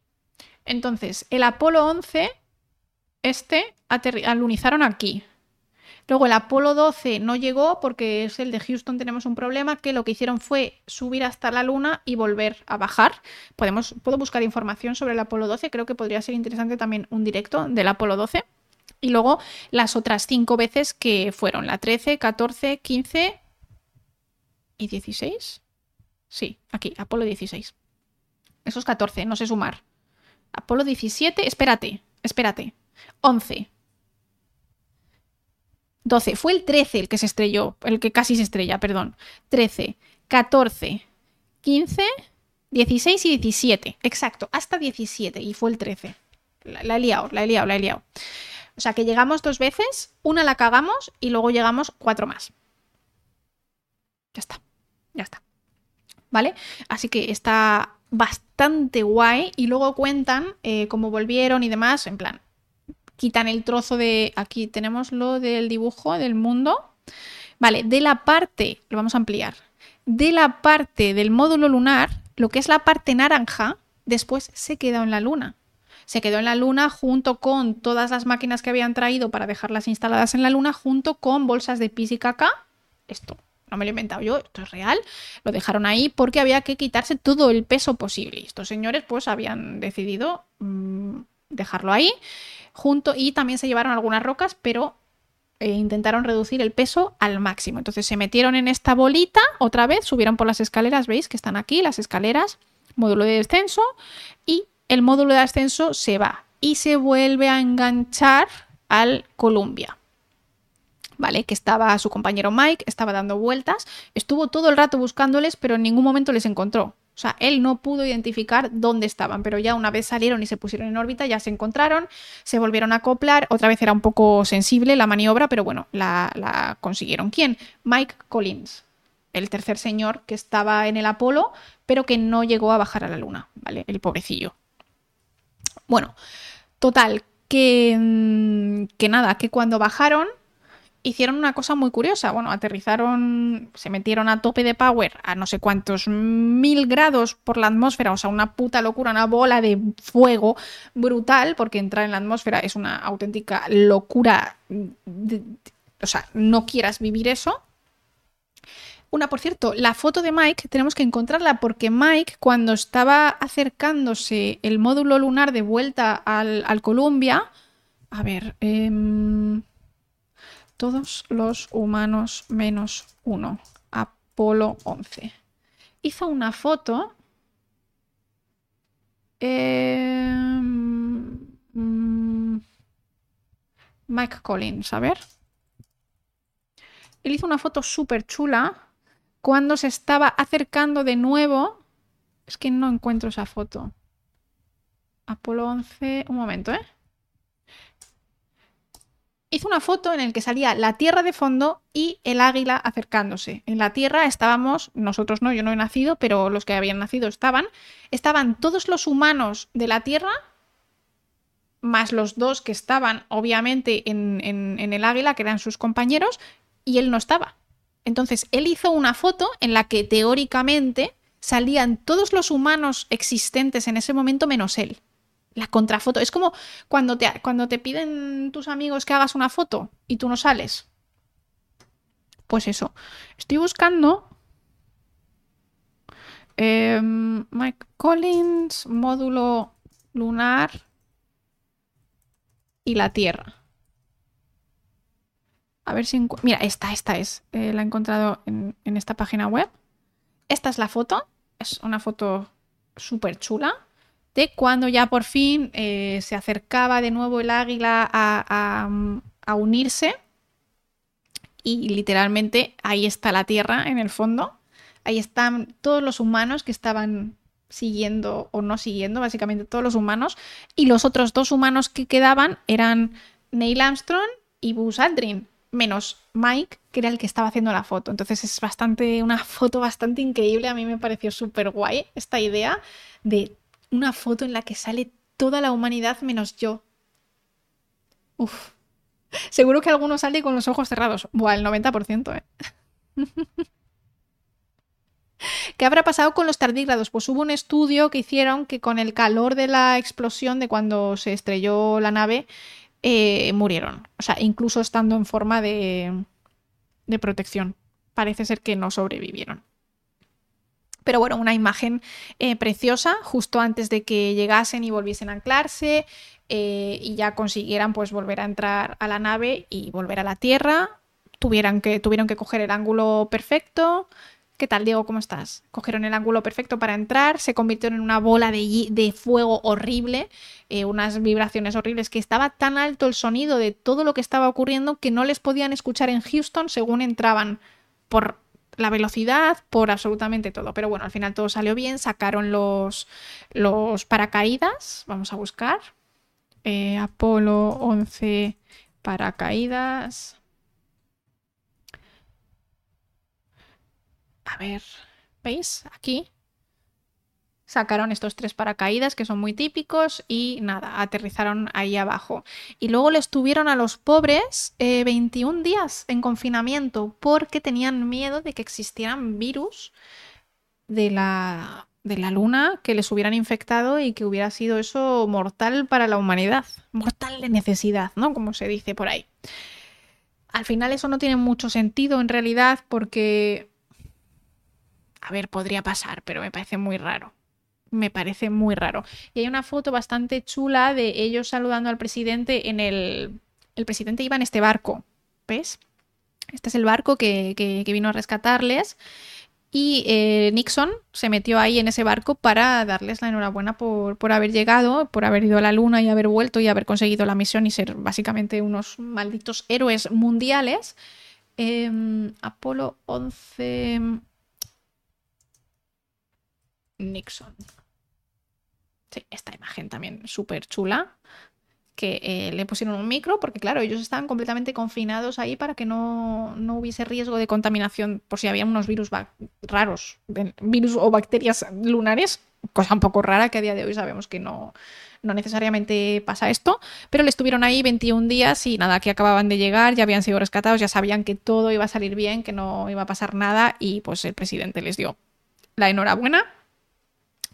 Entonces, el Apolo 11, este, alunizaron aquí. Luego el Apolo 12 no llegó porque es el de Houston, tenemos un problema, que lo que hicieron fue subir hasta la Luna y volver a bajar. Podemos, puedo buscar información sobre el Apolo 12, creo que podría ser interesante también un directo del Apolo 12. Y luego las otras cinco veces que fueron la 13, 14, 15 y 16. Sí, aquí, Apolo 16. Esos 14, no sé sumar. Apolo 17, espérate, espérate. 11. 12. Fue el 13 el que se estrelló, el que casi se estrella, perdón. 13, 14, 15, 16 y 17. Exacto, hasta 17 y fue el 13. La, la he liado, la he liado, la he liado. O sea que llegamos dos veces, una la cagamos y luego llegamos cuatro más. Ya está, ya está. ¿Vale? Así que está bastante guay y luego cuentan eh, cómo volvieron y demás, en plan, quitan el trozo de, aquí tenemos lo del dibujo del mundo, vale, de la parte, lo vamos a ampliar, de la parte del módulo lunar, lo que es la parte naranja, después se quedó en la luna. Se quedó en la luna junto con todas las máquinas que habían traído para dejarlas instaladas en la luna, junto con bolsas de pis y caca. Esto no me lo he inventado yo, esto es real. Lo dejaron ahí porque había que quitarse todo el peso posible. Y estos señores pues habían decidido mmm, dejarlo ahí junto y también se llevaron algunas rocas, pero eh, intentaron reducir el peso al máximo. Entonces se metieron en esta bolita otra vez, subieron por las escaleras, veis que están aquí las escaleras, módulo de descenso y el módulo de ascenso se va y se vuelve a enganchar al Columbia. ¿Vale? Que estaba su compañero Mike, estaba dando vueltas, estuvo todo el rato buscándoles, pero en ningún momento les encontró. O sea, él no pudo identificar dónde estaban, pero ya una vez salieron y se pusieron en órbita, ya se encontraron, se volvieron a acoplar. Otra vez era un poco sensible la maniobra, pero bueno, la, la consiguieron. ¿Quién? Mike Collins, el tercer señor que estaba en el Apolo, pero que no llegó a bajar a la Luna, ¿vale? El pobrecillo. Bueno, total, que, mm, que nada, que cuando bajaron hicieron una cosa muy curiosa. Bueno, aterrizaron, se metieron a tope de power a no sé cuántos mil grados por la atmósfera, o sea, una puta locura, una bola de fuego brutal, porque entrar en la atmósfera es una auténtica locura. O sea, no quieras vivir eso. Una, por cierto, la foto de Mike tenemos que encontrarla porque Mike, cuando estaba acercándose el módulo lunar de vuelta al, al Columbia, a ver, eh, todos los humanos menos uno, Apolo 11. Hizo una foto. Eh, Mike Collins, a ver. Él hizo una foto súper chula cuando se estaba acercando de nuevo. Es que no encuentro esa foto. Apolo 11. Un momento, ¿eh? Hizo una foto en la que salía la Tierra de fondo y el águila acercándose. En la Tierra estábamos, nosotros no, yo no he nacido, pero los que habían nacido estaban, estaban todos los humanos de la Tierra, más los dos que estaban obviamente en, en, en el águila, que eran sus compañeros, y él no estaba. Entonces, él hizo una foto en la que teóricamente salían todos los humanos existentes en ese momento menos él la contrafoto. Es como cuando te, cuando te piden tus amigos que hagas una foto y tú no sales. Pues eso. Estoy buscando. Eh, Mike Collins, módulo lunar y la Tierra. A ver si. Mira, esta, esta es. Eh, la he encontrado en, en esta página web. Esta es la foto. Es una foto súper chula de cuando ya por fin eh, se acercaba de nuevo el águila a, unirse. Y literalmente ahí está la Tierra en el fondo. Ahí están todos los humanos que estaban siguiendo o no siguiendo, básicamente todos los humanos. Y los otros dos humanos que quedaban eran Neil Armstrong y Buzz Aldrin, menos Mike, que era el que estaba haciendo la foto. Entonces es bastante, una foto bastante increíble. A mí me pareció súper guay esta idea de una foto en la que sale toda la humanidad menos yo. Uf. Seguro que alguno sale con los ojos cerrados. Buah, el 90%, ¿eh? ¿Qué habrá pasado con los tardígrados? Pues hubo un estudio que hicieron que con el calor de la explosión de cuando se estrelló la nave, eh, murieron. O sea, incluso estando en forma de, de protección. Parece ser que no sobrevivieron. Pero bueno, una imagen eh, preciosa justo antes de que llegasen y volviesen a anclarse eh, y ya consiguieran pues volver a entrar a la nave y volver a la Tierra. Tuvieran que, tuvieron que coger el ángulo perfecto. ¿Qué tal, Diego? ¿Cómo estás? Cogieron el ángulo perfecto para entrar, se convirtieron en una bola de, de fuego horrible, eh, unas vibraciones horribles, que estaba tan alto el sonido de todo lo que estaba ocurriendo que no les podían escuchar en Houston según entraban por la velocidad, por absolutamente todo. Pero bueno, al final todo salió bien, sacaron los, los paracaídas, vamos a buscar. eh, Apolo 11 paracaídas. A ver, ¿veis? Aquí sacaron estos tres paracaídas que son muy típicos y nada, aterrizaron ahí abajo. Y luego les tuvieron a los pobres 21 eh, días en confinamiento porque tenían miedo de que existieran virus de la, de la luna que les hubieran infectado y que hubiera sido eso mortal para la humanidad. Mortal de necesidad, ¿no? Como se dice por ahí. Al final eso no tiene mucho sentido en realidad porque... A ver, podría pasar, pero me parece muy raro me parece muy raro. Y hay una foto bastante chula de ellos saludando al presidente en el... El presidente iba en este barco, ¿ves? Este es el barco que, vino a rescatarles. Y eh, Nixon se metió ahí en ese barco para darles la enhorabuena por, por, haber llegado, por haber ido a la luna y haber vuelto y haber conseguido la misión y ser básicamente unos malditos héroes mundiales. Em, Apolo 11. Nixon esta imagen también súper chula, que eh, le pusieron un micro, porque claro, ellos estaban completamente confinados ahí para que no, hubiese riesgo de contaminación por si había unos virus raros, virus o bacterias lunares, cosa un poco rara que a día de hoy sabemos que no, no necesariamente pasa esto, pero le estuvieron ahí 21 días y nada, que acababan de llegar, ya habían sido rescatados, ya sabían que todo iba a salir bien, que no iba a pasar nada y pues el presidente les dio la enhorabuena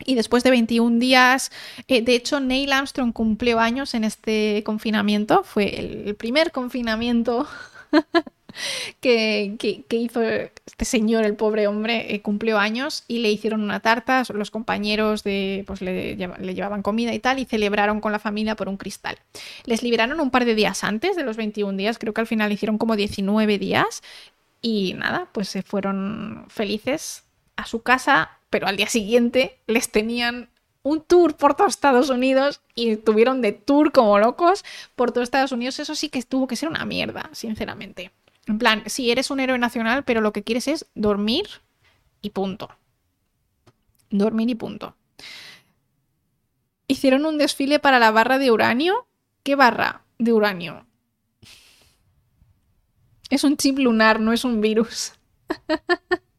y después de 21 días, eh, de hecho, Neil Armstrong cumplió años en este confinamiento. Fue el primer confinamiento que, hizo este señor, el pobre hombre, eh, cumplió años y le hicieron una tarta. Los compañeros de, pues, le, le, llevaban comida y tal y celebraron con la familia por un cristal. Les liberaron un par de días antes de los 21 días, creo que al final hicieron como 19 días. Y nada, pues se fueron felices a su casa pero al día siguiente les tenían un tour por todos Estados Unidos y estuvieron de tour como locos por todos Estados Unidos. Eso sí que tuvo que ser una mierda, sinceramente. En plan, sí, eres un héroe nacional, pero lo que quieres es dormir y punto. Dormir y punto. Hicieron un desfile para la barra de uranio. ¿Qué barra de uranio? Es un chip lunar, no es un virus.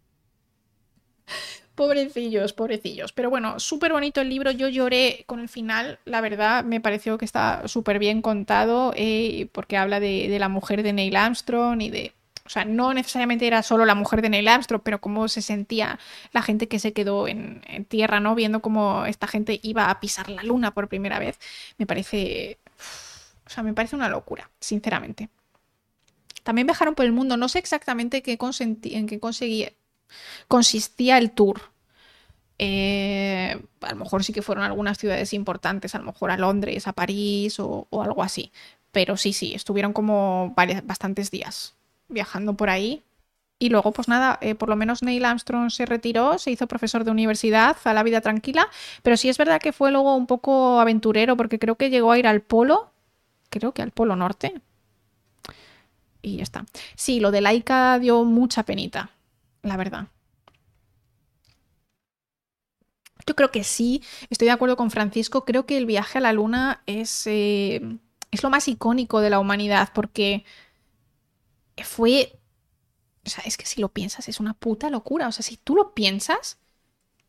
Pobrecillos, pobrecillos. Pero bueno, súper bonito el libro. Yo lloré con el final, la verdad, me pareció que está súper bien contado eh, porque habla de, la mujer de Neil Armstrong y de... O sea, no necesariamente era solo la mujer de Neil Armstrong, pero cómo se sentía la gente que se quedó en, tierra, ¿no? Viendo cómo esta gente iba a pisar la luna por primera vez. Me parece... O sea, me parece una locura, sinceramente. También viajaron por el mundo. No sé exactamente qué en qué conseguí consistía el tour. Eh, a lo mejor sí que fueron algunas ciudades importantes, a lo mejor a Londres, a París o, algo así. Pero sí, sí, estuvieron como bastantes días viajando por ahí. Y luego, pues nada, eh, por lo menos Neil Armstrong se retiró, se hizo profesor de universidad, a la vida tranquila. Pero sí es verdad que fue luego un poco aventurero, porque creo que llegó a ir al polo, creo que al polo norte. Y ya está. Sí, lo de Laika dio mucha penita la verdad. Yo creo que sí, estoy de acuerdo con Francisco, creo que el viaje a la luna es, eh, es lo más icónico de la humanidad porque fue... O sea, es que si lo piensas es una puta locura. O sea, si tú lo piensas,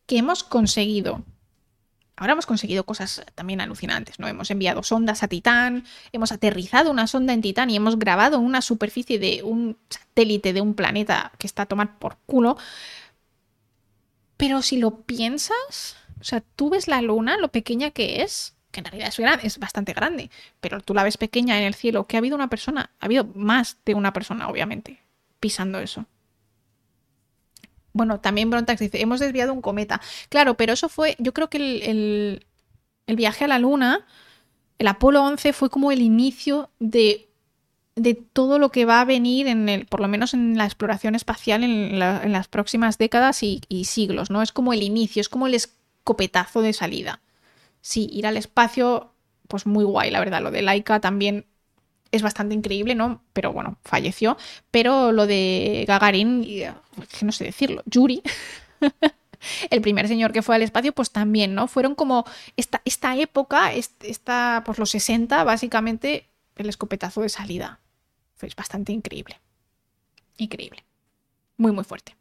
que hemos conseguido Ahora hemos conseguido cosas también alucinantes, ¿no? Hemos enviado sondas a Titán, hemos aterrizado una sonda en Titán y hemos grabado una superficie de un satélite de un planeta que está a tomar por culo. Pero si lo piensas, o sea, tú ves la luna, lo pequeña que es, que en realidad es, es bastante grande, pero tú la ves pequeña en el cielo, que ha habido una persona, ha habido más de una persona, obviamente, pisando eso. Bueno, también Brontax dice, hemos desviado un cometa. Claro, pero eso fue, yo creo que el, viaje a la Luna, el Apolo 11 fue como el inicio de, de, todo lo que va a venir en el, por lo menos en la exploración espacial en, las próximas décadas y, y, siglos, ¿no? Es como el inicio, es como el escopetazo de salida. Sí, ir al espacio, pues muy guay, la verdad. Lo de Laika también es bastante increíble, ¿no? Pero bueno, falleció. Pero lo de Gagarin, no sé decirlo, Yuri, el primer señor que fue al espacio, pues también, ¿no? Fueron como esta, esta época, esta, pues los 60, básicamente, el escopetazo de salida. Fue bastante increíble. Increíble. Muy, muy fuerte.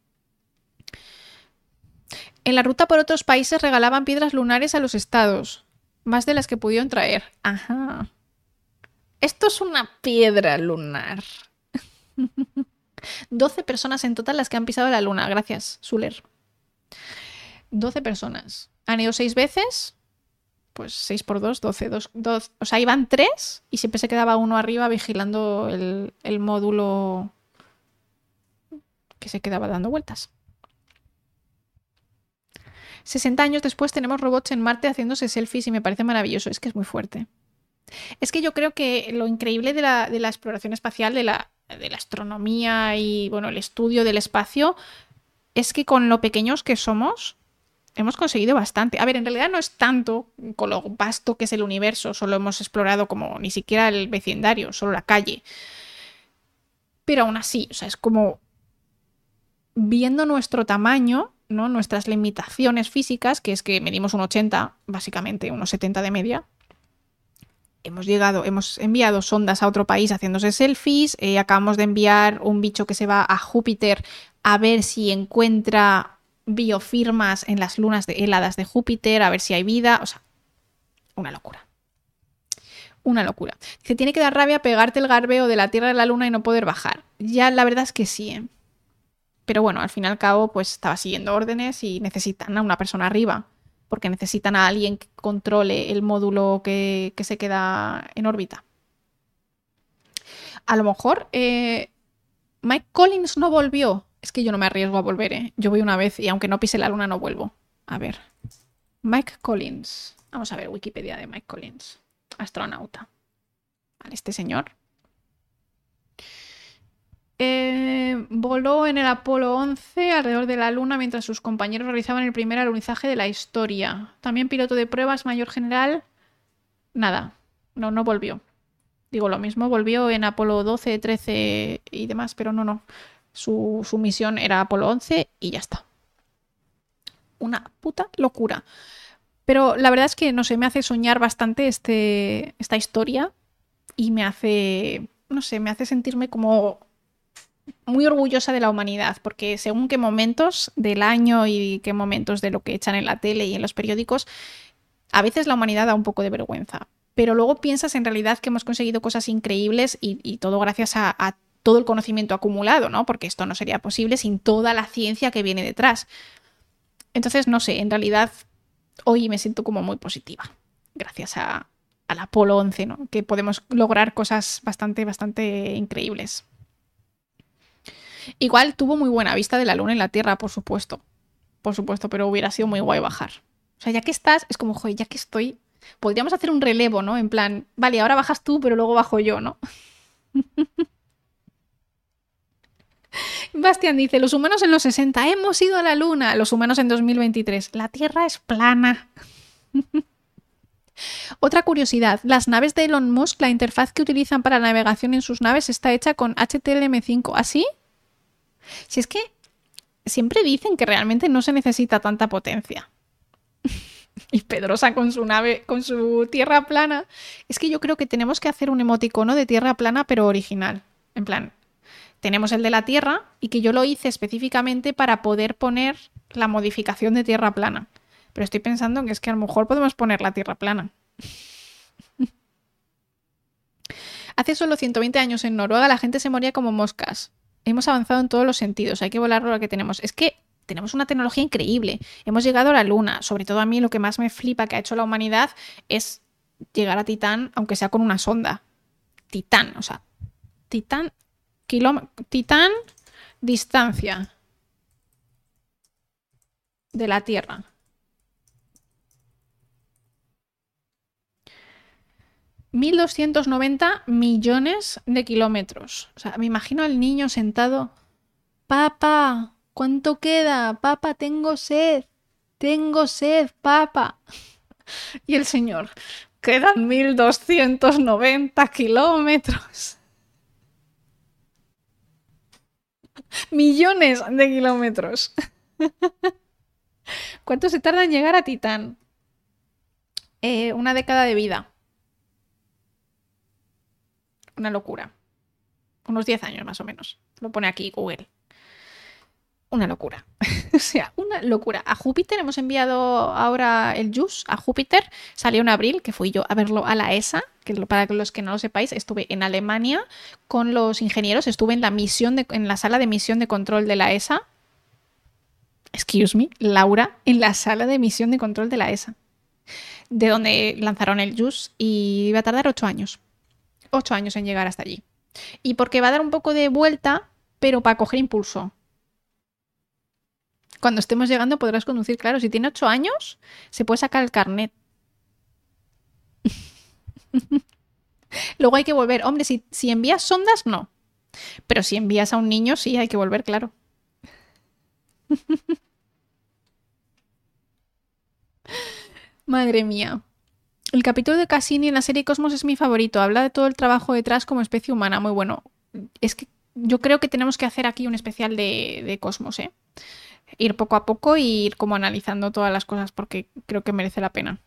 En la ruta por otros países regalaban piedras lunares a los estados, más de las que pudieron traer. Ajá. Esto es una piedra lunar. 12 personas en total las que han pisado la luna. Gracias, Suler. 12 personas. Han ido 6 veces. Pues 6 por 2, 12. 2, o sea, iban 3 y siempre se quedaba uno arriba vigilando el, el módulo que se quedaba dando vueltas. 60 años después tenemos robots en Marte haciéndose selfies y me parece maravilloso. Es que es muy fuerte. Es que yo creo que lo increíble de la, exploración espacial, de la, de la astronomía y bueno, el estudio del espacio, es que con lo pequeños que somos, hemos conseguido bastante. A ver, en realidad no es tanto con lo vasto que es el universo, solo hemos explorado como ni siquiera el vecindario, solo la calle. Pero aún así, o sea, es como viendo nuestro tamaño, ¿no? Nuestras limitaciones físicas, que es que medimos un 80, básicamente unos 70 de media, hemos llegado, hemos enviado sondas a otro país haciéndose selfies, eh, acabamos de enviar un bicho que se va a Júpiter a ver si encuentra biofirmas en las lunas de heladas de Júpiter, a ver si hay vida, o sea, una locura. Una locura. Se tiene que dar rabia pegarte el garbeo de la Tierra a la Luna y no poder bajar. Ya la verdad es que sí, ¿eh? Pero bueno, al fin y al cabo, pues estaba siguiendo órdenes y necesitan a una persona arriba porque necesitan a alguien que controle el módulo que, se queda en órbita. A lo mejor eh, Mike Collins no volvió. Es que yo no me arriesgo a volver, ¿eh? Yo voy una vez y aunque no pise la luna no vuelvo. A ver. Mike Collins. Vamos a ver Wikipedia de Mike Collins. Astronauta. Vale, este señor eh, voló en el Apolo 11 alrededor de la Luna mientras sus compañeros realizaban el primer alunizaje de la historia. También piloto de pruebas, mayor general. Nada, no, no volvió. Digo lo mismo, volvió en Apolo 12, 13 y demás, pero no, no. Su, su misión era Apolo 11 y ya está. Una puta locura. Pero la verdad es que, no sé, me hace soñar bastante este, esta historia y me hace, no sé, me hace sentirme como muy orgullosa de la humanidad, porque según qué momentos del año y qué momentos de lo que echan en la tele y en los periódicos, a veces la humanidad da un poco de vergüenza. Pero luego piensas en realidad que hemos conseguido cosas increíbles y, todo gracias a, todo el conocimiento acumulado, ¿no? Porque esto no sería posible sin toda la ciencia que viene detrás. Entonces, no sé, en realidad hoy me siento como muy positiva, gracias a, al Apolo 11, ¿no? Que podemos lograr cosas bastante, bastante increíbles. Igual tuvo muy buena vista de la luna en la Tierra, por supuesto. Por supuesto, pero hubiera sido muy guay bajar. O sea, ya que estás, es como, joder, ya que estoy, podríamos hacer un relevo, ¿no? En plan, vale, ahora bajas tú, pero luego bajo yo, ¿no? Bastian dice, los humanos en los 60 hemos ido a la luna, los humanos en 2023, la Tierra es plana. Otra curiosidad, las naves de Elon Musk, la interfaz que utilizan para navegación en sus naves está hecha con HTML5. ¿Así? Si es que siempre dicen que realmente no se necesita tanta potencia. y Pedrosa con su nave, con su tierra plana. Es que yo creo que tenemos que hacer un emoticono de tierra plana, pero original. En plan, tenemos el de la tierra y que yo lo hice específicamente para poder poner la modificación de tierra plana. Pero estoy pensando que es que a lo mejor podemos poner la tierra plana. Hace solo 120 años en Noruega la gente se moría como moscas hemos avanzado en todos los sentidos, hay que volar lo que tenemos. Es que tenemos una tecnología increíble, hemos llegado a la Luna, sobre todo a mí lo que más me flipa que ha hecho la humanidad es llegar a Titán, aunque sea con una sonda. Titán, o sea, Titán, Titán, distancia de la Tierra. 1.290 millones de kilómetros. O sea, me imagino al niño sentado. Papá, ¿cuánto queda? Papá, tengo sed. Tengo sed, papá. Y el señor, quedan 1.290 kilómetros. Millones de kilómetros. ¿Cuánto se tarda en llegar a Titán? Eh, una década de vida. Una locura. Unos 10 años más o menos. Lo pone aquí Google. Una locura. o sea, una locura. A Júpiter hemos enviado ahora el JUICE a Júpiter. Salió en abril, que fui yo a verlo a la ESA, que para los que no lo sepáis, estuve en Alemania con los ingenieros, estuve en la misión de, en la sala de misión de control de la ESA. Excuse me, Laura, en la sala de misión de control de la ESA. De donde lanzaron el JUICE y iba a tardar ocho años. Ocho años en llegar hasta allí. Y porque va a dar un poco de vuelta, pero para coger impulso cuando estemos llegando podrás conducir. Claro, si tiene 8 años, se puede sacar el carnet. Luego hay que volver. Hombre, si, si envías sondas, no. Pero si envías a un niño, sí, hay que volver, claro. Madre mía. El capítulo de Cassini en la serie Cosmos es mi favorito. Habla de todo el trabajo detrás como especie humana. Muy bueno. Es que yo creo que tenemos que hacer aquí un especial de, de Cosmos, ¿eh? ir poco a poco y ir como analizando todas las cosas porque creo que merece la pena.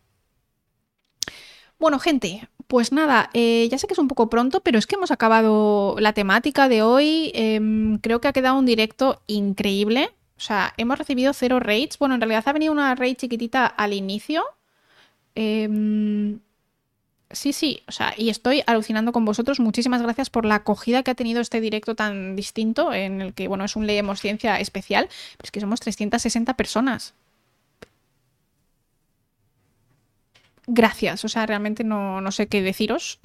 Bueno, gente, pues nada, eh, ya sé que es un poco pronto, pero es que hemos acabado la temática de hoy. Em, creo que ha quedado un directo increíble. O sea, hemos recibido cero raids. Bueno, en realidad ha venido una raid chiquitita al inicio. Eh, Sí, sí, o sea, y estoy alucinando con vosotros. Muchísimas gracias por la acogida que ha tenido este directo tan distinto, en el que, bueno, es un Leemos Ciencia especial, pero es que somos 360 personas. Gracias, o sea, realmente no, no sé qué deciros.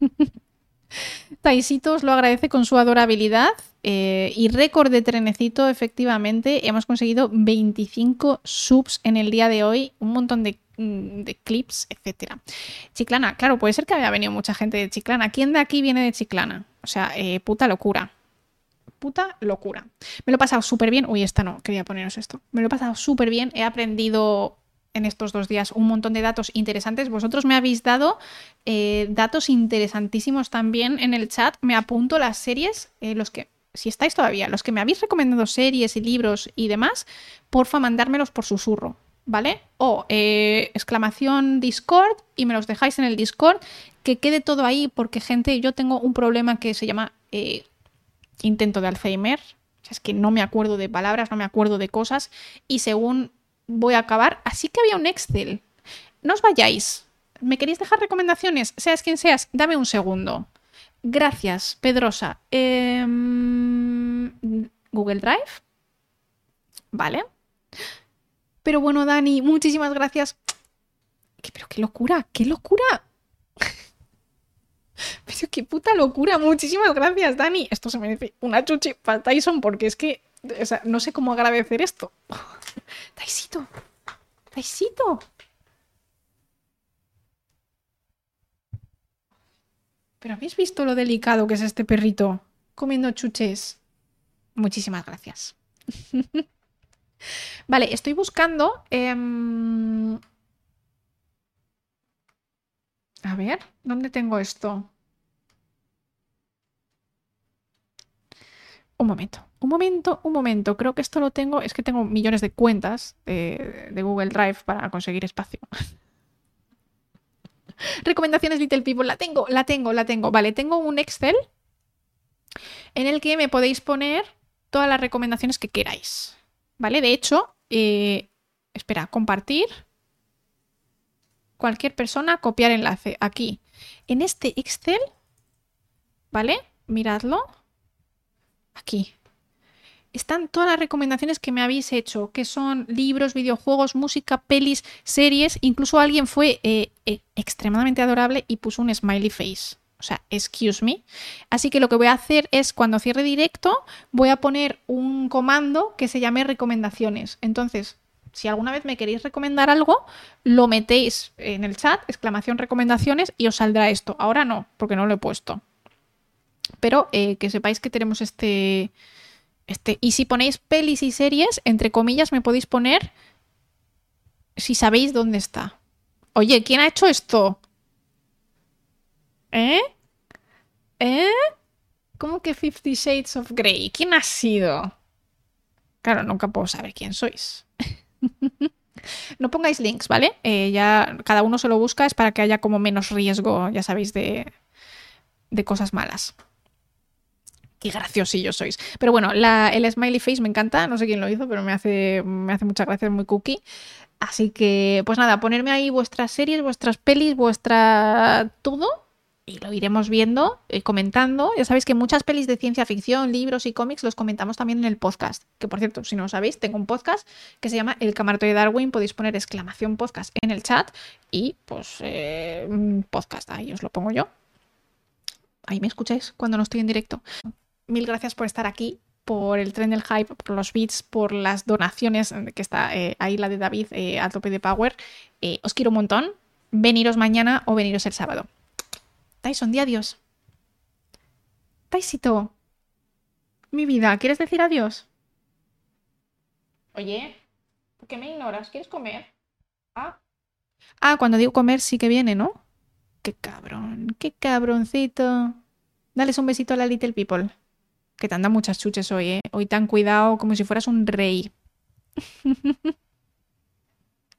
Taisito os lo agradece con su adorabilidad eh, y récord de trenecito, efectivamente, hemos conseguido 25 subs en el día de hoy, un montón de de clips, etcétera. Chiclana, claro, puede ser que haya venido mucha gente de Chiclana. ¿Quién de aquí viene de Chiclana? O sea, eh, puta locura. Puta locura. Me lo he pasado súper bien. Uy, esta no, quería poneros esto. Me lo he pasado súper bien. He aprendido en estos dos días un montón de datos interesantes. Vosotros me habéis dado eh, datos interesantísimos también en el chat. Me apunto las series, eh, los que, si estáis todavía, los que me habéis recomendado series y libros y demás, porfa, mandármelos por susurro. ¿Vale? O eh, exclamación Discord y me los dejáis en el Discord, que quede todo ahí porque gente, yo tengo un problema que se llama eh, intento de Alzheimer, o sea, es que no me acuerdo de palabras, no me acuerdo de cosas y según voy a acabar, así que había un Excel. No os vayáis. ¿Me queréis dejar recomendaciones? Seas quien seas, dame un segundo. Gracias, Pedrosa. Em, Google Drive. Vale. Pero bueno, Dani, muchísimas gracias. Pero qué locura, qué locura. Pero qué puta locura. Muchísimas gracias, Dani. Esto se merece una chuchi para Tyson porque es que, o sea, no sé cómo agradecer esto. Taisito, Taisito. Pero habéis visto lo delicado que es este perrito comiendo chuches. Muchísimas gracias. Vale, estoy buscando. Em, a ver, ¿dónde tengo esto? Un momento, un momento, un momento. Creo que esto lo tengo. Es que tengo millones de cuentas de, Google Drive para conseguir espacio. Recomendaciones Little People. La tengo, la tengo, la tengo. Vale, tengo un Excel en el que me podéis poner todas las recomendaciones que queráis. ¿Vale? De hecho, eh, espera, compartir. Cualquier persona, copiar enlace. Aquí. En este Excel, ¿vale? Miradlo. Aquí. Están todas las recomendaciones que me habéis hecho, que son libros, videojuegos, música, pelis, series. Incluso alguien fue eh, eh, extremadamente adorable y puso un smiley face. O sea, excuse me. Así que lo que voy a hacer es, cuando cierre directo, voy a poner un comando que se llame recomendaciones. Entonces, si alguna vez me queréis recomendar algo, lo metéis en el chat, exclamación recomendaciones, y os saldrá esto. Ahora no, porque no lo he puesto. Pero eh, que sepáis que tenemos este, este. Y si ponéis pelis y series, entre comillas, me podéis poner si sabéis dónde está. Oye, ¿quién ha hecho esto? ¿Eh? ¿Eh? ¿Cómo que Fifty Shades of Grey? ¿Quién ha sido? Claro, nunca puedo saber quién sois. No pongáis links, ¿vale? Eh, ya cada uno se lo busca, es para que haya como menos riesgo, ya sabéis, de, de cosas malas. Qué graciosillos sois. Pero bueno, la- el smiley face me encanta, no sé quién lo hizo, pero me hace, me hace mucha gracia, es muy cookie. Así que, pues nada, ponerme ahí vuestras series, vuestras pelis, vuestra todo. Y lo iremos viendo, eh, comentando. Ya sabéis que muchas pelis de ciencia ficción, libros y cómics los comentamos también en el podcast. Que por cierto, si no lo sabéis, tengo un podcast que se llama El Camarote de Darwin. Podéis poner exclamación podcast en el chat y pues eh, podcast, ahí os lo pongo yo. Ahí me escucháis cuando no estoy en directo. Mil gracias por estar aquí, por el tren del hype, por los beats, por las donaciones, que está eh, ahí la de David eh, a tope de power. Eh, os quiero un montón. Veniros mañana o veniros el sábado. Tyson, di adiós. Taisito. Mi vida, ¿quieres decir adiós? Oye, ¿por qué me ignoras? ¿Quieres comer? Ah. Ah, cuando digo comer sí que viene, ¿no? Qué cabrón, qué cabroncito. Dales un besito a la Little People. Que te anda muchas chuches hoy, ¿eh? Hoy te han cuidado como si fueras un rey.